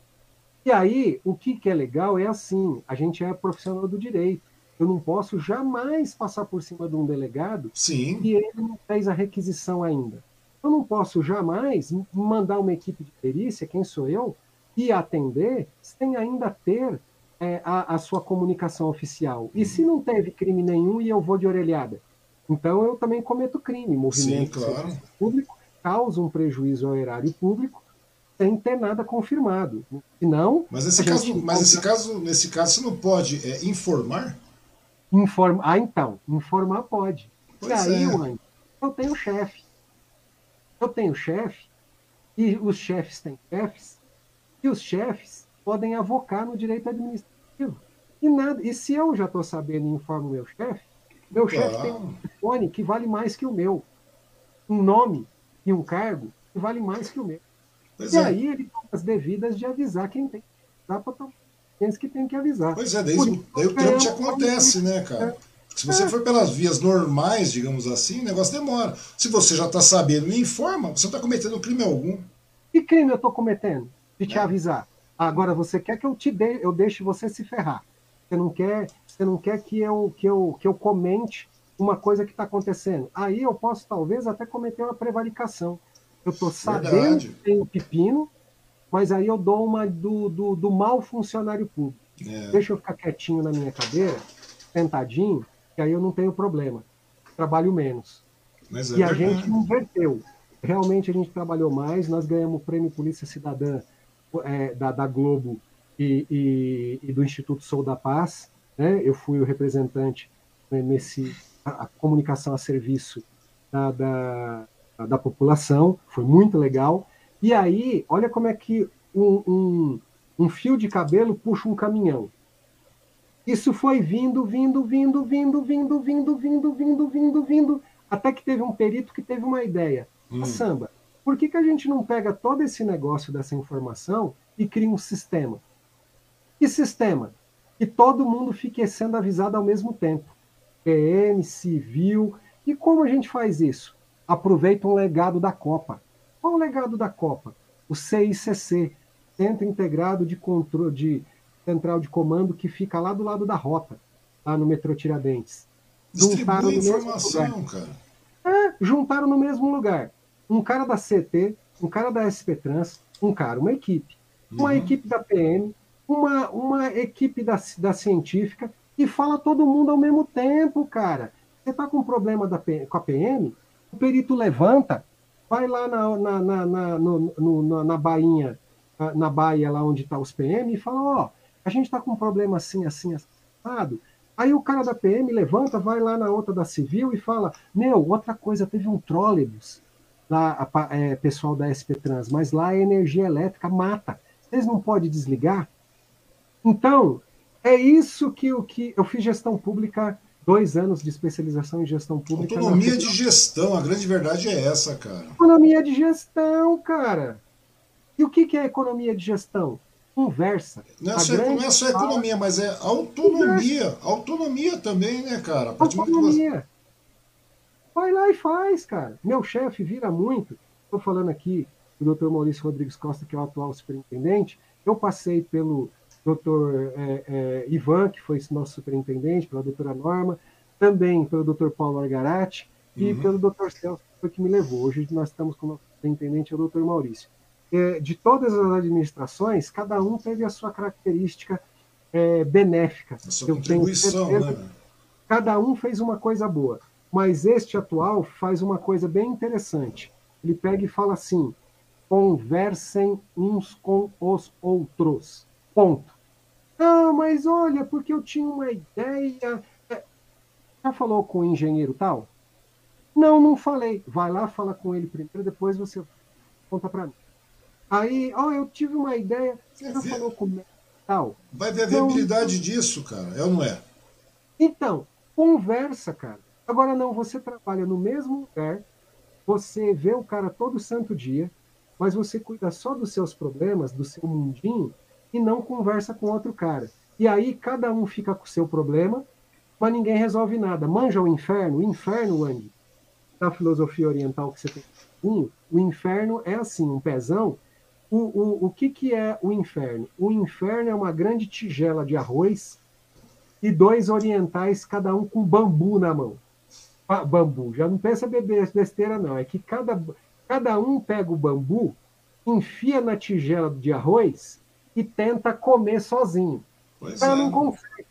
E aí, o que, que é legal é assim, a gente é profissional do direito. Eu não posso jamais passar por cima de um delegado Sim. e ele não fez a requisição ainda. Eu não posso jamais mandar uma equipe de perícia, quem sou eu, e atender sem ainda ter é, a, a, sua comunicação oficial. E se não teve crime nenhum e eu vou de orelhada? Então eu também cometo crime. Movimento Sim, claro. público causa um prejuízo ao erário público sem ter nada confirmado. E não. Mas nesse caso, mas nesse caso, nesse caso você não pode é, informar? Informa... Ah, então, informar pode. Pois e aí, é. eu tenho chefe. Eu tenho chefe, e os chefes têm chefes, e os chefes podem avocar no direito administrativo. E, nada, e se eu já estou sabendo e informo meu chefe, meu chefe tem um telefone que vale mais que o meu. Um nome e um cargo que vale mais que o meu. Pois e é. aí ele toma as devidas de avisar quem tem. Dá para tomar que tem que avisar. Pois é, daí, daí o trâmite acontece, né, cara? Se você for pelas vias normais, digamos assim, o negócio demora. Se você já está sabendo e informa, você não está cometendo crime algum. Que crime eu estou cometendo? De te é. avisar. Agora você quer que eu te dê, eu deixe você se ferrar. Você não quer, você não quer que eu que eu que eu comente uma coisa que está acontecendo. Aí eu posso talvez até cometer uma prevaricação. Eu estou sabendo Verdade. que tem o pepino, mas aí eu dou uma do, do, do mau funcionário público. É. Deixa eu ficar quietinho na minha cadeira, sentadinho, que aí eu não tenho problema. Trabalho menos. É e a gente inverteu. Realmente a gente trabalhou mais, nós ganhamos o prêmio Polícia Cidadã é, da, da, Globo e, e, e, do Instituto Sou da Paz. Né? Eu fui o representante né, nesse a, a, comunicação a serviço da, da, da população, foi muito legal. E aí, olha como é que um, um, um fio de cabelo puxa um caminhão. Isso foi vindo, vindo, vindo, vindo, vindo, vindo, vindo, vindo, vindo, vindo, até que teve um perito que teve uma ideia. Hum. Samba, por que, que a gente não pega todo esse negócio dessa informação e cria um sistema? Que sistema? Que todo mundo fique sendo avisado ao mesmo tempo. PM, civil. E como a gente faz isso? Aproveita um legado da Copa. Qual o legado da Copa? O CICC, Centro Integrado de Controle de Central de Comando, que fica lá do lado da rota, lá no metrô Tiradentes. Juntaram informação, cara. É, juntaram no mesmo lugar. Um cara da CT, um cara da SP Trans, um cara, uma equipe. Uma uhum. equipe da PM, uma, uma equipe da, da científica, e fala todo mundo ao mesmo tempo, cara. Você tá com um problema da, com a PM, o perito levanta, vai lá na, na, na, na, no, no, na, bainha, na baia lá onde está os PM, e fala, ó, oh, a gente está com um problema assim, assim, assado. Aí o cara da PM levanta, vai lá na outra da civil e fala, meu, outra coisa, teve um trólebus lá, a, é, pessoal da SP Trans, mas lá a energia elétrica mata. Vocês não podem desligar? Então, é isso que, o que eu fiz gestão pública, dois anos de especialização em gestão pública. Autonomia de gestão, a grande verdade é essa, cara. Economia de gestão, cara. E o que, que é economia de gestão? Conversa. Não é, só, não é só economia, mas é autonomia. Conversa. Autonomia também, né, cara? Autonomia. Vai lá e faz, cara. Meu chefe vira muito. Estou falando aqui do Dr. Maurício Rodrigues Costa, que é o atual superintendente. Eu passei pelo Dr. É, é, Ivan, que foi nosso superintendente, pela doutora Norma, também pelo Dr. Paulo Argarati e uhum. pelo Dr. Celso, que foi que me levou. Hoje nós estamos com o nosso superintendente, o Dr. Maurício. É, de todas as administrações, cada um teve a sua característica é, benéfica. A sua Eu contribuição, né? Cada um fez uma coisa boa. Mas este atual faz uma coisa bem interessante. Ele pega e fala assim: conversem uns com os outros. Ponto. Ah, mas olha, porque eu tinha uma ideia. É, já falou com o engenheiro tal? Não, não falei. Vai lá, fala com ele primeiro, depois você conta para mim. Aí, ó, oh, eu tive uma ideia. Você já falou com o tal? Vai ver a viabilidade não, disso, cara. É ou não é? Então, conversa, cara. Agora não, você trabalha no mesmo lugar, você vê o cara todo santo dia, mas você cuida só dos seus problemas, do seu mundinho, e não conversa com outro cara. E aí cada um fica com o seu problema, mas ninguém resolve nada. Manja o inferno, o inferno, Andy, da filosofia oriental que você tem. O inferno é assim, um pezão. O, o, o que, que é o inferno? O inferno é uma grande tigela de arroz e dois orientais, cada um com bambu na mão bambu. Já não pensa besteira, não. É que cada, cada um pega o bambu, enfia na tigela de arroz e tenta comer sozinho. Pois é. não consegue.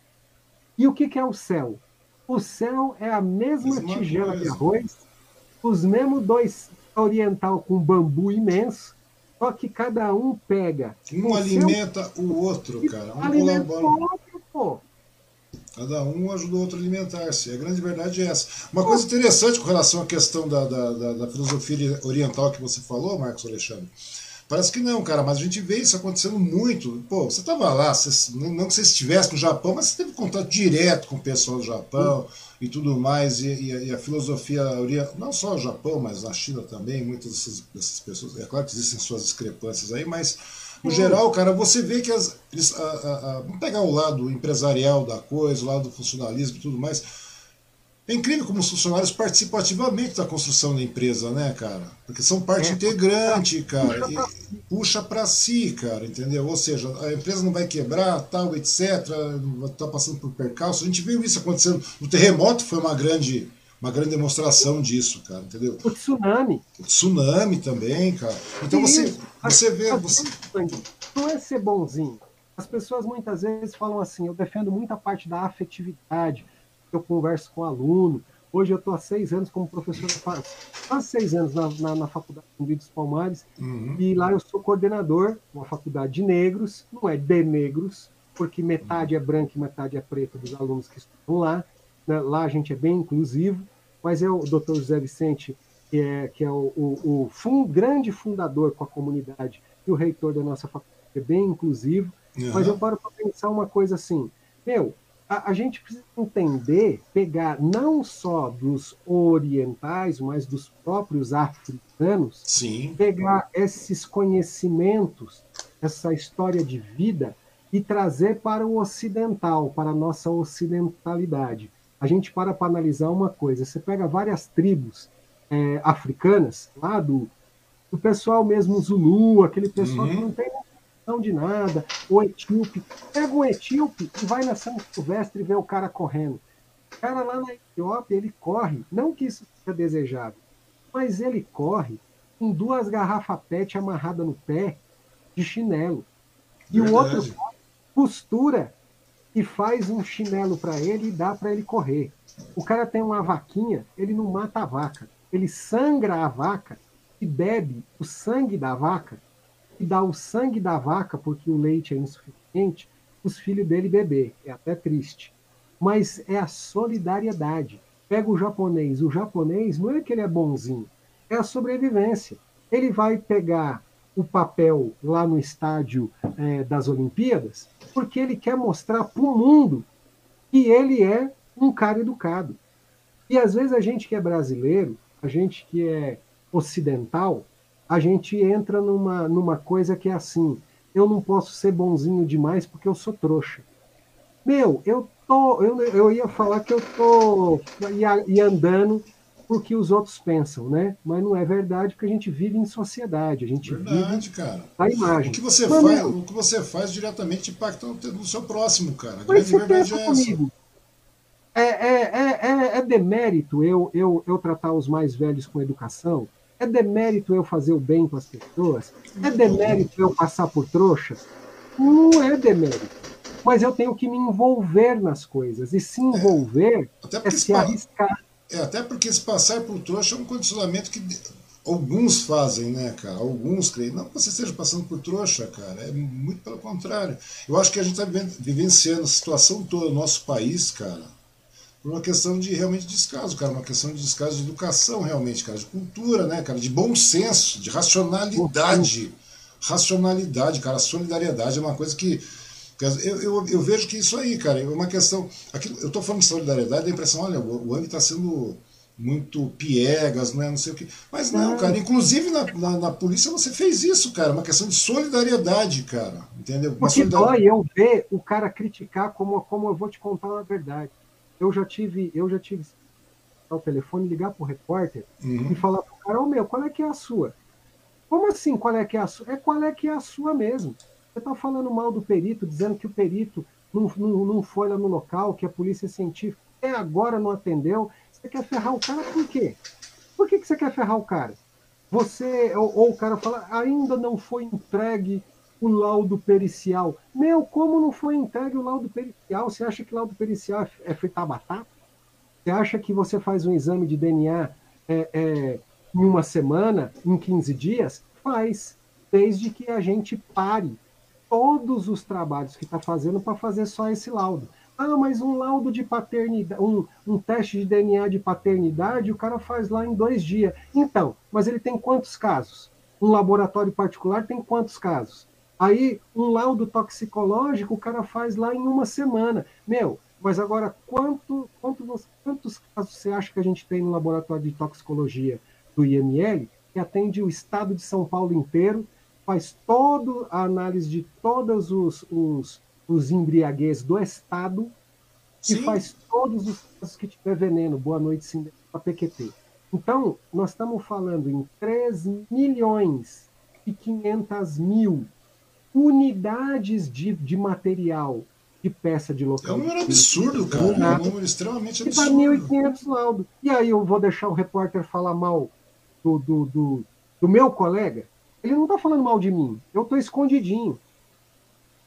E o que, que é o céu? O céu é a mesma, mesma tigela coisa. de arroz, os mesmos dois oriental com bambu imenso, só que cada um pega. Um alimenta seu... o outro, cara. Um alimenta o outro, pô. Cada um ajuda o outro a alimentar-se. A grande verdade é essa. Uma coisa interessante com relação à questão da, da, da, da filosofia oriental que você falou, Marcos Alexandre. Parece que não, cara, mas a gente vê isso acontecendo muito. Pô, você estava lá, você, não que você estivesse no Japão, mas você teve contato direto com o pessoal do Japão e tudo mais, e, e, a, e a, filosofia não só no Japão, mas na China também, muitas dessas, dessas pessoas. É claro que existem suas discrepâncias aí, mas no geral, cara, você vê que as, eles, a, a, a, vamos pegar o lado empresarial da coisa, o lado do funcionalismo e tudo mais. É incrível como os funcionários participam ativamente da construção da empresa, né, cara? Porque são parte é, integrante, cara. Puxa para si, cara, entendeu? Ou seja, a empresa não vai quebrar, tal, etc. Tá passando por percalço. A gente viu isso acontecendo. No terremoto foi uma grande uma grande demonstração disso, cara, entendeu? O tsunami. O tsunami também, cara. Então você, você vê. Você... Não é ser bonzinho. As pessoas muitas vezes falam assim: eu defendo muita parte da afetividade, eu converso com aluno. Hoje eu estou há seis anos como professor, quase seis anos na, na, na Faculdade de dos Palmares, uhum. e lá eu sou coordenador, uma faculdade de negros, não é de negros, porque metade é branca e metade é preta dos alunos que estão lá. Né? Lá a gente é bem inclusivo, mas é o doutor José Vicente, que é, que é o, o, o grande fundador com a comunidade e o reitor da nossa faculdade, é bem inclusivo. Uhum. Mas eu paro para pensar uma coisa assim: meu, a, a, gente precisa entender, pegar não só dos orientais, mas dos próprios africanos, Sim. pegar esses conhecimentos, essa história de vida e trazer para o ocidental, para a nossa ocidentalidade a gente para para analisar uma coisa. Você pega várias tribos é, africanas, lá do, do pessoal mesmo Zulu, aquele pessoal uhum. que não tem noção de nada, o etíope. Pega um etíope e vai na São Silvestre e vê o cara correndo. O cara lá na Etiópia, ele corre, não que isso seja desejável, mas ele corre com duas garrafas PET amarradas no pé de chinelo. E Verdade. o outro costura e faz um chinelo para ele e dá para ele correr. O cara tem uma vaquinha, ele não mata a vaca. Ele sangra a vaca e bebe o sangue da vaca e dá o sangue da vaca porque o leite é insuficiente, os filhos dele beber. É até triste. Mas é a solidariedade. Pega o japonês. O japonês não é que ele é bonzinho, é a sobrevivência. Ele vai pegar o papel lá no estádio é, das Olimpíadas porque ele quer mostrar para o mundo que ele é um cara educado. E às vezes a gente que é brasileiro, a gente que é ocidental, a gente entra numa, numa coisa que é assim: eu não posso ser bonzinho demais porque eu sou trouxa. Meu, eu tô. Eu, eu ia falar que eu tô ia, ia andando porque os outros pensam, né? Mas não é verdade, porque a gente vive em sociedade, a gente verdade, vive cara. a imagem. O que você faz, o que você faz diretamente impacta no seu próximo, cara. A grande verdade é comigo. essa. É, é, é, é, é demérito eu, eu, eu tratar os mais velhos com educação? É demérito eu fazer o bem com as pessoas? É demérito eu passar por trouxa? Não é demérito. Mas eu tenho que me envolver nas coisas. E se envolver é, é se arriscar. É, até porque se passar por trouxa é um condicionamento que alguns fazem, né, cara? Alguns creem. Não que você esteja passando por trouxa, cara. É muito pelo contrário. Eu acho que a gente está vivenciando a situação toda do nosso país, cara por uma questão de realmente descaso, cara, uma questão de descaso de educação, realmente, cara, de cultura, né, cara, de bom senso, de racionalidade. Racionalidade, cara, solidariedade é uma coisa que. Eu, eu, eu vejo que isso aí, cara, é uma questão. Aquilo, eu estou falando de solidariedade, dá a impressão, olha, o, o Ang está sendo muito piegas, não é, não sei o que. Mas não, cara, inclusive na, na, na, polícia você fez isso, cara, uma questão de solidariedade, cara, entendeu? Porque dói eu ver o cara criticar como, como eu vou te contar a verdade eu já tive, eu já tive o telefone, ligar para o repórter uhum. e falar para o cara, ô oh, meu, qual é que é a sua? Como assim, qual é que é a sua? É qual é que é a sua mesmo. Você está falando mal do perito, dizendo que o perito não, não, não foi lá no local, que a polícia científica até agora não atendeu. Você quer ferrar o cara por quê? Por que, que você quer ferrar o cara? Você, ou, ou o cara fala, ainda não foi entregue o laudo pericial. Meu, como não foi entregue o laudo pericial? Você acha que laudo pericial é fritar batata? Você acha que você faz um exame de DNA é, é, em uma semana, em 15 dias? Faz, desde que a gente pare todos os trabalhos que está fazendo para fazer só esse laudo. Ah, mas um laudo de paternidade, um, um teste de DNA de paternidade, o cara faz lá em dois dias. Então, mas ele tem quantos casos? Um laboratório particular tem quantos casos? Aí, um laudo toxicológico o cara faz lá em uma semana. Meu, mas agora, quanto, quanto você, quantos casos você acha que a gente tem no laboratório de toxicologia do IML, que atende o estado de São Paulo inteiro, faz toda a análise de todos os, os, os embriaguez do estado Sim. e faz todos os casos que tiver veneno. Boa noite, sim, para PQT. Então, nós estamos falando em 3 milhões e 500 mil unidades de, de material de peça de local. É um número absurdo, cara. É um número extremamente absurdo. E 1.500 laudos. E aí eu vou deixar o repórter falar mal do, do, do, do meu colega? Ele não está falando mal de mim. Eu estou escondidinho.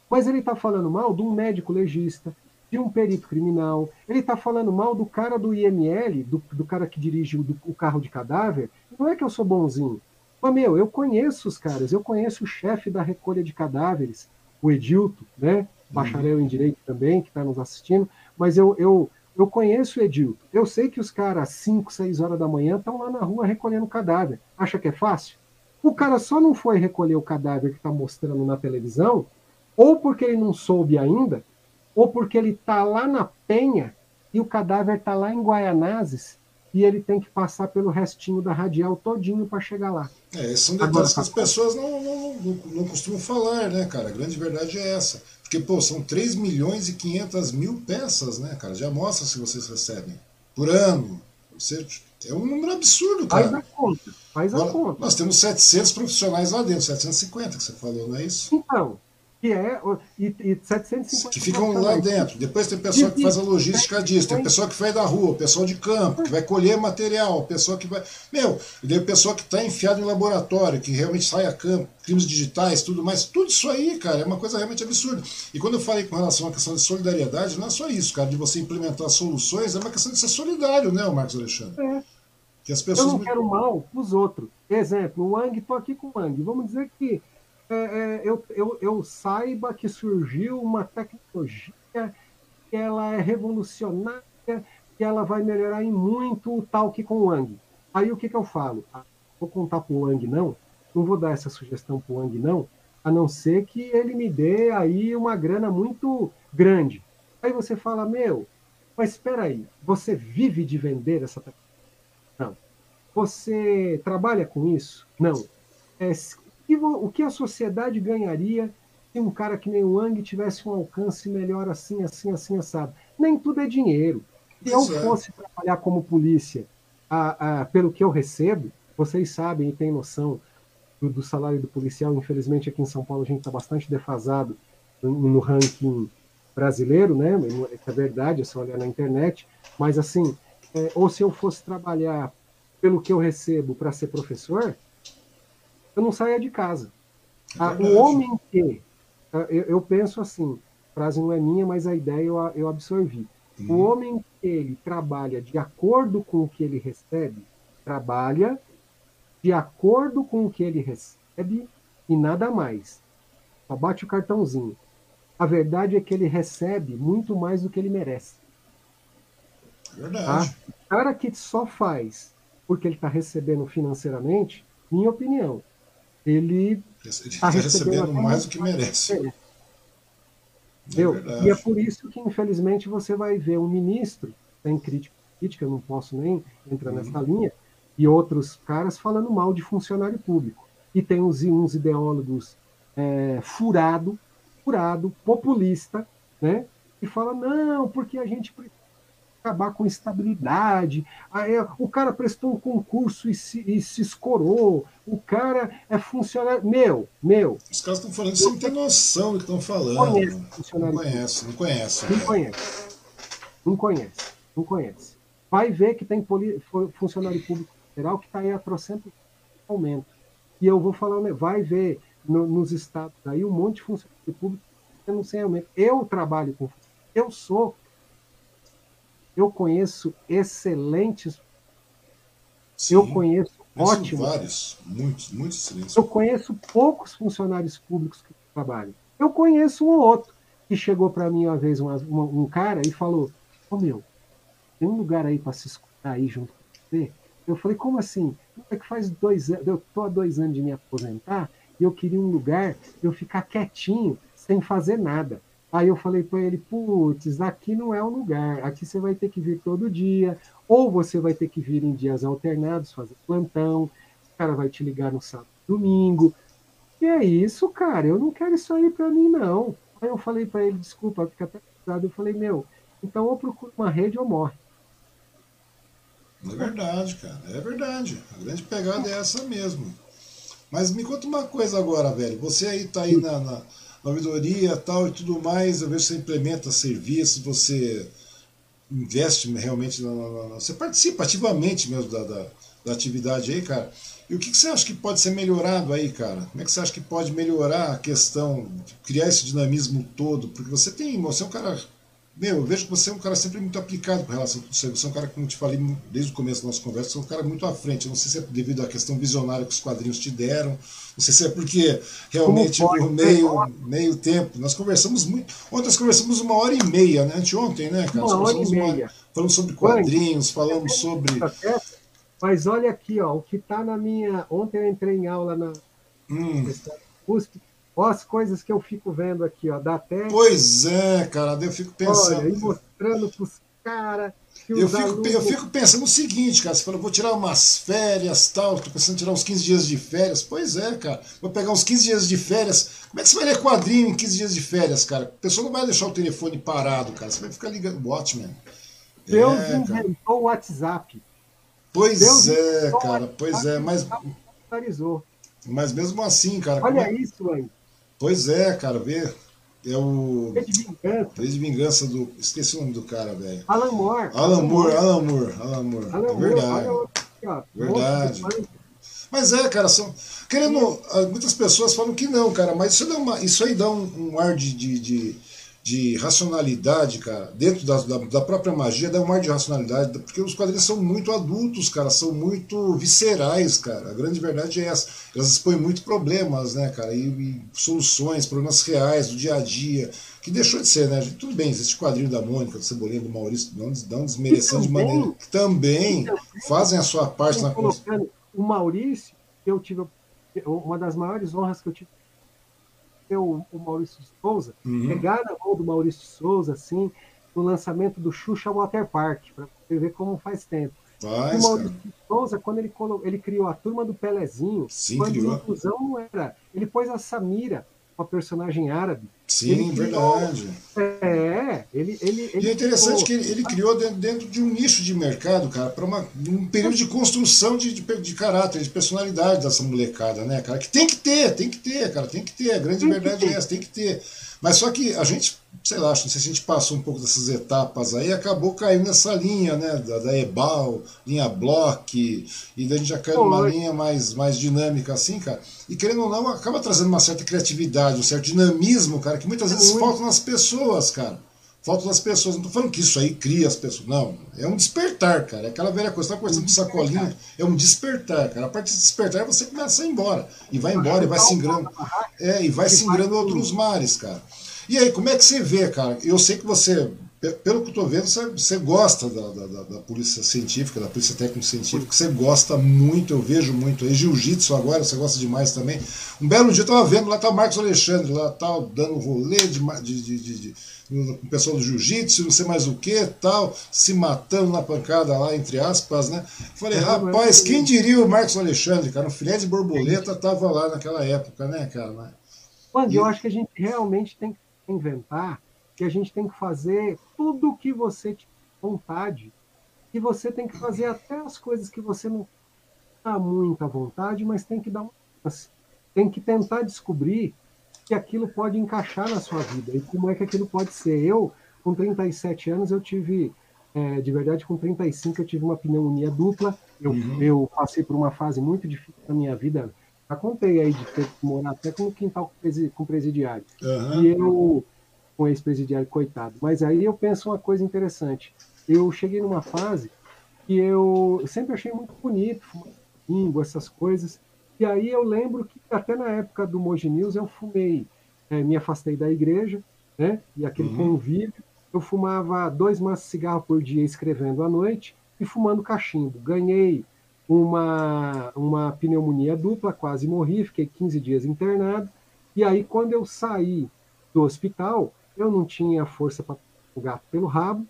Mas ele está falando mal de um médico legista, de um perito criminal. Ele está falando mal do cara do IML, do, do cara que dirige o, do, o carro de cadáver. Não é que eu sou bonzinho. Mas, meu, eu conheço os caras, eu conheço o chefe da recolha de cadáveres, o Edilto, né? Bacharel em Direito também, que está nos assistindo, mas eu, eu, eu conheço o Edilto. Eu sei que os caras, 5, 6 horas da manhã, estão lá na rua recolhendo cadáver. Acha que é fácil? O cara só não foi recolher o cadáver que está mostrando na televisão, ou porque ele não soube ainda, ou porque ele está lá na Penha e o cadáver está lá em Guaianazes e ele tem que passar pelo restinho da radial todinho para chegar lá. É, esses são detalhes Agora, que as pessoas não, não, não, não, costumam falar, né, cara? A grande verdade é essa. Porque, pô, são 3 milhões e 500 mil peças, né, cara, de amostras que vocês recebem por ano. Você, é um número absurdo, cara. Faz a conta, faz a Agora, conta. Nós temos 700 profissionais lá dentro, 750 que você falou, não é isso? Então, que é e, e 750 que ficam lá dentro. Depois tem pessoal que faz a logística disso, tem pessoal que faz da rua, pessoal de campo, que vai colher material, pessoal que vai. Meu, tem pessoal que está enfiado em laboratório, que realmente sai a campo, crimes digitais, tudo mais. Tudo isso aí, cara, é uma coisa realmente absurda. E quando eu falei com relação à questão de solidariedade, não é só isso, cara, de você implementar soluções, é uma questão de ser solidário, né, Marcos Alexandre? É. Que as pessoas... Eu não quero mal os outros. Exemplo, o Wang, estou aqui com o Wang. Vamos dizer que é, é, eu, eu, eu saiba que surgiu uma tecnologia que ela é revolucionária, que ela vai melhorar em muito o talk com o Wang. Aí o que, que eu falo? Ah, vou contar para o Wang não, não vou dar essa sugestão para o Wang não, a não ser que ele me dê aí uma grana muito grande. Aí você fala, meu, mas espera aí, você vive de vender essa tecnologia? Não. Você trabalha com isso? Não. É, o que a sociedade ganharia se um cara que nem o Wang tivesse um alcance melhor assim, assim, assim, assado? Nem tudo é dinheiro. Se eu fosse trabalhar como polícia a, a, pelo que eu recebo, vocês sabem e têm noção do, do, salário do policial. Infelizmente, aqui em São Paulo a gente está bastante defasado no, no, ranking brasileiro, né? É verdade, é só olhar na internet. Mas, assim, é, ou se eu fosse trabalhar pelo que eu recebo para ser professor, eu não saia de casa. É ah, o homem que. Ah, eu, eu, penso assim, a frase não é minha, mas a ideia eu, eu absorvi. Uhum. O homem que ele trabalha de acordo com o que ele recebe, trabalha de acordo com o que ele recebe e nada mais. Só bate o cartãozinho. A verdade é que ele recebe muito mais do que ele merece. Verdade. Tá? O cara que só faz porque ele está recebendo financeiramente, minha opinião, ele está recebendo, recebendo mais do que merece. É Entendeu? É e é por isso que, infelizmente, você vai ver um ministro, tem crítica política, não posso nem entrar uhum. nessa linha, e outros caras falando mal de funcionário público. E tem uns, uns ideólogos é, furado, furado, populista, né? E fala, não, porque a gente precisa acabar com estabilidade. Aí, o cara prestou um concurso e se, e se escorou. O cara é funcionário. Meu, meu. Os caras estão falando sem ter noção do que estão falando. Conhece não conhece, não conhece. Não conhece. Não conhece. Não conhece. Vai ver que tem funcionário público federal que está aí a trocento aumento. E eu vou falando, vai ver no, nos estados aí um monte de funcionário público não sem aumento. Eu trabalho com. Eu sou eu conheço excelentes. Sim, eu conheço ótimos. Vários, muitos, muitos excelentes. Eu conheço poucos funcionários públicos que trabalham. Eu conheço um ou outro que chegou para mim uma vez uma, uma, um cara e falou: Ô oh, meu, tem um lugar aí para se escutar aí junto com você? Eu falei: Como assim? É que faz dois anos, eu tô há dois anos de me aposentar e eu queria um lugar eu ficar quietinho, sem fazer nada. Aí eu falei para ele, putz, aqui não é o lugar, aqui você vai ter que vir todo dia, ou você vai ter que vir em dias alternados, fazer plantão, o cara vai te ligar no sábado domingo. E é isso, cara, eu não quero isso aí para mim, não. Aí eu falei para ele, desculpa, fica até pesado. Eu falei, meu, então ou procura uma rede ou morre. É verdade, cara, é verdade. A grande pegada é essa mesmo. Mas me conta uma coisa agora, velho. Você aí tá aí na, na ouvidoria tal e tudo mais, eu vejo que você implementa serviços, você investe realmente, na, na, na, você participa ativamente mesmo da, da, da, atividade aí, cara. E o que, que, você acha que pode ser melhorado aí, cara? Como é que você acha que pode melhorar a questão, criar esse dinamismo todo? Porque você tem, você é um cara meu, eu vejo que você é um cara sempre muito aplicado com relação a tudo Você é um cara, como eu te falei desde o começo da nossa conversa, você é um cara muito à frente. Eu não sei se é devido à questão visionária que os quadrinhos te deram, não sei se é porque realmente no meio, meio tempo. Nós conversamos muito. Ontem nós conversamos uma hora e meia, né? Anteontem, né, cara? Uma hora e meia. Falamos sobre quadrinhos, falamos sobre. Mas olha aqui, ó, o que está na minha. Ontem eu entrei em aula na hum. USP Olha as coisas que eu fico vendo aqui, ó. Dá até. Pois é, cara, eu fico pensando. Olha, e mostrando pros caras. Eu fico, alunos... eu fico pensando o seguinte, cara, você falou, vou tirar umas férias tal, tô pensando em tirar uns 15 dias de férias. Pois é, cara, vou pegar uns 15 dias de férias. Como é que você vai ler quadrinho em 15 dias de férias, cara? A pessoa não vai deixar o telefone parado, cara, você vai ficar ligando. Watchmen. Deus é, inventou o WhatsApp. Pois Deus é, cara, pois é, mas. Mas mesmo assim, cara. Olha é... isso, aí. Pois é, cara, vê. É o. V de Vingança. De Vingança do. Esqueci o nome do cara, velho. Alan Moore. Alan Moore, Alan Moore, Alan Moore. Alan é verdade. Moore, olha, verdade. Mas é, cara, são. Querendo. Ah, muitas pessoas falam que não, cara, mas isso, dá uma, isso aí dá um, um ar de, de, de de racionalidade, cara, dentro da, da, da, própria magia, dá um ar de racionalidade, porque os quadrinhos são muito adultos, cara, são muito viscerais, cara. A grande verdade é essa. Elas expõem muito problemas, né, cara, e, e soluções, problemas reais do dia a dia, que deixou de ser, né? Tudo bem, existe quadrinho da Mônica, do Cebolinha, do Maurício, não, não desmerecendo de maneira. Que também, também fazem a sua parte na O Maurício, eu tive uma das maiores honras que eu tive o, o Maurício de Souza, uhum. pegar na mão do Maurício de Souza, assim, no lançamento do Xuxa Water Park, para você ver como faz tempo. Faz, o Maurício de Souza, quando ele, ele criou a turma do Pelezinho, Sim, quando criou. a inclusão não era. Ele pôs a Samira, uma personagem árabe. Sim, criou, verdade. É, ele, ele, ele E é interessante criou, que ele, ele criou dentro, dentro, de um nicho de mercado, cara, para um período de construção de, de, de, caráter, de personalidade dessa molecada, né, cara? Que tem que ter, tem que ter, cara, tem que ter. A grande verdade é essa, tem que ter. Mas só que a gente, sei lá, não sei se a gente passou um pouco dessas etapas aí, acabou caindo nessa linha, né, da, da EBAL, linha Block, e daí a gente já caiu numa linha mais, mais dinâmica assim, cara. E querendo ou não, acaba trazendo uma certa criatividade, um certo dinamismo, cara, que muitas vezes falta nas pessoas, cara. Falta nas pessoas. Não tô falando que isso aí cria as pessoas. Não. É um despertar, cara. É aquela velha coisa. Você tá conversando com sacolinha. É um despertar, cara. A parte de despertar você começa a ir embora. E vai embora, e vai se ingrando. É, e vai se ingrando outros mares, cara. E aí, como é que você vê, cara? Eu sei que você pelo que eu estou vendo, você, você gosta da, da, da, polícia científica, da polícia técnico-científica, você gosta muito, eu vejo muito aí. Jiu-jitsu agora, você gosta demais também. Um belo dia eu estava vendo, lá tá o Marcos Alexandre, lá tal, dando rolê de, de, de, de, o pessoal do jiu-jitsu, não sei mais o que, tal, se matando na pancada lá, entre aspas, né? Falei, é, rapaz, quem diria o Marcos Alexandre, cara? Um filé de borboleta tava lá naquela época, né, cara? Quando e... eu acho que a gente realmente tem que inventar que a gente tem que fazer tudo o que você tem vontade, e você tem que fazer até as coisas que você não está muita vontade, mas tem que dar uma tem que tentar descobrir que aquilo pode encaixar na sua vida e como é que aquilo pode ser. Eu, com 37 anos, eu tive, é, de verdade, com 35, eu tive uma pneumonia dupla. Eu, uhum. eu passei por uma fase muito difícil na minha vida. Já contei aí de ter que morar até com o quintal com presidiário. Uhum. E eu com ex-presidiário, coitado. Mas aí eu penso uma coisa interessante. Eu cheguei numa fase que eu sempre achei muito bonito, fumando essas coisas. E aí eu lembro que até na época do Moji News eu fumei, é, me afastei da igreja, né? E aquele uhum. convívio. Eu fumava dois maços de cigarro por dia escrevendo à noite e fumando cachimbo. Ganhei uma, uma pneumonia dupla, quase morri, fiquei 15 dias internado. E aí, quando eu saí do hospital, eu não tinha força para o gato pelo rabo.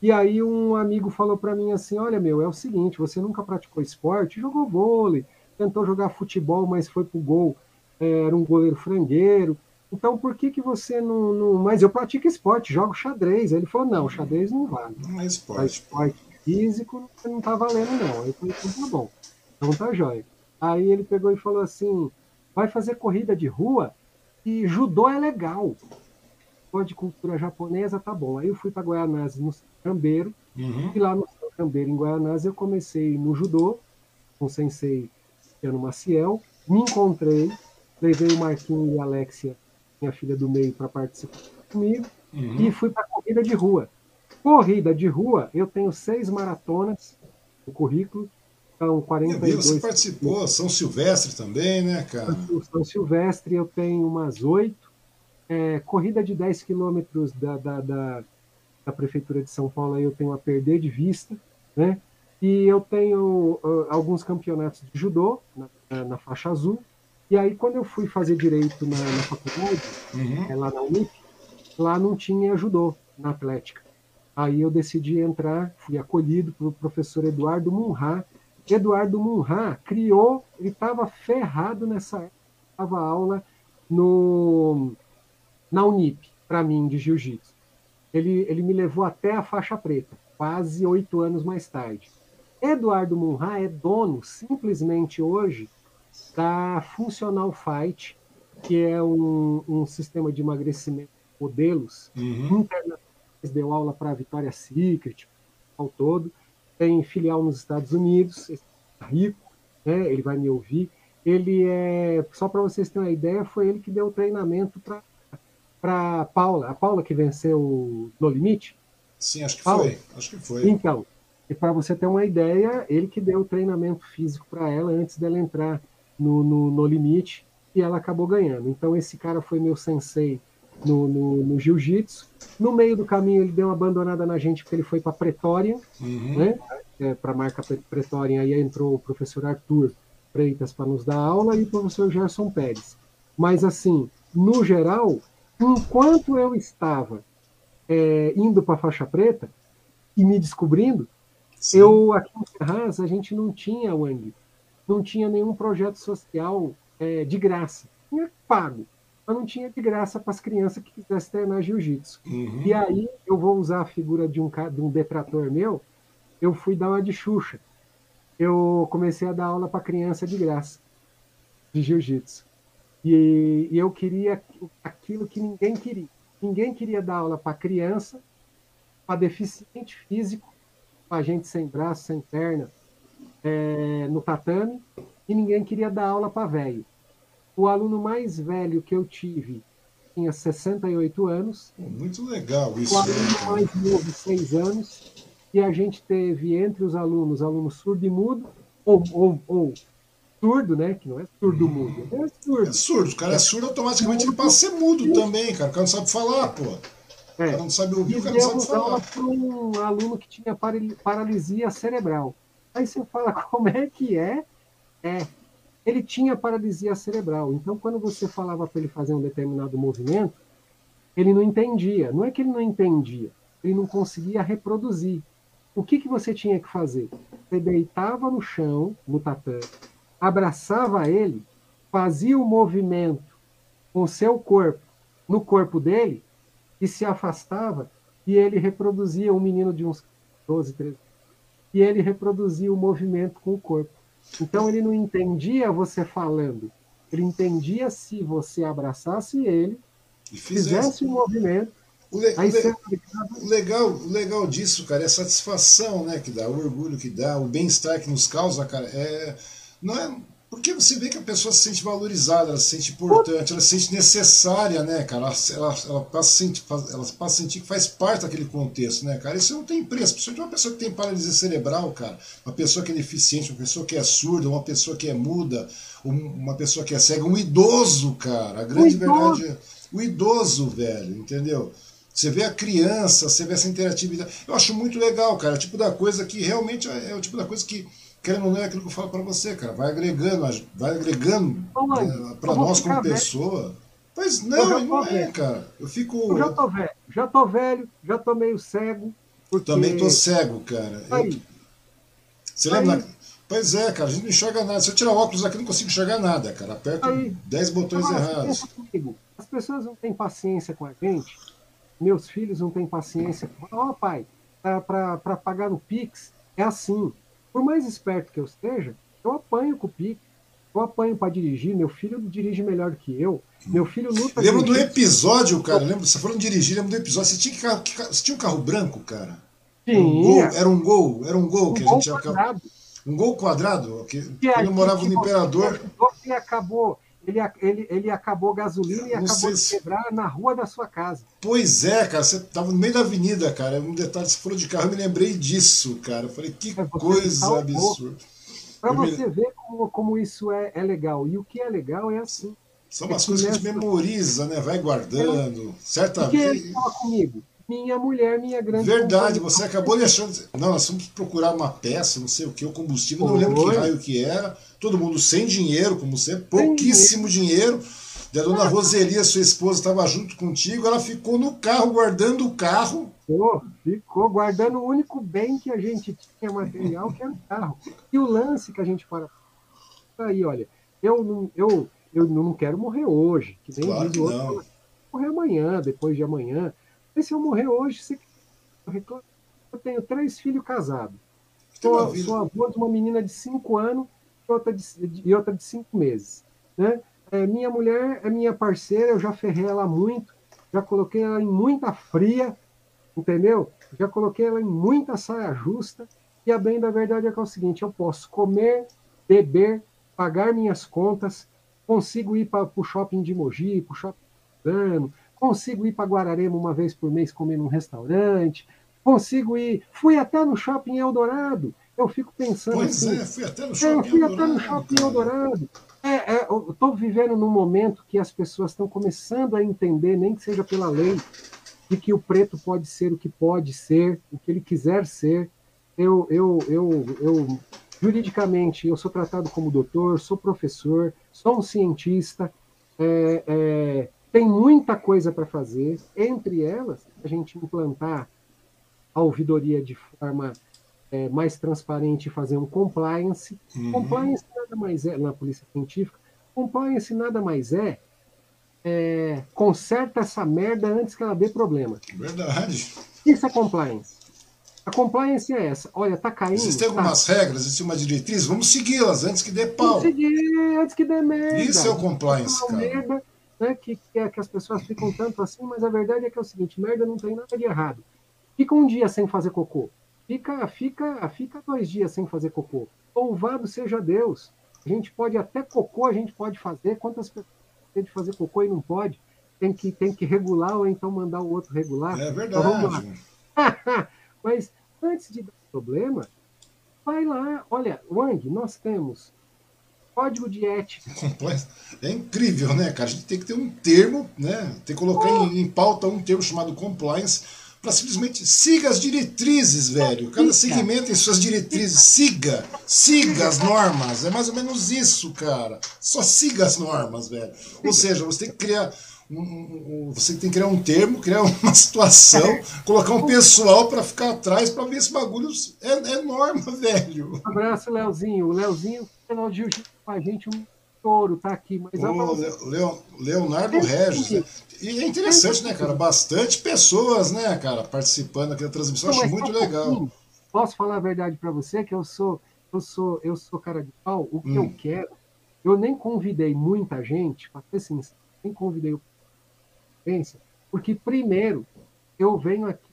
E aí um amigo falou para mim assim: "Olha, meu, é o seguinte, você nunca praticou esporte, jogou vôlei, tentou jogar futebol, mas foi pro gol, é, era um goleiro frangueiro. Então por que que você não, não... mas eu pratico esporte, jogo xadrez". Aí ele falou: "Não, xadrez não vale. Não é esporte. esporte físico não tá valendo não". Aí eu falei: "Então tá bom. Então tá jóia". Aí ele pegou e falou assim: "Vai fazer corrida de rua e judô é legal" de cultura japonesa, tá bom. Aí eu fui para Guaianazes no Cambeiro, uhum. e lá no Cambeiro, em Guaianazes, eu comecei no judô, com o sensei Piano Maciel, me encontrei, levei o Marquinhos e a Alexia, minha filha do meio, para participar comigo, uhum. e fui para corrida de rua. Corrida de rua, eu tenho seis maratonas no currículo, são 42. Eu vi, você participou, São Silvestre também, né, cara? São Silvestre eu tenho umas oito, é, corrida de 10 quilômetros da, da, da, da, Prefeitura de São Paulo, aí eu tenho a perder de vista, né? E eu tenho uh, alguns campeonatos de judô na, na, faixa azul. E aí, quando eu fui fazer direito na, na faculdade, uhum. é, lá na Unip, lá não tinha judô na Atlética. Aí eu decidi entrar, fui acolhido pelo professor Eduardo Munha. Eduardo Munha criou, ele estava ferrado nessa época, dava aula no na Unip, para mim, de jiu-jitsu. Ele, ele me levou até a faixa preta, quase oito anos mais tarde. Eduardo Munha é dono, simplesmente hoje, da Funcional Fight, que é um, um sistema de emagrecimento modelos Uhum. internacionais. Deu aula para a Vitória Secret, ao todo. Tem filial nos Estados Unidos, cara rico, né? ele vai me ouvir. Ele é, só para vocês terem uma ideia, foi ele que deu o treinamento para para Paula, a Paula que venceu No Limite. Sim, acho que Paulo. foi. Acho que foi. Então, e para você ter uma ideia, ele que deu o treinamento físico para ela antes dela entrar no, no, no limite e ela acabou ganhando. Então, esse cara foi meu sensei no, no, no jiu-jitsu. No meio do caminho, ele deu uma abandonada na gente porque ele foi para Pretória, Uhum. né? É, para a marca Pre- Pretória. Aí entrou o professor Arthur Freitas para nos dar aula e o professor Gerson Pérez. Mas, assim, no geral, enquanto eu estava é, indo para a faixa preta e me descobrindo, Sim. eu, aqui em Ferraz, a gente não tinha, Wang, não tinha nenhum projeto social é, de graça. Tinha pago, mas não tinha de graça para as crianças que quisessem treinar jiu-jitsu. Uhum. E aí, eu vou usar a figura de um, de um detrator meu, eu fui dar uma de Xuxa. Eu comecei a dar aula para criança de graça, de jiu-jitsu. E, e eu queria aquilo que ninguém queria. Ninguém queria dar aula para criança, para deficiente físico, para gente sem braço, sem perna, é, no tatame, e ninguém queria dar aula para velho. O aluno mais velho que eu tive tinha 68 anos, Muito legal isso. o né, aluno cara? mais novo, 6 anos, e a gente teve entre os alunos, aluno surdo e mudo, ou, ou, ou surdo, né? Que não é surdo-mudo, é surdo. É surdo. O cara é surdo, automaticamente ele passa a ser mudo também, cara. O cara não sabe falar, pô. O É. cara não sabe ouvir, o cara não sabe falar. para um aluno que tinha parali- paralisia cerebral. Aí você fala, como é que é? É. Ele tinha paralisia cerebral. Então, quando você falava para ele fazer um determinado movimento, ele não entendia. Não é que ele não entendia, ele não conseguia reproduzir. O que, que você tinha que fazer? Você deitava no chão, no tatame, abraçava ele, fazia o movimento com o seu corpo no corpo dele e se afastava e ele reproduzia um menino de uns 12, 13 e ele reproduzia o movimento com o corpo. Então ele não entendia você falando, ele entendia se você abraçasse ele, E fizesse. o movimento, O, le- o aí le- você o legal, o legal disso, cara, é a satisfação, né, que dá, o orgulho que dá, o bem-estar que nos causa, cara, é não é porque você vê que a pessoa se sente valorizada, ela se sente importante, ela se sente necessária, né, cara? Ela, ela, ela passa, a sentir, ela passa a sentir que faz parte daquele contexto, né, cara? Isso não tem preço. Principalmente uma pessoa que tem paralisia cerebral, cara, uma pessoa que é deficiente, uma pessoa que é surda, uma pessoa que é muda, um- uma pessoa que é cega, um idoso, cara. A grande verdade é o idoso, velho, entendeu? Você vê a criança, você vê essa interatividade. Eu acho muito legal, cara. É o tipo da coisa que realmente é é o tipo da coisa que, querendo ou não, é aquilo que eu falo pra você, cara. Vai agregando, vai agregando mãe, né, eu vou nós como velho. pessoa. Mas Eu não, não é, velho. cara. Eu fico. eu já tô velho, já tô velho, já tô meio cego, porque Também tô cego, cara. Eu- aí, você lembra? aí. da- Pois é, cara, a gente não enxerga nada. Se eu tirar o óculos aqui, eu não consigo enxergar nada, cara. Aperto Aí. 10 botões Ah, errados. comigo, As pessoas não têm paciência com a gente. Meus filhos não têm paciência. Ó, pai, para pagar no Pix, é assim. Por mais esperto que eu seja, eu apanho com o Pix. Eu apanho para dirigir. Meu filho dirige melhor que eu. Meu filho luta. Lembro do episódio, cara. Lembro, você de dirigir, lembro do episódio. Você tinha, que carro- que você tinha um carro branco, cara? Era um gol, era um gol, era um gol Um que a gol gente tinha. quadrado. Um gol quadrado? Que, Que quando eu morava no você Imperador. Ele acabou. Ele, ele, ele acabou gasolina e acabou de se- quebrar na rua da sua casa. Pois é, cara, você tava no meio da avenida, cara. Um detalhe, você falou de carro, eu me lembrei disso, cara. Eu falei, que É, você coisa salvou. absurda. Para Eu me- você ver como, como isso é, é legal. E o que é legal é assim. São umas É coisas que a gente memoriza, né? Vai guardando. Certa Porque ele vez. fala comigo, minha mulher, minha grande Verdade, companhia. você acabou deixando. Não, nós fomos procurar uma peça, não sei o que, o combustível, não lembro que raio que era. Todo mundo sem dinheiro, como sempre, pouquíssimo dinheiro. E a dona Ah. Roseli, a sua esposa, estava junto contigo, ela ficou no carro, guardando o carro. Ficou, ficou guardando o único bem que a gente tinha material, que era o carro. E o lance que a gente para. Aí, olha, eu não, eu, eu não quero morrer hoje, que nem Claro diz que o outro, morrer amanhã, depois de amanhã. Mas se eu morrer hoje, você eu reclamo. Eu tenho três filhos casados. Sou, sou avô de uma menina de 5 anos e outra de, e outra de 5 meses. Né? É, minha mulher é minha parceira, eu já ferrei ela muito, já coloquei ela em muita fria, entendeu? Já coloquei ela em muita saia justa. E a bem da verdade é que é o seguinte: eu posso comer, beber, pagar minhas contas, consigo ir para o shopping de Mogi, para o shopping de consigo ir para Guararema uma vez por mês comer num restaurante, consigo ir. Fui até no shopping Eldorado. Eu fico pensando. Pois assim, é, fui até no shopping é, fui Eldorado. Até no shopping Eldorado. É, é, eu estou vivendo num momento que as pessoas estão começando a entender, nem que seja pela lei, de que o preto pode ser o que pode ser, o que ele quiser ser. Eu, eu, eu, eu juridicamente, eu sou tratado como doutor, sou professor, sou um cientista. É, é, tem muita coisa para fazer, entre elas, a gente implantar a ouvidoria de forma é, mais transparente e fazer um compliance. Uhum. Compliance nada mais é, na polícia científica, compliance nada mais é, é conserta essa merda antes que ela dê problema. Verdade. Isso é compliance. A compliance é essa. Olha, tá caindo. Existem algumas tá... regras, existe uma diretriz, vamos segui-las antes que dê pau. Vamos seguir antes que dê merda. Isso é o compliance, cara. Merda, né, que, que, é, que as pessoas ficam tanto assim, mas a verdade é que é o seguinte, merda não tem nada de errado. Fica um dia sem fazer cocô. Fica, fica, fica dois dias sem fazer cocô. Louvado seja Deus. A gente pode até cocô, a gente pode fazer. Quantas pessoas tem de fazer cocô e não pode? Tem que, tem que regular ou então mandar o outro regular. É verdade. Então, mas antes de dar problema, vai lá. Olha, Wang, nós temos código de ética. É incrível, né, cara? A gente tem que ter um termo, né? Tem que colocar oh. em, em, pauta um termo chamado compliance para simplesmente siga as diretrizes, velho. Cada segmento tem suas diretrizes. Siga, siga as normas. É mais ou menos isso, cara. Só siga as normas, velho. Ou seja, você tem que criar um, um, você tem que criar um termo, criar uma situação, colocar um pessoal para ficar atrás para ver esse bagulho é, é norma, velho. Um abraço, Leozinho. O Leozinho de com a gente, um touro, tá aqui. Mas Ô, Leo, Leonardo Regis. Né? E é interessante, né, cara? Bastante pessoas, né, cara, participando aqui da transmissão. Acho muito legal. Posso falar a verdade para você que eu sou, eu sou, eu sou cara de pau. O que hum. eu quero, eu nem convidei muita gente, para ser sincero, nem convidei o porque primeiro eu venho aqui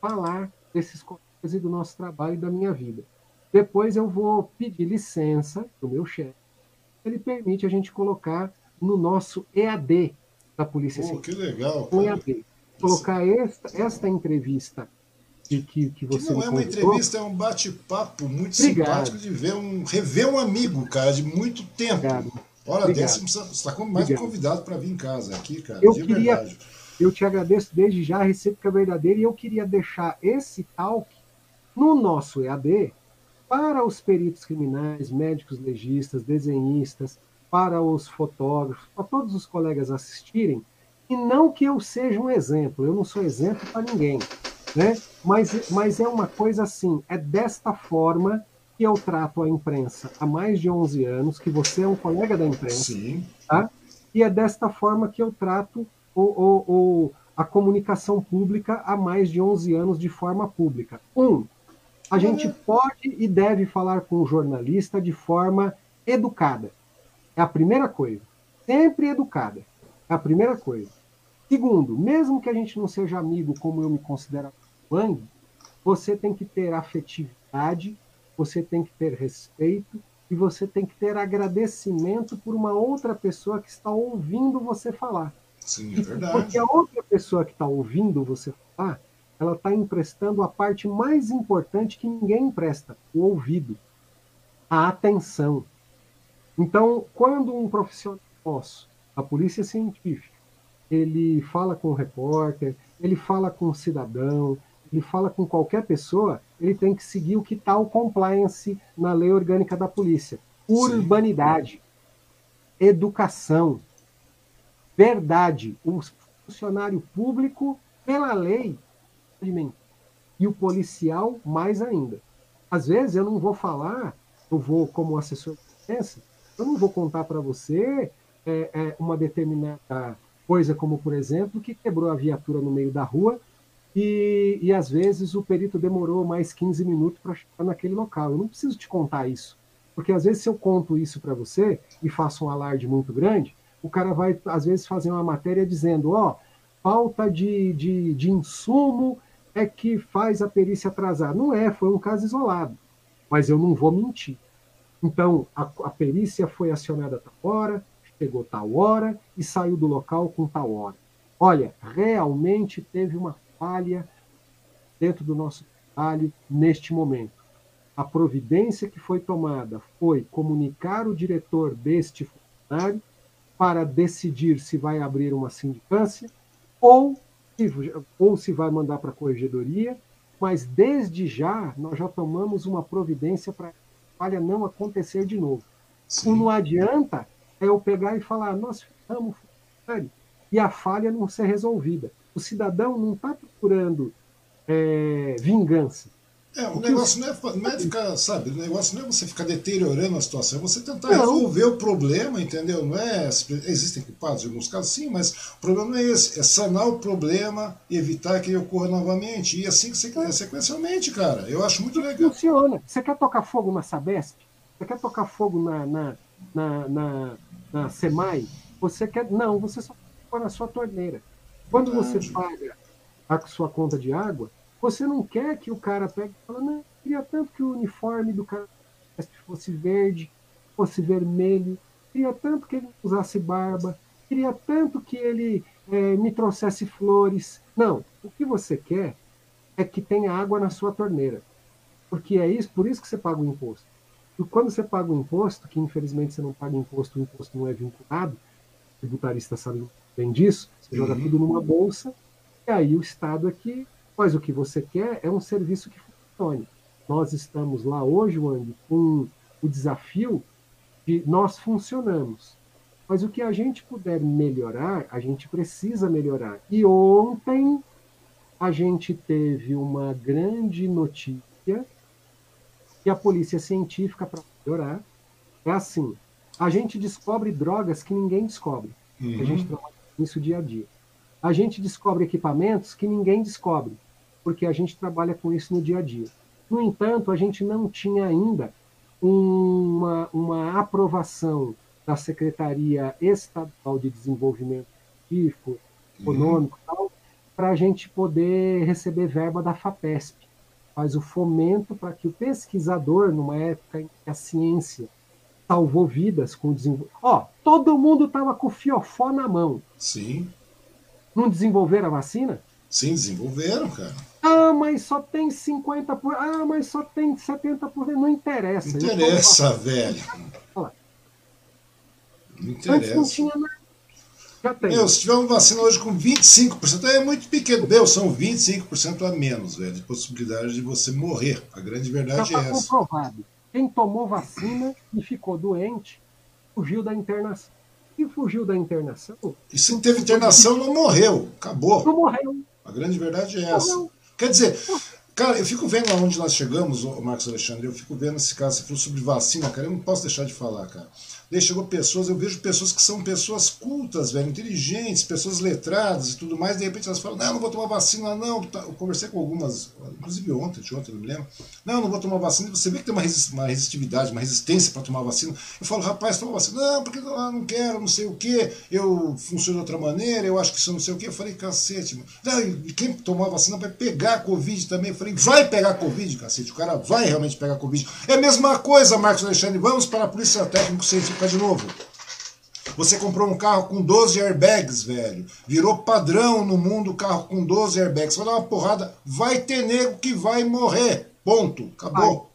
falar desses coisas e do nosso trabalho e da minha vida. Depois eu vou pedir licença do meu chefe. Ele permite a gente colocar no nosso EAD da Polícia Civil. que legal. EAD. Colocar esta, esta entrevista que, que, que você que não é uma entrevista, é um bate-papo muito Obrigado. simpático de ver um, rever um amigo, cara, de muito tempo. Obrigado. Hora dessa, você está mais Obrigado. convidado para vir em casa aqui, cara. Eu queria, verdade. eu te agradeço desde já, a recíproca verdadeira, e eu queria deixar esse talk no nosso EAD para os peritos criminais, médicos legistas, desenhistas, para os fotógrafos, para todos os colegas assistirem, e não que eu seja um exemplo, eu não sou exemplo para ninguém, né? Mas, mas é uma coisa assim, é desta forma que eu trato a imprensa há mais de 11 anos, que você é um colega da imprensa, Sim. Tá? e é desta forma que eu trato o, o, o, a comunicação pública há mais de 11 anos de forma pública. Um, a gente pode e deve falar com o jornalista de forma educada. É a primeira coisa. Sempre educada. É a primeira coisa. Segundo, mesmo que a gente não seja amigo, como eu me considero Wang, você tem que ter afetividade, você tem que ter respeito e você tem que ter agradecimento por uma outra pessoa que está ouvindo você falar. Sim, é verdade. Porque a outra pessoa que está ouvindo você falar ela está emprestando a parte mais importante que ninguém empresta, o ouvido, a atenção. Então, quando um profissional nosso, a polícia científica, ele fala com o repórter, ele fala com o cidadão, ele fala com qualquer pessoa, ele tem que seguir o que está o compliance na lei orgânica da polícia. Urbanidade, Sim. educação, verdade. O funcionário público, pela lei, e o policial mais ainda. Às vezes eu não vou falar, eu vou como assessor de eu não vou contar para você é, é, uma determinada coisa, como por exemplo, que quebrou a viatura no meio da rua e, e às vezes o perito demorou mais 15 minutos para chegar naquele local. Eu não preciso te contar isso, porque às vezes se eu conto isso para você e faço um alarde muito grande, o cara vai, às vezes, fazer uma matéria dizendo: ó, oh, falta de, de, de insumo é que faz a perícia atrasar. Não é, foi um caso isolado. Mas eu não vou mentir. Então, a, a perícia foi acionada tal hora, chegou tal hora e saiu do local com tal hora. Olha, realmente teve uma falha dentro do nosso trabalho neste momento. A providência que foi tomada foi comunicar o diretor deste funcionário para decidir se vai abrir uma sindicância ou, ou se vai mandar para a corregedoria, mas desde já nós já tomamos uma providência para a falha não acontecer de novo. Sim. O não adianta é eu pegar e falar, nós ficamos e a falha não ser resolvida. O cidadão não está procurando é, vingança. É, o, negócio não é, não é ficar, sabe, o negócio não é você ficar deteriorando a situação, é você tentar não. resolver o problema, entendeu? Não é. Existem culpados em alguns casos, sim, mas o problema não é esse, é sanar o problema e evitar que ele ocorra novamente. E assim que você quer, sequencialmente, cara. Eu acho muito legal. Funciona. Você quer tocar fogo na Sabesp? Você quer tocar fogo na, na, na, na, na SEMAI? Você quer. Não, você só põe na sua torneira. Quando Verdade. você paga a sua conta de água, você não quer que o cara pegue e fale, não, queria tanto que o uniforme do cara fosse verde, fosse vermelho, queria tanto que ele usasse barba, queria tanto que ele é, me trouxesse flores. Não, o que você quer é que tenha água na sua torneira. Porque é isso, por isso que você paga o imposto. E quando você paga o imposto, que infelizmente você não paga imposto, o imposto não é vinculado, o tributarista sabe bem disso, você uhum. joga tudo numa bolsa, e aí o Estado aqui mas o que você quer é um serviço que funcione. Nós estamos lá hoje, Wang, com o desafio de nós funcionamos. Mas o que a gente puder melhorar, a gente precisa melhorar. E ontem a gente teve uma grande notícia que a polícia científica, para melhorar, é assim: a gente descobre drogas que ninguém descobre. Uhum. A gente uhum. trabalha com isso dia a dia. A gente descobre equipamentos que ninguém descobre porque a gente trabalha com isso no dia a dia. No entanto, a gente não tinha ainda uma, uma aprovação da Secretaria Estadual de Desenvolvimento Científico, Econômico uhum. para a gente poder receber verba da FAPESP. Faz o fomento para que o pesquisador, numa época em que a ciência salvou vidas com o desenvolvimento. Ó, todo mundo estava com o fiofó na mão. Sim. Não desenvolveram a vacina? Sim, desenvolveram, cara. Ah, mas só tem 50%. Por... Ah, mas só tem 70%. Não interessa. Não interessa, velho. Não interessa. Antes não tinha nada. Já tem. Meu, se tiver uma vacina hoje com 25%, é muito pequeno. Meu, são 25% a menos, velho, de possibilidade de você morrer. A grande verdade Já tá é essa. comprovado. Quem tomou vacina e ficou doente, fugiu da internação. E fugiu da internação. E se teve internação, não morreu. Acabou. Não morreu. A grande verdade é essa. Quer dizer, cara, eu fico vendo aonde nós chegamos, o Marcos Alexandre, eu fico vendo esse caso, você falou sobre vacina, cara, eu não posso deixar de falar, cara. Daí chegou pessoas, eu vejo pessoas que são pessoas cultas, velho, inteligentes, pessoas letradas e tudo mais, de repente elas falam, não, não vou tomar vacina, não. Tá, eu conversei com algumas, inclusive ontem, de ontem, não me lembro. Não, não vou tomar vacina. Você vê que tem uma, resistividade, uma resistência para tomar vacina. Eu falo, rapaz, toma vacina. Não, porque ah, não quero, não sei o quê, eu funciono de outra maneira, eu acho que isso não sei o quê. Eu falei, cacete, mano. Não, quem tomar vacina vai pegar a Covid também. Eu falei, vai pegar a Covid, cacete. O cara vai realmente pegar a Covid. É a mesma coisa, Marcos Alexandre. Vamos para a Polícia Técnico Científica ficar de novo. Você comprou um carro com 12 airbags, velho. Virou padrão no mundo o carro com 12 airbags. Vai dar uma porrada, vai ter nego que vai morrer. Ponto. Acabou.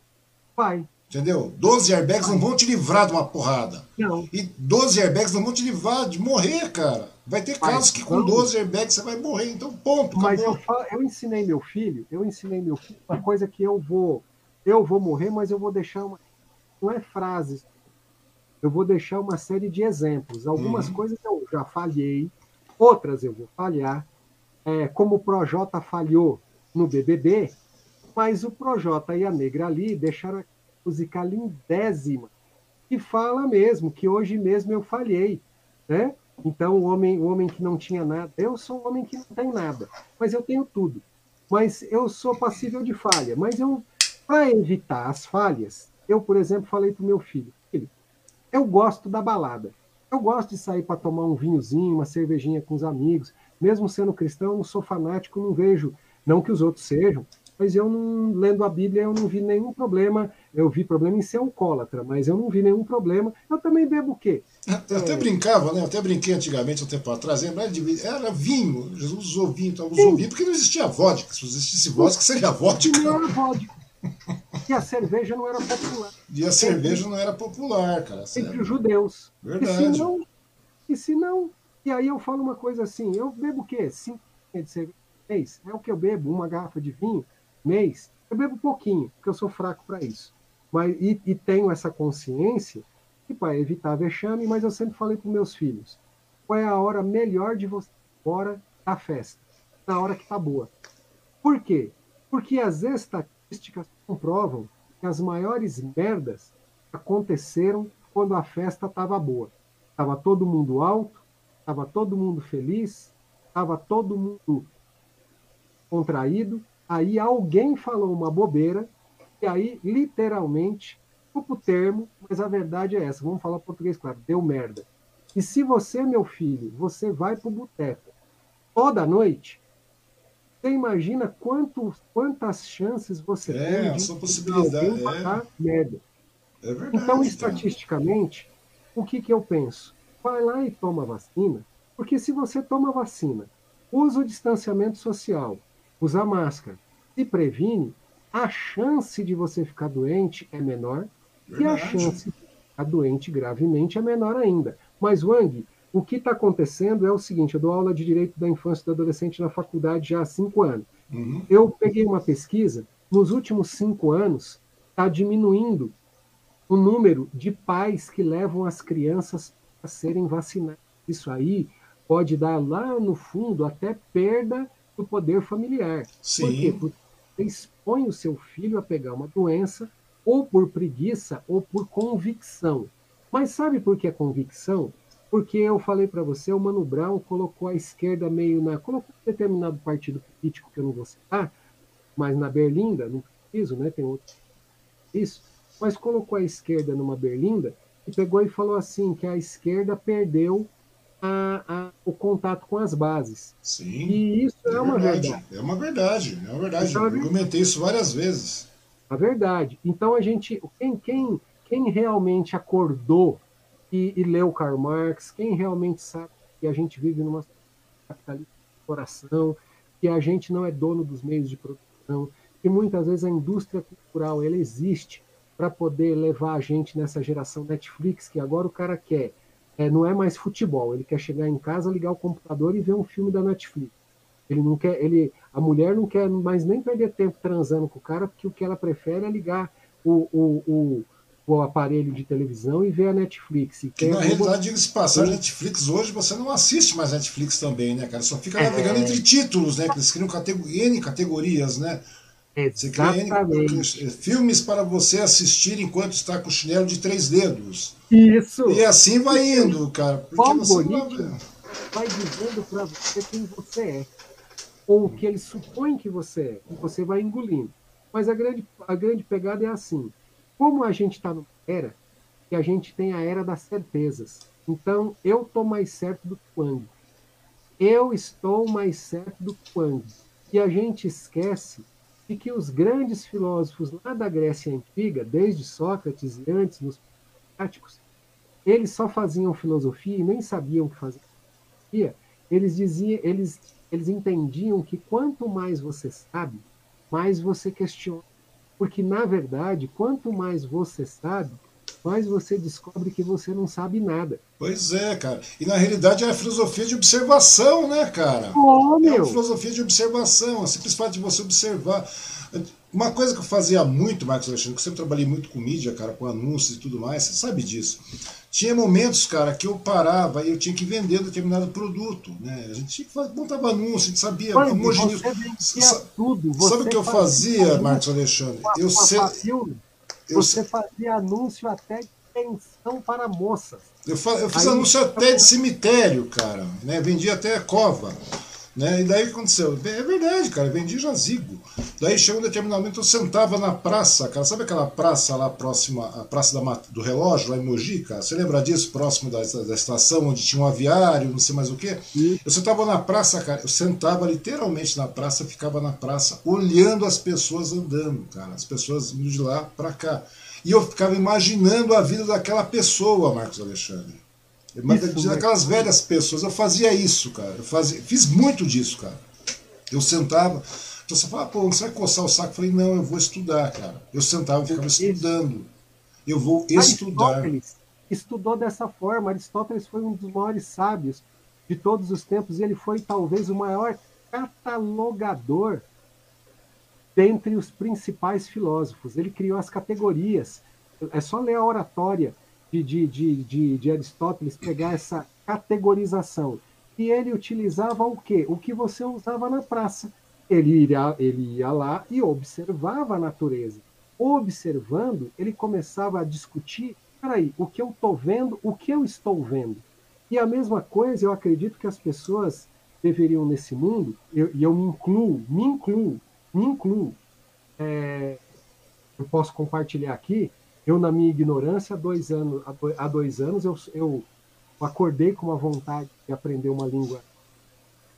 Vai. vai. Entendeu? 12 airbags vai. não vão te livrar de uma porrada. Não. E 12 airbags não vão te livrar de morrer, cara. Vai ter vai. casos que com 12 airbags você vai morrer. Então, ponto. Mas eu, eu ensinei meu filho, eu ensinei meu filho uma coisa que eu vou. Eu vou morrer, mas eu vou deixar uma. Não é frases eu vou deixar uma série de exemplos. Algumas uhum. coisas eu já falhei, outras eu vou falhar, é, como o Projota falhou no BBB, mas o Projota e a Negra ali deixaram a música lindésima, que fala mesmo que hoje mesmo eu falhei, né? Então, o homem, o homem que não tinha nada, eu sou um homem que não tem nada, mas eu tenho tudo. Mas eu sou passível de falha. Mas eu, para evitar as falhas, eu, por exemplo, falei para o meu filho: eu gosto da balada. Eu gosto de sair para tomar um vinhozinho, uma cervejinha com os amigos. Mesmo sendo cristão, não sou fanático, não vejo, não que os outros sejam, mas eu não, lendo a Bíblia, eu não vi nenhum problema. Eu vi problema em ser alcoólatra, mas eu não vi nenhum problema. Eu também bebo o quê? Eu até é... brincava, né? Eu até brinquei antigamente, um tempo atrás, era vinho. Jesus usou vinho, então usou vinho, porque não existia vodka. Se existisse vodka, seria vodka. Não era vodka. E a cerveja não era popular. E a cerveja não era popular, cara. Entre os judeus. Verdade. E se não, e se não, e aí eu falo uma coisa assim, eu bebo o quê? Cinco de cerveja mês? É o que eu bebo, uma garrafa de vinho mês, eu bebo pouquinho, porque eu sou fraco para isso. Mas, e, e, tenho essa consciência que para evitar vexame, mas eu sempre falei para meus filhos: qual é a hora melhor de você ir embora da festa? Na hora que está boa. Por quê? Porque as estatísticas comprovam que as maiores merdas aconteceram quando a festa estava boa. Estava todo mundo alto, estava todo mundo feliz, estava todo mundo contraído, Aí alguém falou uma bobeira, e aí, literalmente, o termo, mas a verdade é essa, vamos falar português claro, deu merda. E se você, meu filho, você vai para o boteco toda noite, imagina quanto, quantas chances você é, tem de sua possibilidade, é. merda. É verdade, então, estatisticamente, o que, que eu penso? Vai lá e toma vacina, porque se você toma vacina, usa o distanciamento social, usa máscara, se previne, a chance de você ficar doente é menor Verdade. e a chance de ficar doente gravemente é menor ainda. Mas, Wang, o que está acontecendo é o seguinte: eu dou aula de direito da infância e do adolescente na faculdade já há cinco anos. Uhum. Eu peguei uma pesquisa, nos últimos cinco anos, está diminuindo o número de pais que levam as crianças a serem vacinadas. Isso aí pode dar lá no fundo até perda do poder familiar. Sim. Por quê? Porque você expõe o seu filho a pegar uma doença ou por preguiça ou por convicção. Mas sabe por que é convicção? Porque eu falei para você, o Mano Brown colocou a esquerda meio na. colocou um determinado partido político que eu não vou citar, mas na berlinda, não preciso, né? Tem outro. Isso. Mas colocou a esquerda numa berlinda e pegou e falou assim: que a esquerda perdeu a, a, o contato com as bases. Sim. E isso é, é uma verdade. verdade. É uma verdade, é uma verdade. Então, Eu argumentei isso várias vezes. A verdade. Então a gente, quem, quem, quem realmente acordou e, e leu Karl Marx, quem realmente sabe que a gente vive numa capitalista coração, que a gente não é dono dos meios de produção, que muitas vezes a indústria cultural ela existe para poder levar a gente nessa geração Netflix que agora o cara quer é, não é mais futebol. Ele quer chegar em casa, ligar o computador e ver um filme da Netflix. Ele não quer, ele, a mulher não quer mais nem perder tempo transando com o cara, porque o que ela prefere é ligar o, o, o, o aparelho de televisão e ver a Netflix. que na realidade, diga-se passar, Netflix hoje você não assiste mais Netflix também, né, cara? Só fica é... navegando entre títulos, né? Eles criam N categorias, né? Exatamente. Filmes para você assistir enquanto está com o chinelo de três dedos. Isso. E assim vai indo, cara. O algoritmo vai dizendo para você quem você é. Ou o que ele supõe que você é. E você vai engolindo. Mas a grande, a grande pegada é assim. Como a gente está numa era que a gente tem a era das certezas. Então, eu estou mais certo do que o Eu estou mais certo do que o E a gente esquece de que os grandes filósofos lá da Grécia Antiga, desde Sócrates e antes, nos práticos, eles só faziam filosofia e nem sabiam o que fazer. Eles diziam, eles, eles entendiam que quanto mais você sabe, mais você questiona. Porque, na verdade, quanto mais você sabe, mais você descobre que você não sabe nada. Pois é, cara. E na realidade é a filosofia de observação, né, cara? Oh, é uma filosofia de observação, a simples fato de você observar. Uma coisa que eu fazia muito, Marcos Alexandre, que eu sempre trabalhei muito com mídia, cara, com anúncios e tudo mais, você sabe disso. Tinha momentos, cara, que eu parava e eu tinha que vender determinado produto, né? A gente tinha que fazer, montava anúncio, a gente sabia. Mas, você tudo. Você sabe o que eu fazia, Marcos Alexandre? Eu sempre você fazia anúncio até de pensão para moças. Eu, fa eu fiz Aí, anúncio até de cemitério, cara. Né? Vendia até cova. Né? E daí o que aconteceu? É verdade, cara, eu vendi jazigo. Daí chegou um determinado momento, eu sentava na praça, cara, sabe aquela praça lá próxima, a praça da, do relógio, lá em Mogi, cara? Você lembra disso, próximo da, da estação, onde tinha um aviário, não sei mais o quê? Eu sentava na praça, cara, eu sentava literalmente na praça, ficava na praça, olhando as pessoas andando, cara, as pessoas indo de lá para cá. E eu ficava imaginando a vida daquela pessoa, Marcos Alexandre. Isso, daquelas velhas pessoas. Eu fazia isso, cara. Eu fazia, fiz muito disso, cara. Eu sentava. Então você fala, pô, você vai coçar o saco? Eu falei, não, eu vou estudar, cara. Eu sentava e ficava estudando. Eu vou estudar. Aristóteles estudou dessa forma. Aristóteles foi um dos maiores sábios de todos os tempos e ele foi talvez o maior catalogador dentre os principais filósofos. Ele criou as categorias. É só ler a oratória de, de, de, de, Aristóteles pegar essa categorização. E ele utilizava o quê? O que você usava na praça. Ele ia, ele ia lá e observava a natureza. Observando, ele começava a discutir: peraí, o que eu estou vendo, o que eu estou vendo. E a mesma coisa, eu acredito que as pessoas deveriam nesse mundo, e eu, eu, me incluo, me incluo, me incluo. É, eu posso compartilhar aqui, eu, na minha ignorância, há dois anos, há dois anos eu, eu acordei com uma vontade de aprender uma língua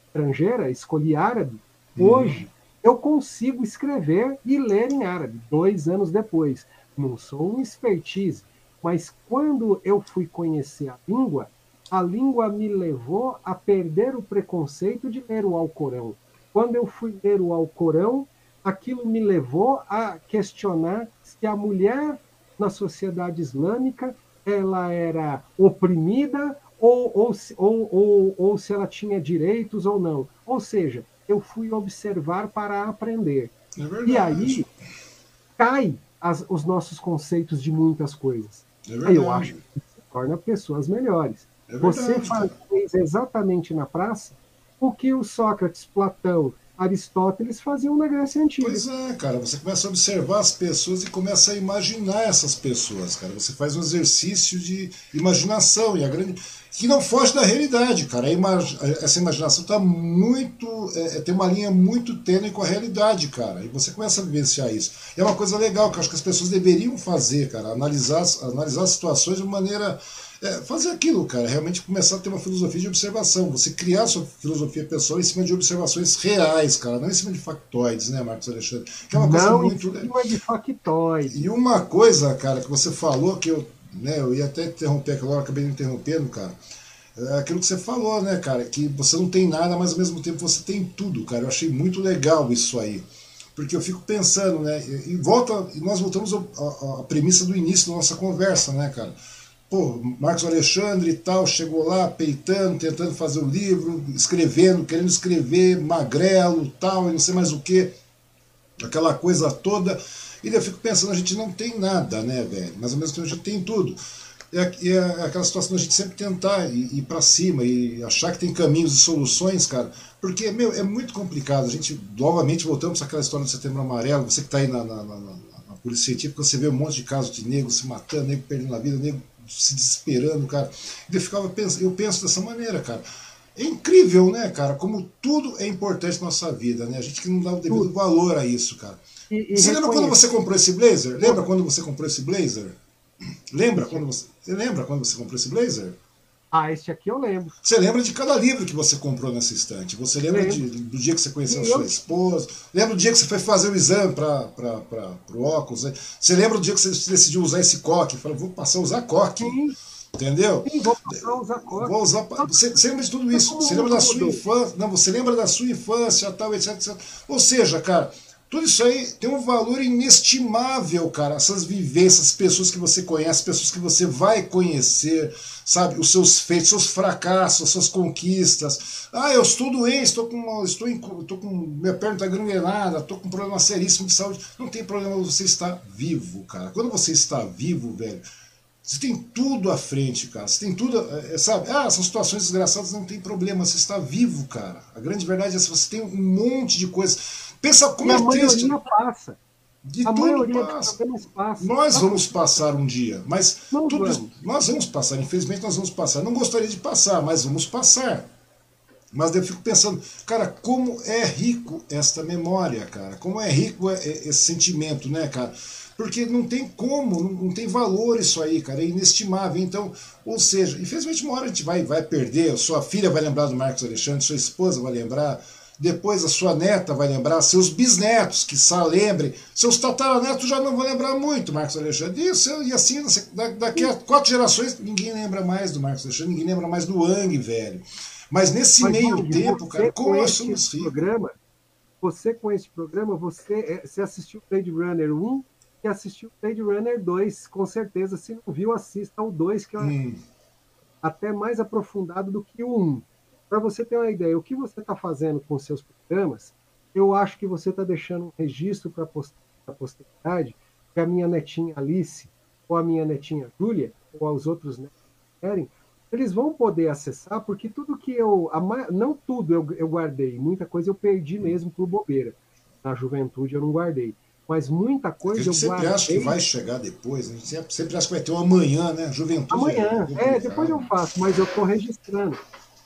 estrangeira, escolhi árabe. Uhum. Hoje, eu consigo escrever e ler em árabe, dois anos depois. Não sou um expertise, mas quando eu fui conhecer a língua, a língua me levou a perder o preconceito de ler o Alcorão. Quando eu fui ler o Alcorão, aquilo me levou a questionar se a mulher na sociedade islâmica ela era oprimida ou, ou, ou, ou, ou se ela tinha direitos ou não. Ou seja, eu fui observar para aprender. É e aí cai as, os nossos conceitos de muitas coisas. É aí eu acho que torna pessoas melhores. É Você fez exatamente na praça o que o Sócrates, Platão Aristóteles faziam na Grécia Antiga. Pois é, cara, você começa a observar as pessoas e começa a imaginar essas pessoas, cara. Você faz um exercício de imaginação e a grande que não foge da realidade, cara. Imag... Essa imaginação está muito, é, é, tem uma linha muito tênue com a realidade, cara. E você começa a vivenciar isso. E é uma coisa legal que eu acho que as pessoas deveriam fazer, cara, analisar, analisar situações de maneira é, fazer aquilo, cara, realmente começar a ter uma filosofia de observação, você criar sua filosofia pessoal em cima de observações reais, cara, não em cima de factoides, né, Marcos Alexandre? Que é uma coisa não muito. Em cima de factoides. E uma coisa, cara, que você falou que eu, né, eu ia até interromper aquela hora, acabei me interrompendo, cara. É aquilo que você falou, né, cara, que você não tem nada, mas ao mesmo tempo você tem tudo, cara. Eu achei muito legal isso aí porque eu fico pensando, né? E volta, e nós voltamos à premissa do início da nossa conversa, né, cara? Pô, Marcos Alexandre e tal, chegou lá peitando, tentando fazer o livro, escrevendo, querendo escrever, magrelo tal, e não sei mais o que, aquela coisa toda. E eu fico pensando, a gente não tem nada, né, velho? Mas ao mesmo tempo a gente tem tudo. É, é aquela situação da gente sempre tentar ir, ir para cima e achar que tem caminhos e soluções, cara. Porque, meu, é muito complicado. A gente, novamente, voltamos àquela história do Setembro Amarelo. Você que está aí na, na, na, na, polícia científica, você vê um monte de casos de negros se matando, negro perdendo a vida, negro se desesperando, cara. Eu, ficava pensando, eu penso dessa maneira, cara. É incrível, né, cara? Como tudo é importante na nossa vida, né? A gente que não dá o devido tudo. valor a isso, cara. E, e você lembra quando você comprou esse blazer? Lembra quando você comprou esse blazer? Lembra quando você, você lembra quando você comprou esse blazer? Ah, esse aqui eu lembro. Você lembra de cada livro que você comprou nessa estante. Você lembra de, do dia que você conheceu sua esposa. Lembra do dia que você foi fazer o exame para o óculos. Né? Você lembra do dia que você decidiu usar esse coque. Falou, vou passar a usar coque. Sim. Entendeu? Sim, vou passar a usar coque. Vou usar, você, você lembra de tudo isso. Você lembra da sua infância. Não, você lembra da sua infância, tal, etc, etc. Ou seja, cara, tudo isso aí tem um valor inestimável, cara. Essas vivências, pessoas que você conhece, pessoas que você vai conhecer, sabe? Os seus feitos, seus fracassos, suas conquistas. Ah, eu estou doente, estou com, estou, em, estou com minha perna está granulada, estou com um problema seríssimo de saúde. Não tem problema, você está vivo, cara. Quando você está vivo, velho, você tem tudo à frente, cara. Você tem tudo, é, sabe? Ah, são situações desgraçadas, não tem problema. Você está vivo, cara. A grande verdade é que você tem um monte de coisas Pensa como e é a triste. passa. De a tudo passa. passa. Nós vamos passar um dia, mas Não tudo, vamos. nós vamos passar. Infelizmente nós vamos passar. Não gostaria de passar, mas vamos passar. Mas eu fico pensando, cara, como é rico esta memória, cara. Como é rico é, é, esse sentimento, né, cara? Porque não tem como, não, não tem valor isso aí, cara. É inestimável. Então, ou seja, infelizmente uma hora a gente vai, vai perder. Sua filha vai lembrar do Marcos Alexandre, sua esposa vai lembrar depois a sua neta vai lembrar, seus bisnetos, que só lembrem, seus tataranetos já não vão lembrar muito, Marcos Alexandre. E, e assim, daqui a quatro gerações, ninguém lembra mais do Marcos Alexandre, ninguém lembra mais do Ang, velho. Mas nesse Mas, meio tempo, cara, como nós somos. Programa, você com esse programa, você, é, você assistiu Blade Runner 1 e assistiu Blade Runner 2, com certeza. Se não viu, assista o 2, que é hum. até mais aprofundado do que o 1 para você ter uma ideia, o que você está fazendo com seus programas, eu acho que você está deixando um registro para a posteridade que a minha netinha Alice, ou a minha netinha Júlia, ou os outros netos querem, eles vão poder acessar, porque tudo que eu. Não tudo eu, eu guardei, muita coisa eu perdi mesmo por bobeira. Na juventude eu não guardei. Mas muita coisa eu sempre guardei. acha que vai chegar depois, a gente sempre, sempre acha que vai ter um amanhã, né? Juventude. Amanhã, é, é depois eu faço, mas eu estou registrando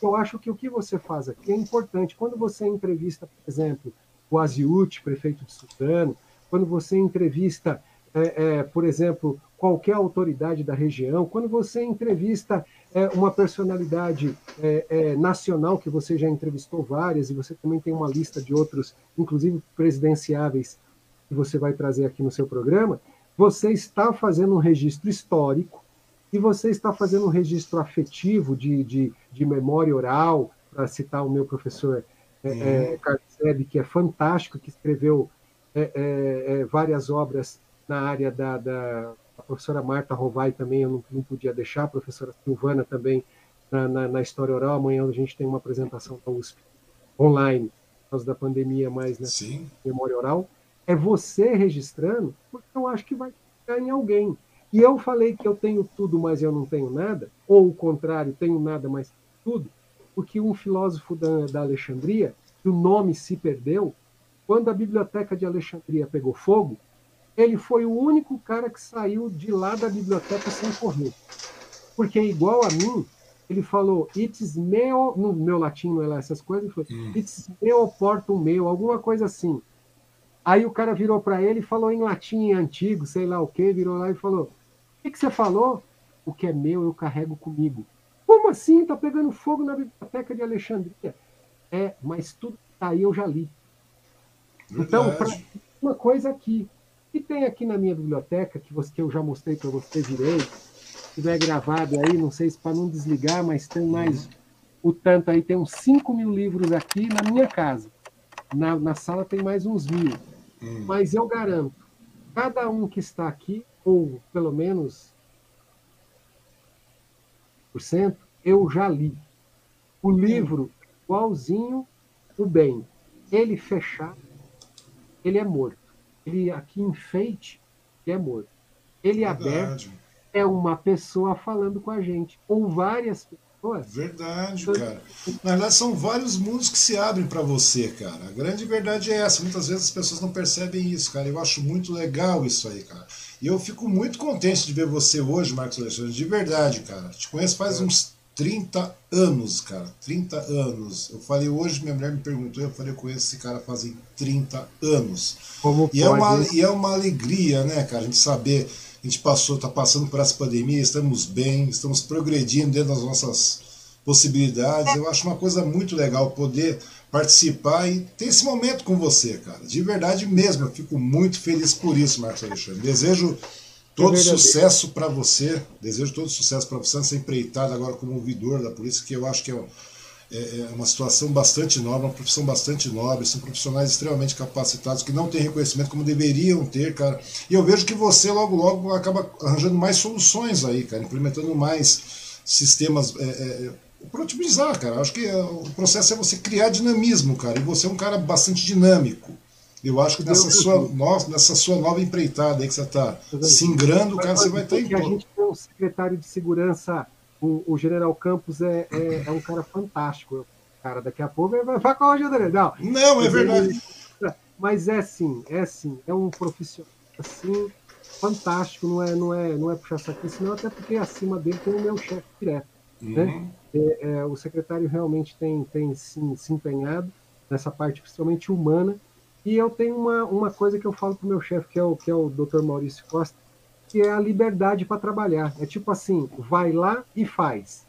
eu acho que o que você faz aqui é importante. Quando você entrevista, por exemplo, o Aziut, prefeito de Suzano, quando você entrevista, é, é, por exemplo, qualquer autoridade da região, quando você entrevista é, uma personalidade é, é, nacional, que você já entrevistou várias, e você também tem uma lista de outros, inclusive presidenciáveis, que você vai trazer aqui no seu programa, você está fazendo um registro histórico e você está fazendo um registro afetivo de, de, de memória oral, para citar o meu professor é, uhum. é, Carlos Seb, que é fantástico, que escreveu é, é, é, várias obras na área da, da a professora Marta Rovai também, eu não, não, podia deixar, a professora Silvana também na, na, na, história oral. Amanhã a gente tem uma apresentação da USP online, por causa da pandemia, mais na memória oral. É você registrando, porque eu acho que vai ficar em alguém. E eu falei que eu tenho tudo, mas eu não tenho nada, ou o contrário, tenho nada, mas tudo, porque um filósofo da, da Alexandria, que o nome se perdeu, quando a biblioteca de Alexandria pegou fogo, ele foi o único cara que saiu de lá da biblioteca sem correr. Porque, igual a mim, ele falou, it's meo, no meu latim não é lá essas coisas, ele falou, hum. it's meo portum meu, alguma coisa assim. Aí o cara virou para ele e falou em latim antigo, sei lá o que, virou lá e falou: que, que você falou? O que é meu eu carrego comigo. Como assim? Está pegando fogo na biblioteca de Alexandria. É, mas tudo que está aí eu já li. Então, pra, uma coisa aqui. que tem aqui na minha biblioteca, que, você, que eu já mostrei para você direito, tiver gravado aí, não sei se para não desligar, mas tem mais o tanto aí, tem uns 5 mil livros aqui na minha casa. Na, na sala tem mais uns mil. Uhum. Mas eu garanto, cada um que está aqui ou pelo menos por cento, eu já li. O livro, igualzinho o bem, ele fechado, ele é morto. Ele aqui enfeite, ele é morto. Ele Verdade. aberto é uma pessoa falando com a gente, ou várias pessoas Verdade, cara. Na verdade, são vários mundos que se abrem para você, cara. A grande verdade é essa. Muitas vezes as pessoas não percebem isso, cara. Eu acho muito legal isso aí, cara. E eu fico muito contente de ver você hoje, Marcos Alexandre. De verdade, cara. Te conheço faz é. uns 30 anos, cara. 30 anos. Eu falei hoje, minha mulher me perguntou, eu falei, eu conheço esse cara fazem 30 anos. Como e, pode? É uma, e é uma alegria, né, cara, a gente saber a gente passou, está passando por essa pandemia, estamos bem, estamos progredindo dentro das nossas possibilidades. Eu acho uma coisa muito legal poder participar e ter esse momento com você, cara. De verdade mesmo, eu fico muito feliz por isso, Marcos Alexandre. Desejo todo é sucesso para você, desejo todo sucesso para você nessa empreitada agora como ouvidor da polícia, que eu acho que é é, é uma situação bastante nobre, uma profissão bastante nobre, são profissionais extremamente capacitados que não têm reconhecimento como deveriam ter, cara. E eu vejo que você logo logo acaba arranjando mais soluções aí, cara, implementando mais sistemas é, é, para otimizar, cara. Acho que é, o processo é você criar dinamismo, cara. E você é um cara bastante dinâmico. Eu acho que nessa sua, no, nessa sua nova empreitada aí que você está singrando, cara, você vai estar em. A gente tem um secretário de segurança o, o General Campos é, é, é, um cara fantástico. Cara, daqui a pouco vai falar com o General. Não, não é verdade. Mas é sim, é sim. É um profissional assim, fantástico. Não é, não é, não é puxar saco, senão até porque acima dele tem o meu chefe direto. Né? Uhum. Né? Porque é, o secretário realmente tem, tem se, se empenhado nessa parte principalmente humana. E eu tenho uma, uma coisa que eu falo para o meu chefe, que é o, que é o Dr. Maurício Costa, que é a liberdade para trabalhar. É tipo assim, vai lá e faz.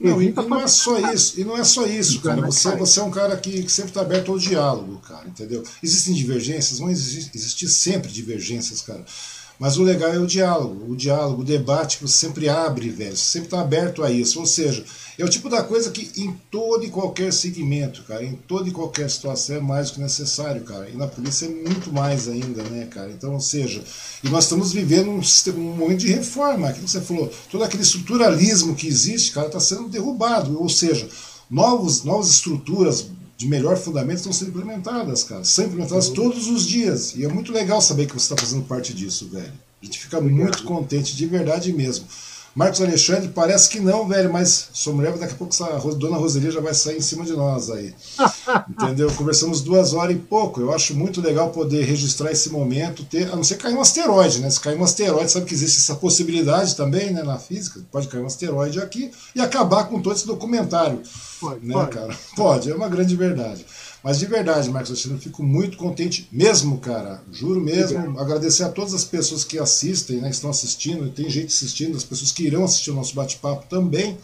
Não, e, não é só isso, e não é só isso, cara. Você, você é um cara que, que sempre está aberto ao diálogo, cara, entendeu? Existem divergências, vão existir, existir sempre divergências, cara. Mas o legal é o diálogo, o diálogo, o debate que você sempre abre, velho. Você sempre está aberto a isso. Ou seja, é o tipo da coisa que em todo e qualquer segmento, cara, em toda e qualquer situação é mais do que necessário, cara. E na polícia é muito mais ainda, né, cara? Então, ou seja, e nós estamos vivendo um, sistema, um momento de reforma. Aquilo que você falou, todo aquele estruturalismo que existe, cara, está sendo derrubado. Ou seja, novos, novas estruturas de melhor fundamento estão sendo implementadas, cara. São implementadas uhum. todos os dias. E é muito legal saber que você está fazendo parte disso, velho. A gente fica Obrigado. muito contente, de verdade mesmo. Marcos Alexandre, parece que não, velho, mas sua mulher, daqui a pouco essa dona Roseli já vai sair em cima de nós aí. Entendeu? Conversamos duas horas e pouco. Eu acho muito legal poder registrar esse momento, ter, a não ser cair um asteroide, né? Se cair um asteroide, sabe que existe essa possibilidade também, né, na física, pode cair um asteroide aqui e acabar com todo esse documentário. Pode, né, pode. cara? Pode, é uma grande verdade. Mas de verdade, Marcos Alexandre, eu fico muito contente mesmo, cara. Juro mesmo. Obrigado. Agradecer a todas as pessoas que assistem, né, estão assistindo, tem gente assistindo, as pessoas que irão assistir o nosso bate-papo também.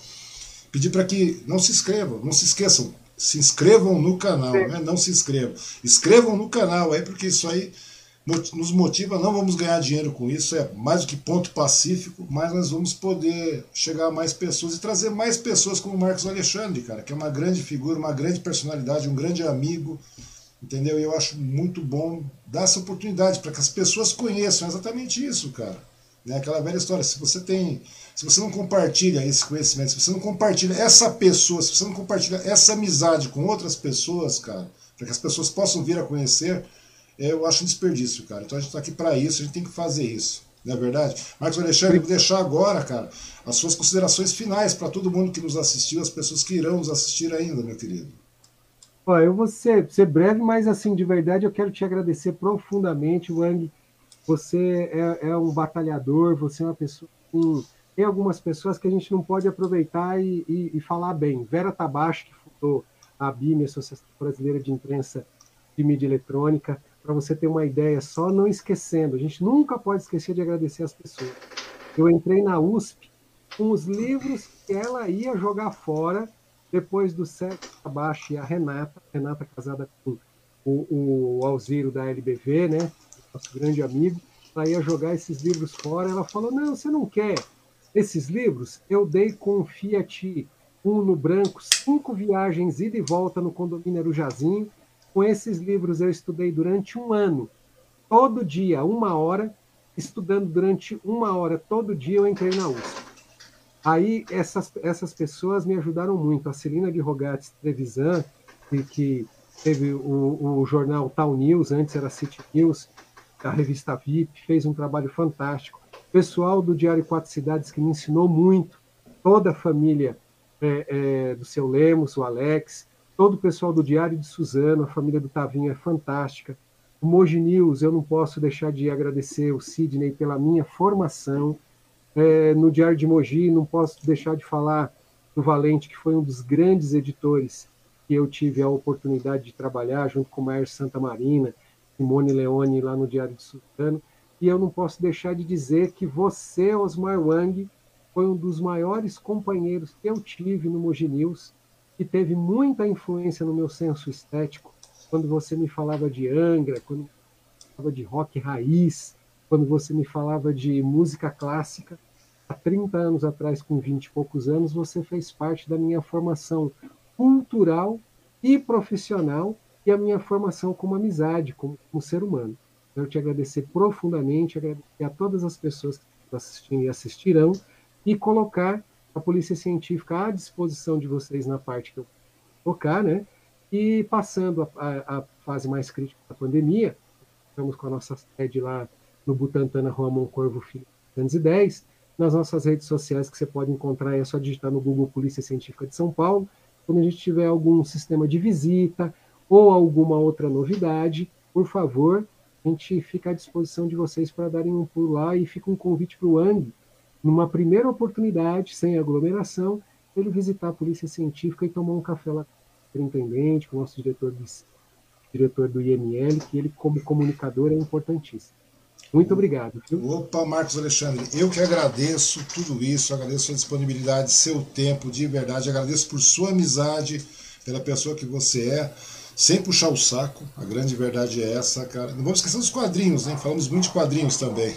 Pedir para que não se inscrevam, não se esqueçam, se inscrevam no canal, né? não se inscrevam. Inscrevam no canal aí, porque isso aí nos motiva, não vamos ganhar dinheiro com isso, é mais do que ponto pacífico, mas nós vamos poder chegar a mais pessoas e trazer mais pessoas como o Marcos Alexandre, cara, que é uma grande figura, uma grande personalidade, um grande amigo, entendeu? E eu acho muito bom dar essa oportunidade para que as pessoas conheçam exatamente isso, cara. Né? Aquela velha história, se você tem, se você não compartilha esse conhecimento, se você não compartilha essa pessoa, se você não compartilha essa amizade com outras pessoas, cara, para que as pessoas possam vir a conhecer, eu acho um desperdício, cara. Então a gente está aqui para isso, a gente tem que fazer isso. Não é verdade? Marcos Alexandre, vou deixar agora, cara, as suas considerações finais para todo mundo que nos assistiu, as pessoas que irão nos assistir ainda, meu querido. Ó, eu vou ser, ser breve, mas assim, de verdade, eu quero te agradecer profundamente, Wang. Você é, é um batalhador, você é uma pessoa. que tem algumas pessoas que a gente não pode aproveitar e, e, e falar bem. Vera Tabacho, que fundou a BIM, Associação Brasileira de Imprensa de Mídia Eletrônica, para você ter uma ideia só, não esquecendo, a gente nunca pode esquecer de agradecer as pessoas. Eu entrei na USP com os livros que ela ia jogar fora depois do Sérgio Abaixo e a Renata, Renata casada com o, o Alziro da LBV, né, nosso grande amigo, ela ia jogar esses livros fora, ela falou, não, você não quer esses livros? Eu dei com o Fiat Uno branco, cinco viagens ida e volta no condomínio Arujazinho, com esses livros eu estudei durante um ano, todo dia, uma hora, estudando durante uma hora todo dia, eu entrei na USP. Aí essas, essas pessoas me ajudaram muito. A Celina de Rogatis Trevisan, que, que teve o, o jornal Tal News, antes era City News, a revista VIP, fez um trabalho fantástico. Pessoal do Diário Quatro Cidades que me ensinou muito, toda a família é, é, do seu Lemos, o Alex, todo o pessoal do Diário de Suzano, a família do Tavinho é fantástica. O Moji News, eu não posso deixar de agradecer o Sidney pela minha formação. É, no Diário de Mogi, não posso deixar de falar do Valente, que foi um dos grandes editores que eu tive a oportunidade de trabalhar, junto com o Maer Santa Marina, Simone Leone, lá no Diário de Suzano. E eu não posso deixar de dizer que você, Osmar Wang, foi um dos maiores companheiros que eu tive no Mogi News que teve muita influência no meu senso estético, quando você me falava de Angra, quando falava de rock raiz, quando você me falava de música clássica. Há 30 anos atrás, com 20 e poucos anos, você fez parte da minha formação cultural e profissional e a minha formação como amizade, como, como ser humano. Quero te agradecer profundamente, agradecer a todas as pessoas que assistindo e assistirão e colocar a polícia científica à disposição de vocês na parte que eu tocar, né? E passando a, a, a fase mais crítica da pandemia, estamos com a nossa sede lá no Butantã, na Rua Moncorvo Filho 210, nas nossas redes sociais que você pode encontrar, é só digitar no Google Polícia Científica de São Paulo. Quando a gente tiver algum sistema de visita ou alguma outra novidade, por favor, a gente fica à disposição de vocês para darem um pulo lá e fica um convite para o ANG numa primeira oportunidade, sem aglomeração, ele visitar a polícia científica e tomar um café lá com o intendente, com o nosso diretor do, diretor do IML, que ele, como comunicador, é importantíssimo. Muito obrigado. Viu? Opa, Marcos Alexandre, eu que agradeço tudo isso, agradeço a disponibilidade, seu tempo, de verdade, agradeço por sua amizade, pela pessoa que você é, sem puxar o saco, a grande verdade é essa, cara. Não vamos esquecer dos quadrinhos, né? Falamos muito de quadrinhos também.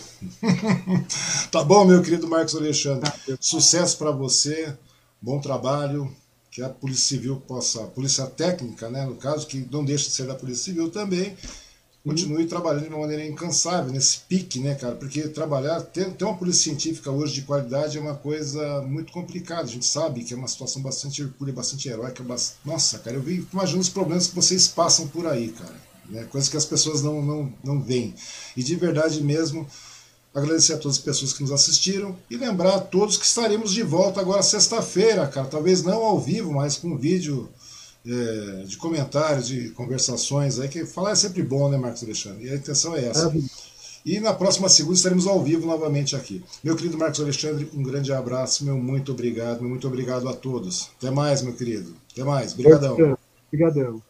tá bom, meu querido Marcos Alexandre? Sucesso para você, bom trabalho, que a Polícia Civil possa, a Polícia Técnica, né, no caso, que não deixa de ser da Polícia Civil também, continue trabalhando de uma maneira incansável, nesse pique, né, cara? Porque trabalhar, ter, ter uma polícia científica hoje de qualidade é uma coisa muito complicada. A gente sabe que é uma situação bastante hercúlea, bastante heróica. Bastante... Nossa, cara, eu vi, imagino os problemas que vocês passam por aí, cara. Né? Coisas que as pessoas não, não, não veem. E de verdade mesmo, agradecer a todas as pessoas que nos assistiram e lembrar a todos que estaremos de volta agora sexta-feira, cara. Talvez não ao vivo, mas com vídeo é, de comentários, de conversações aí, que falar é sempre bom, né, Marcos Alexandre? E a intenção é essa. E na próxima segunda estaremos ao vivo novamente aqui. Meu querido Marcos Alexandre, um grande abraço, meu muito obrigado, meu muito obrigado a todos. Até mais, meu querido. Até mais. Obrigadão. Obrigadão.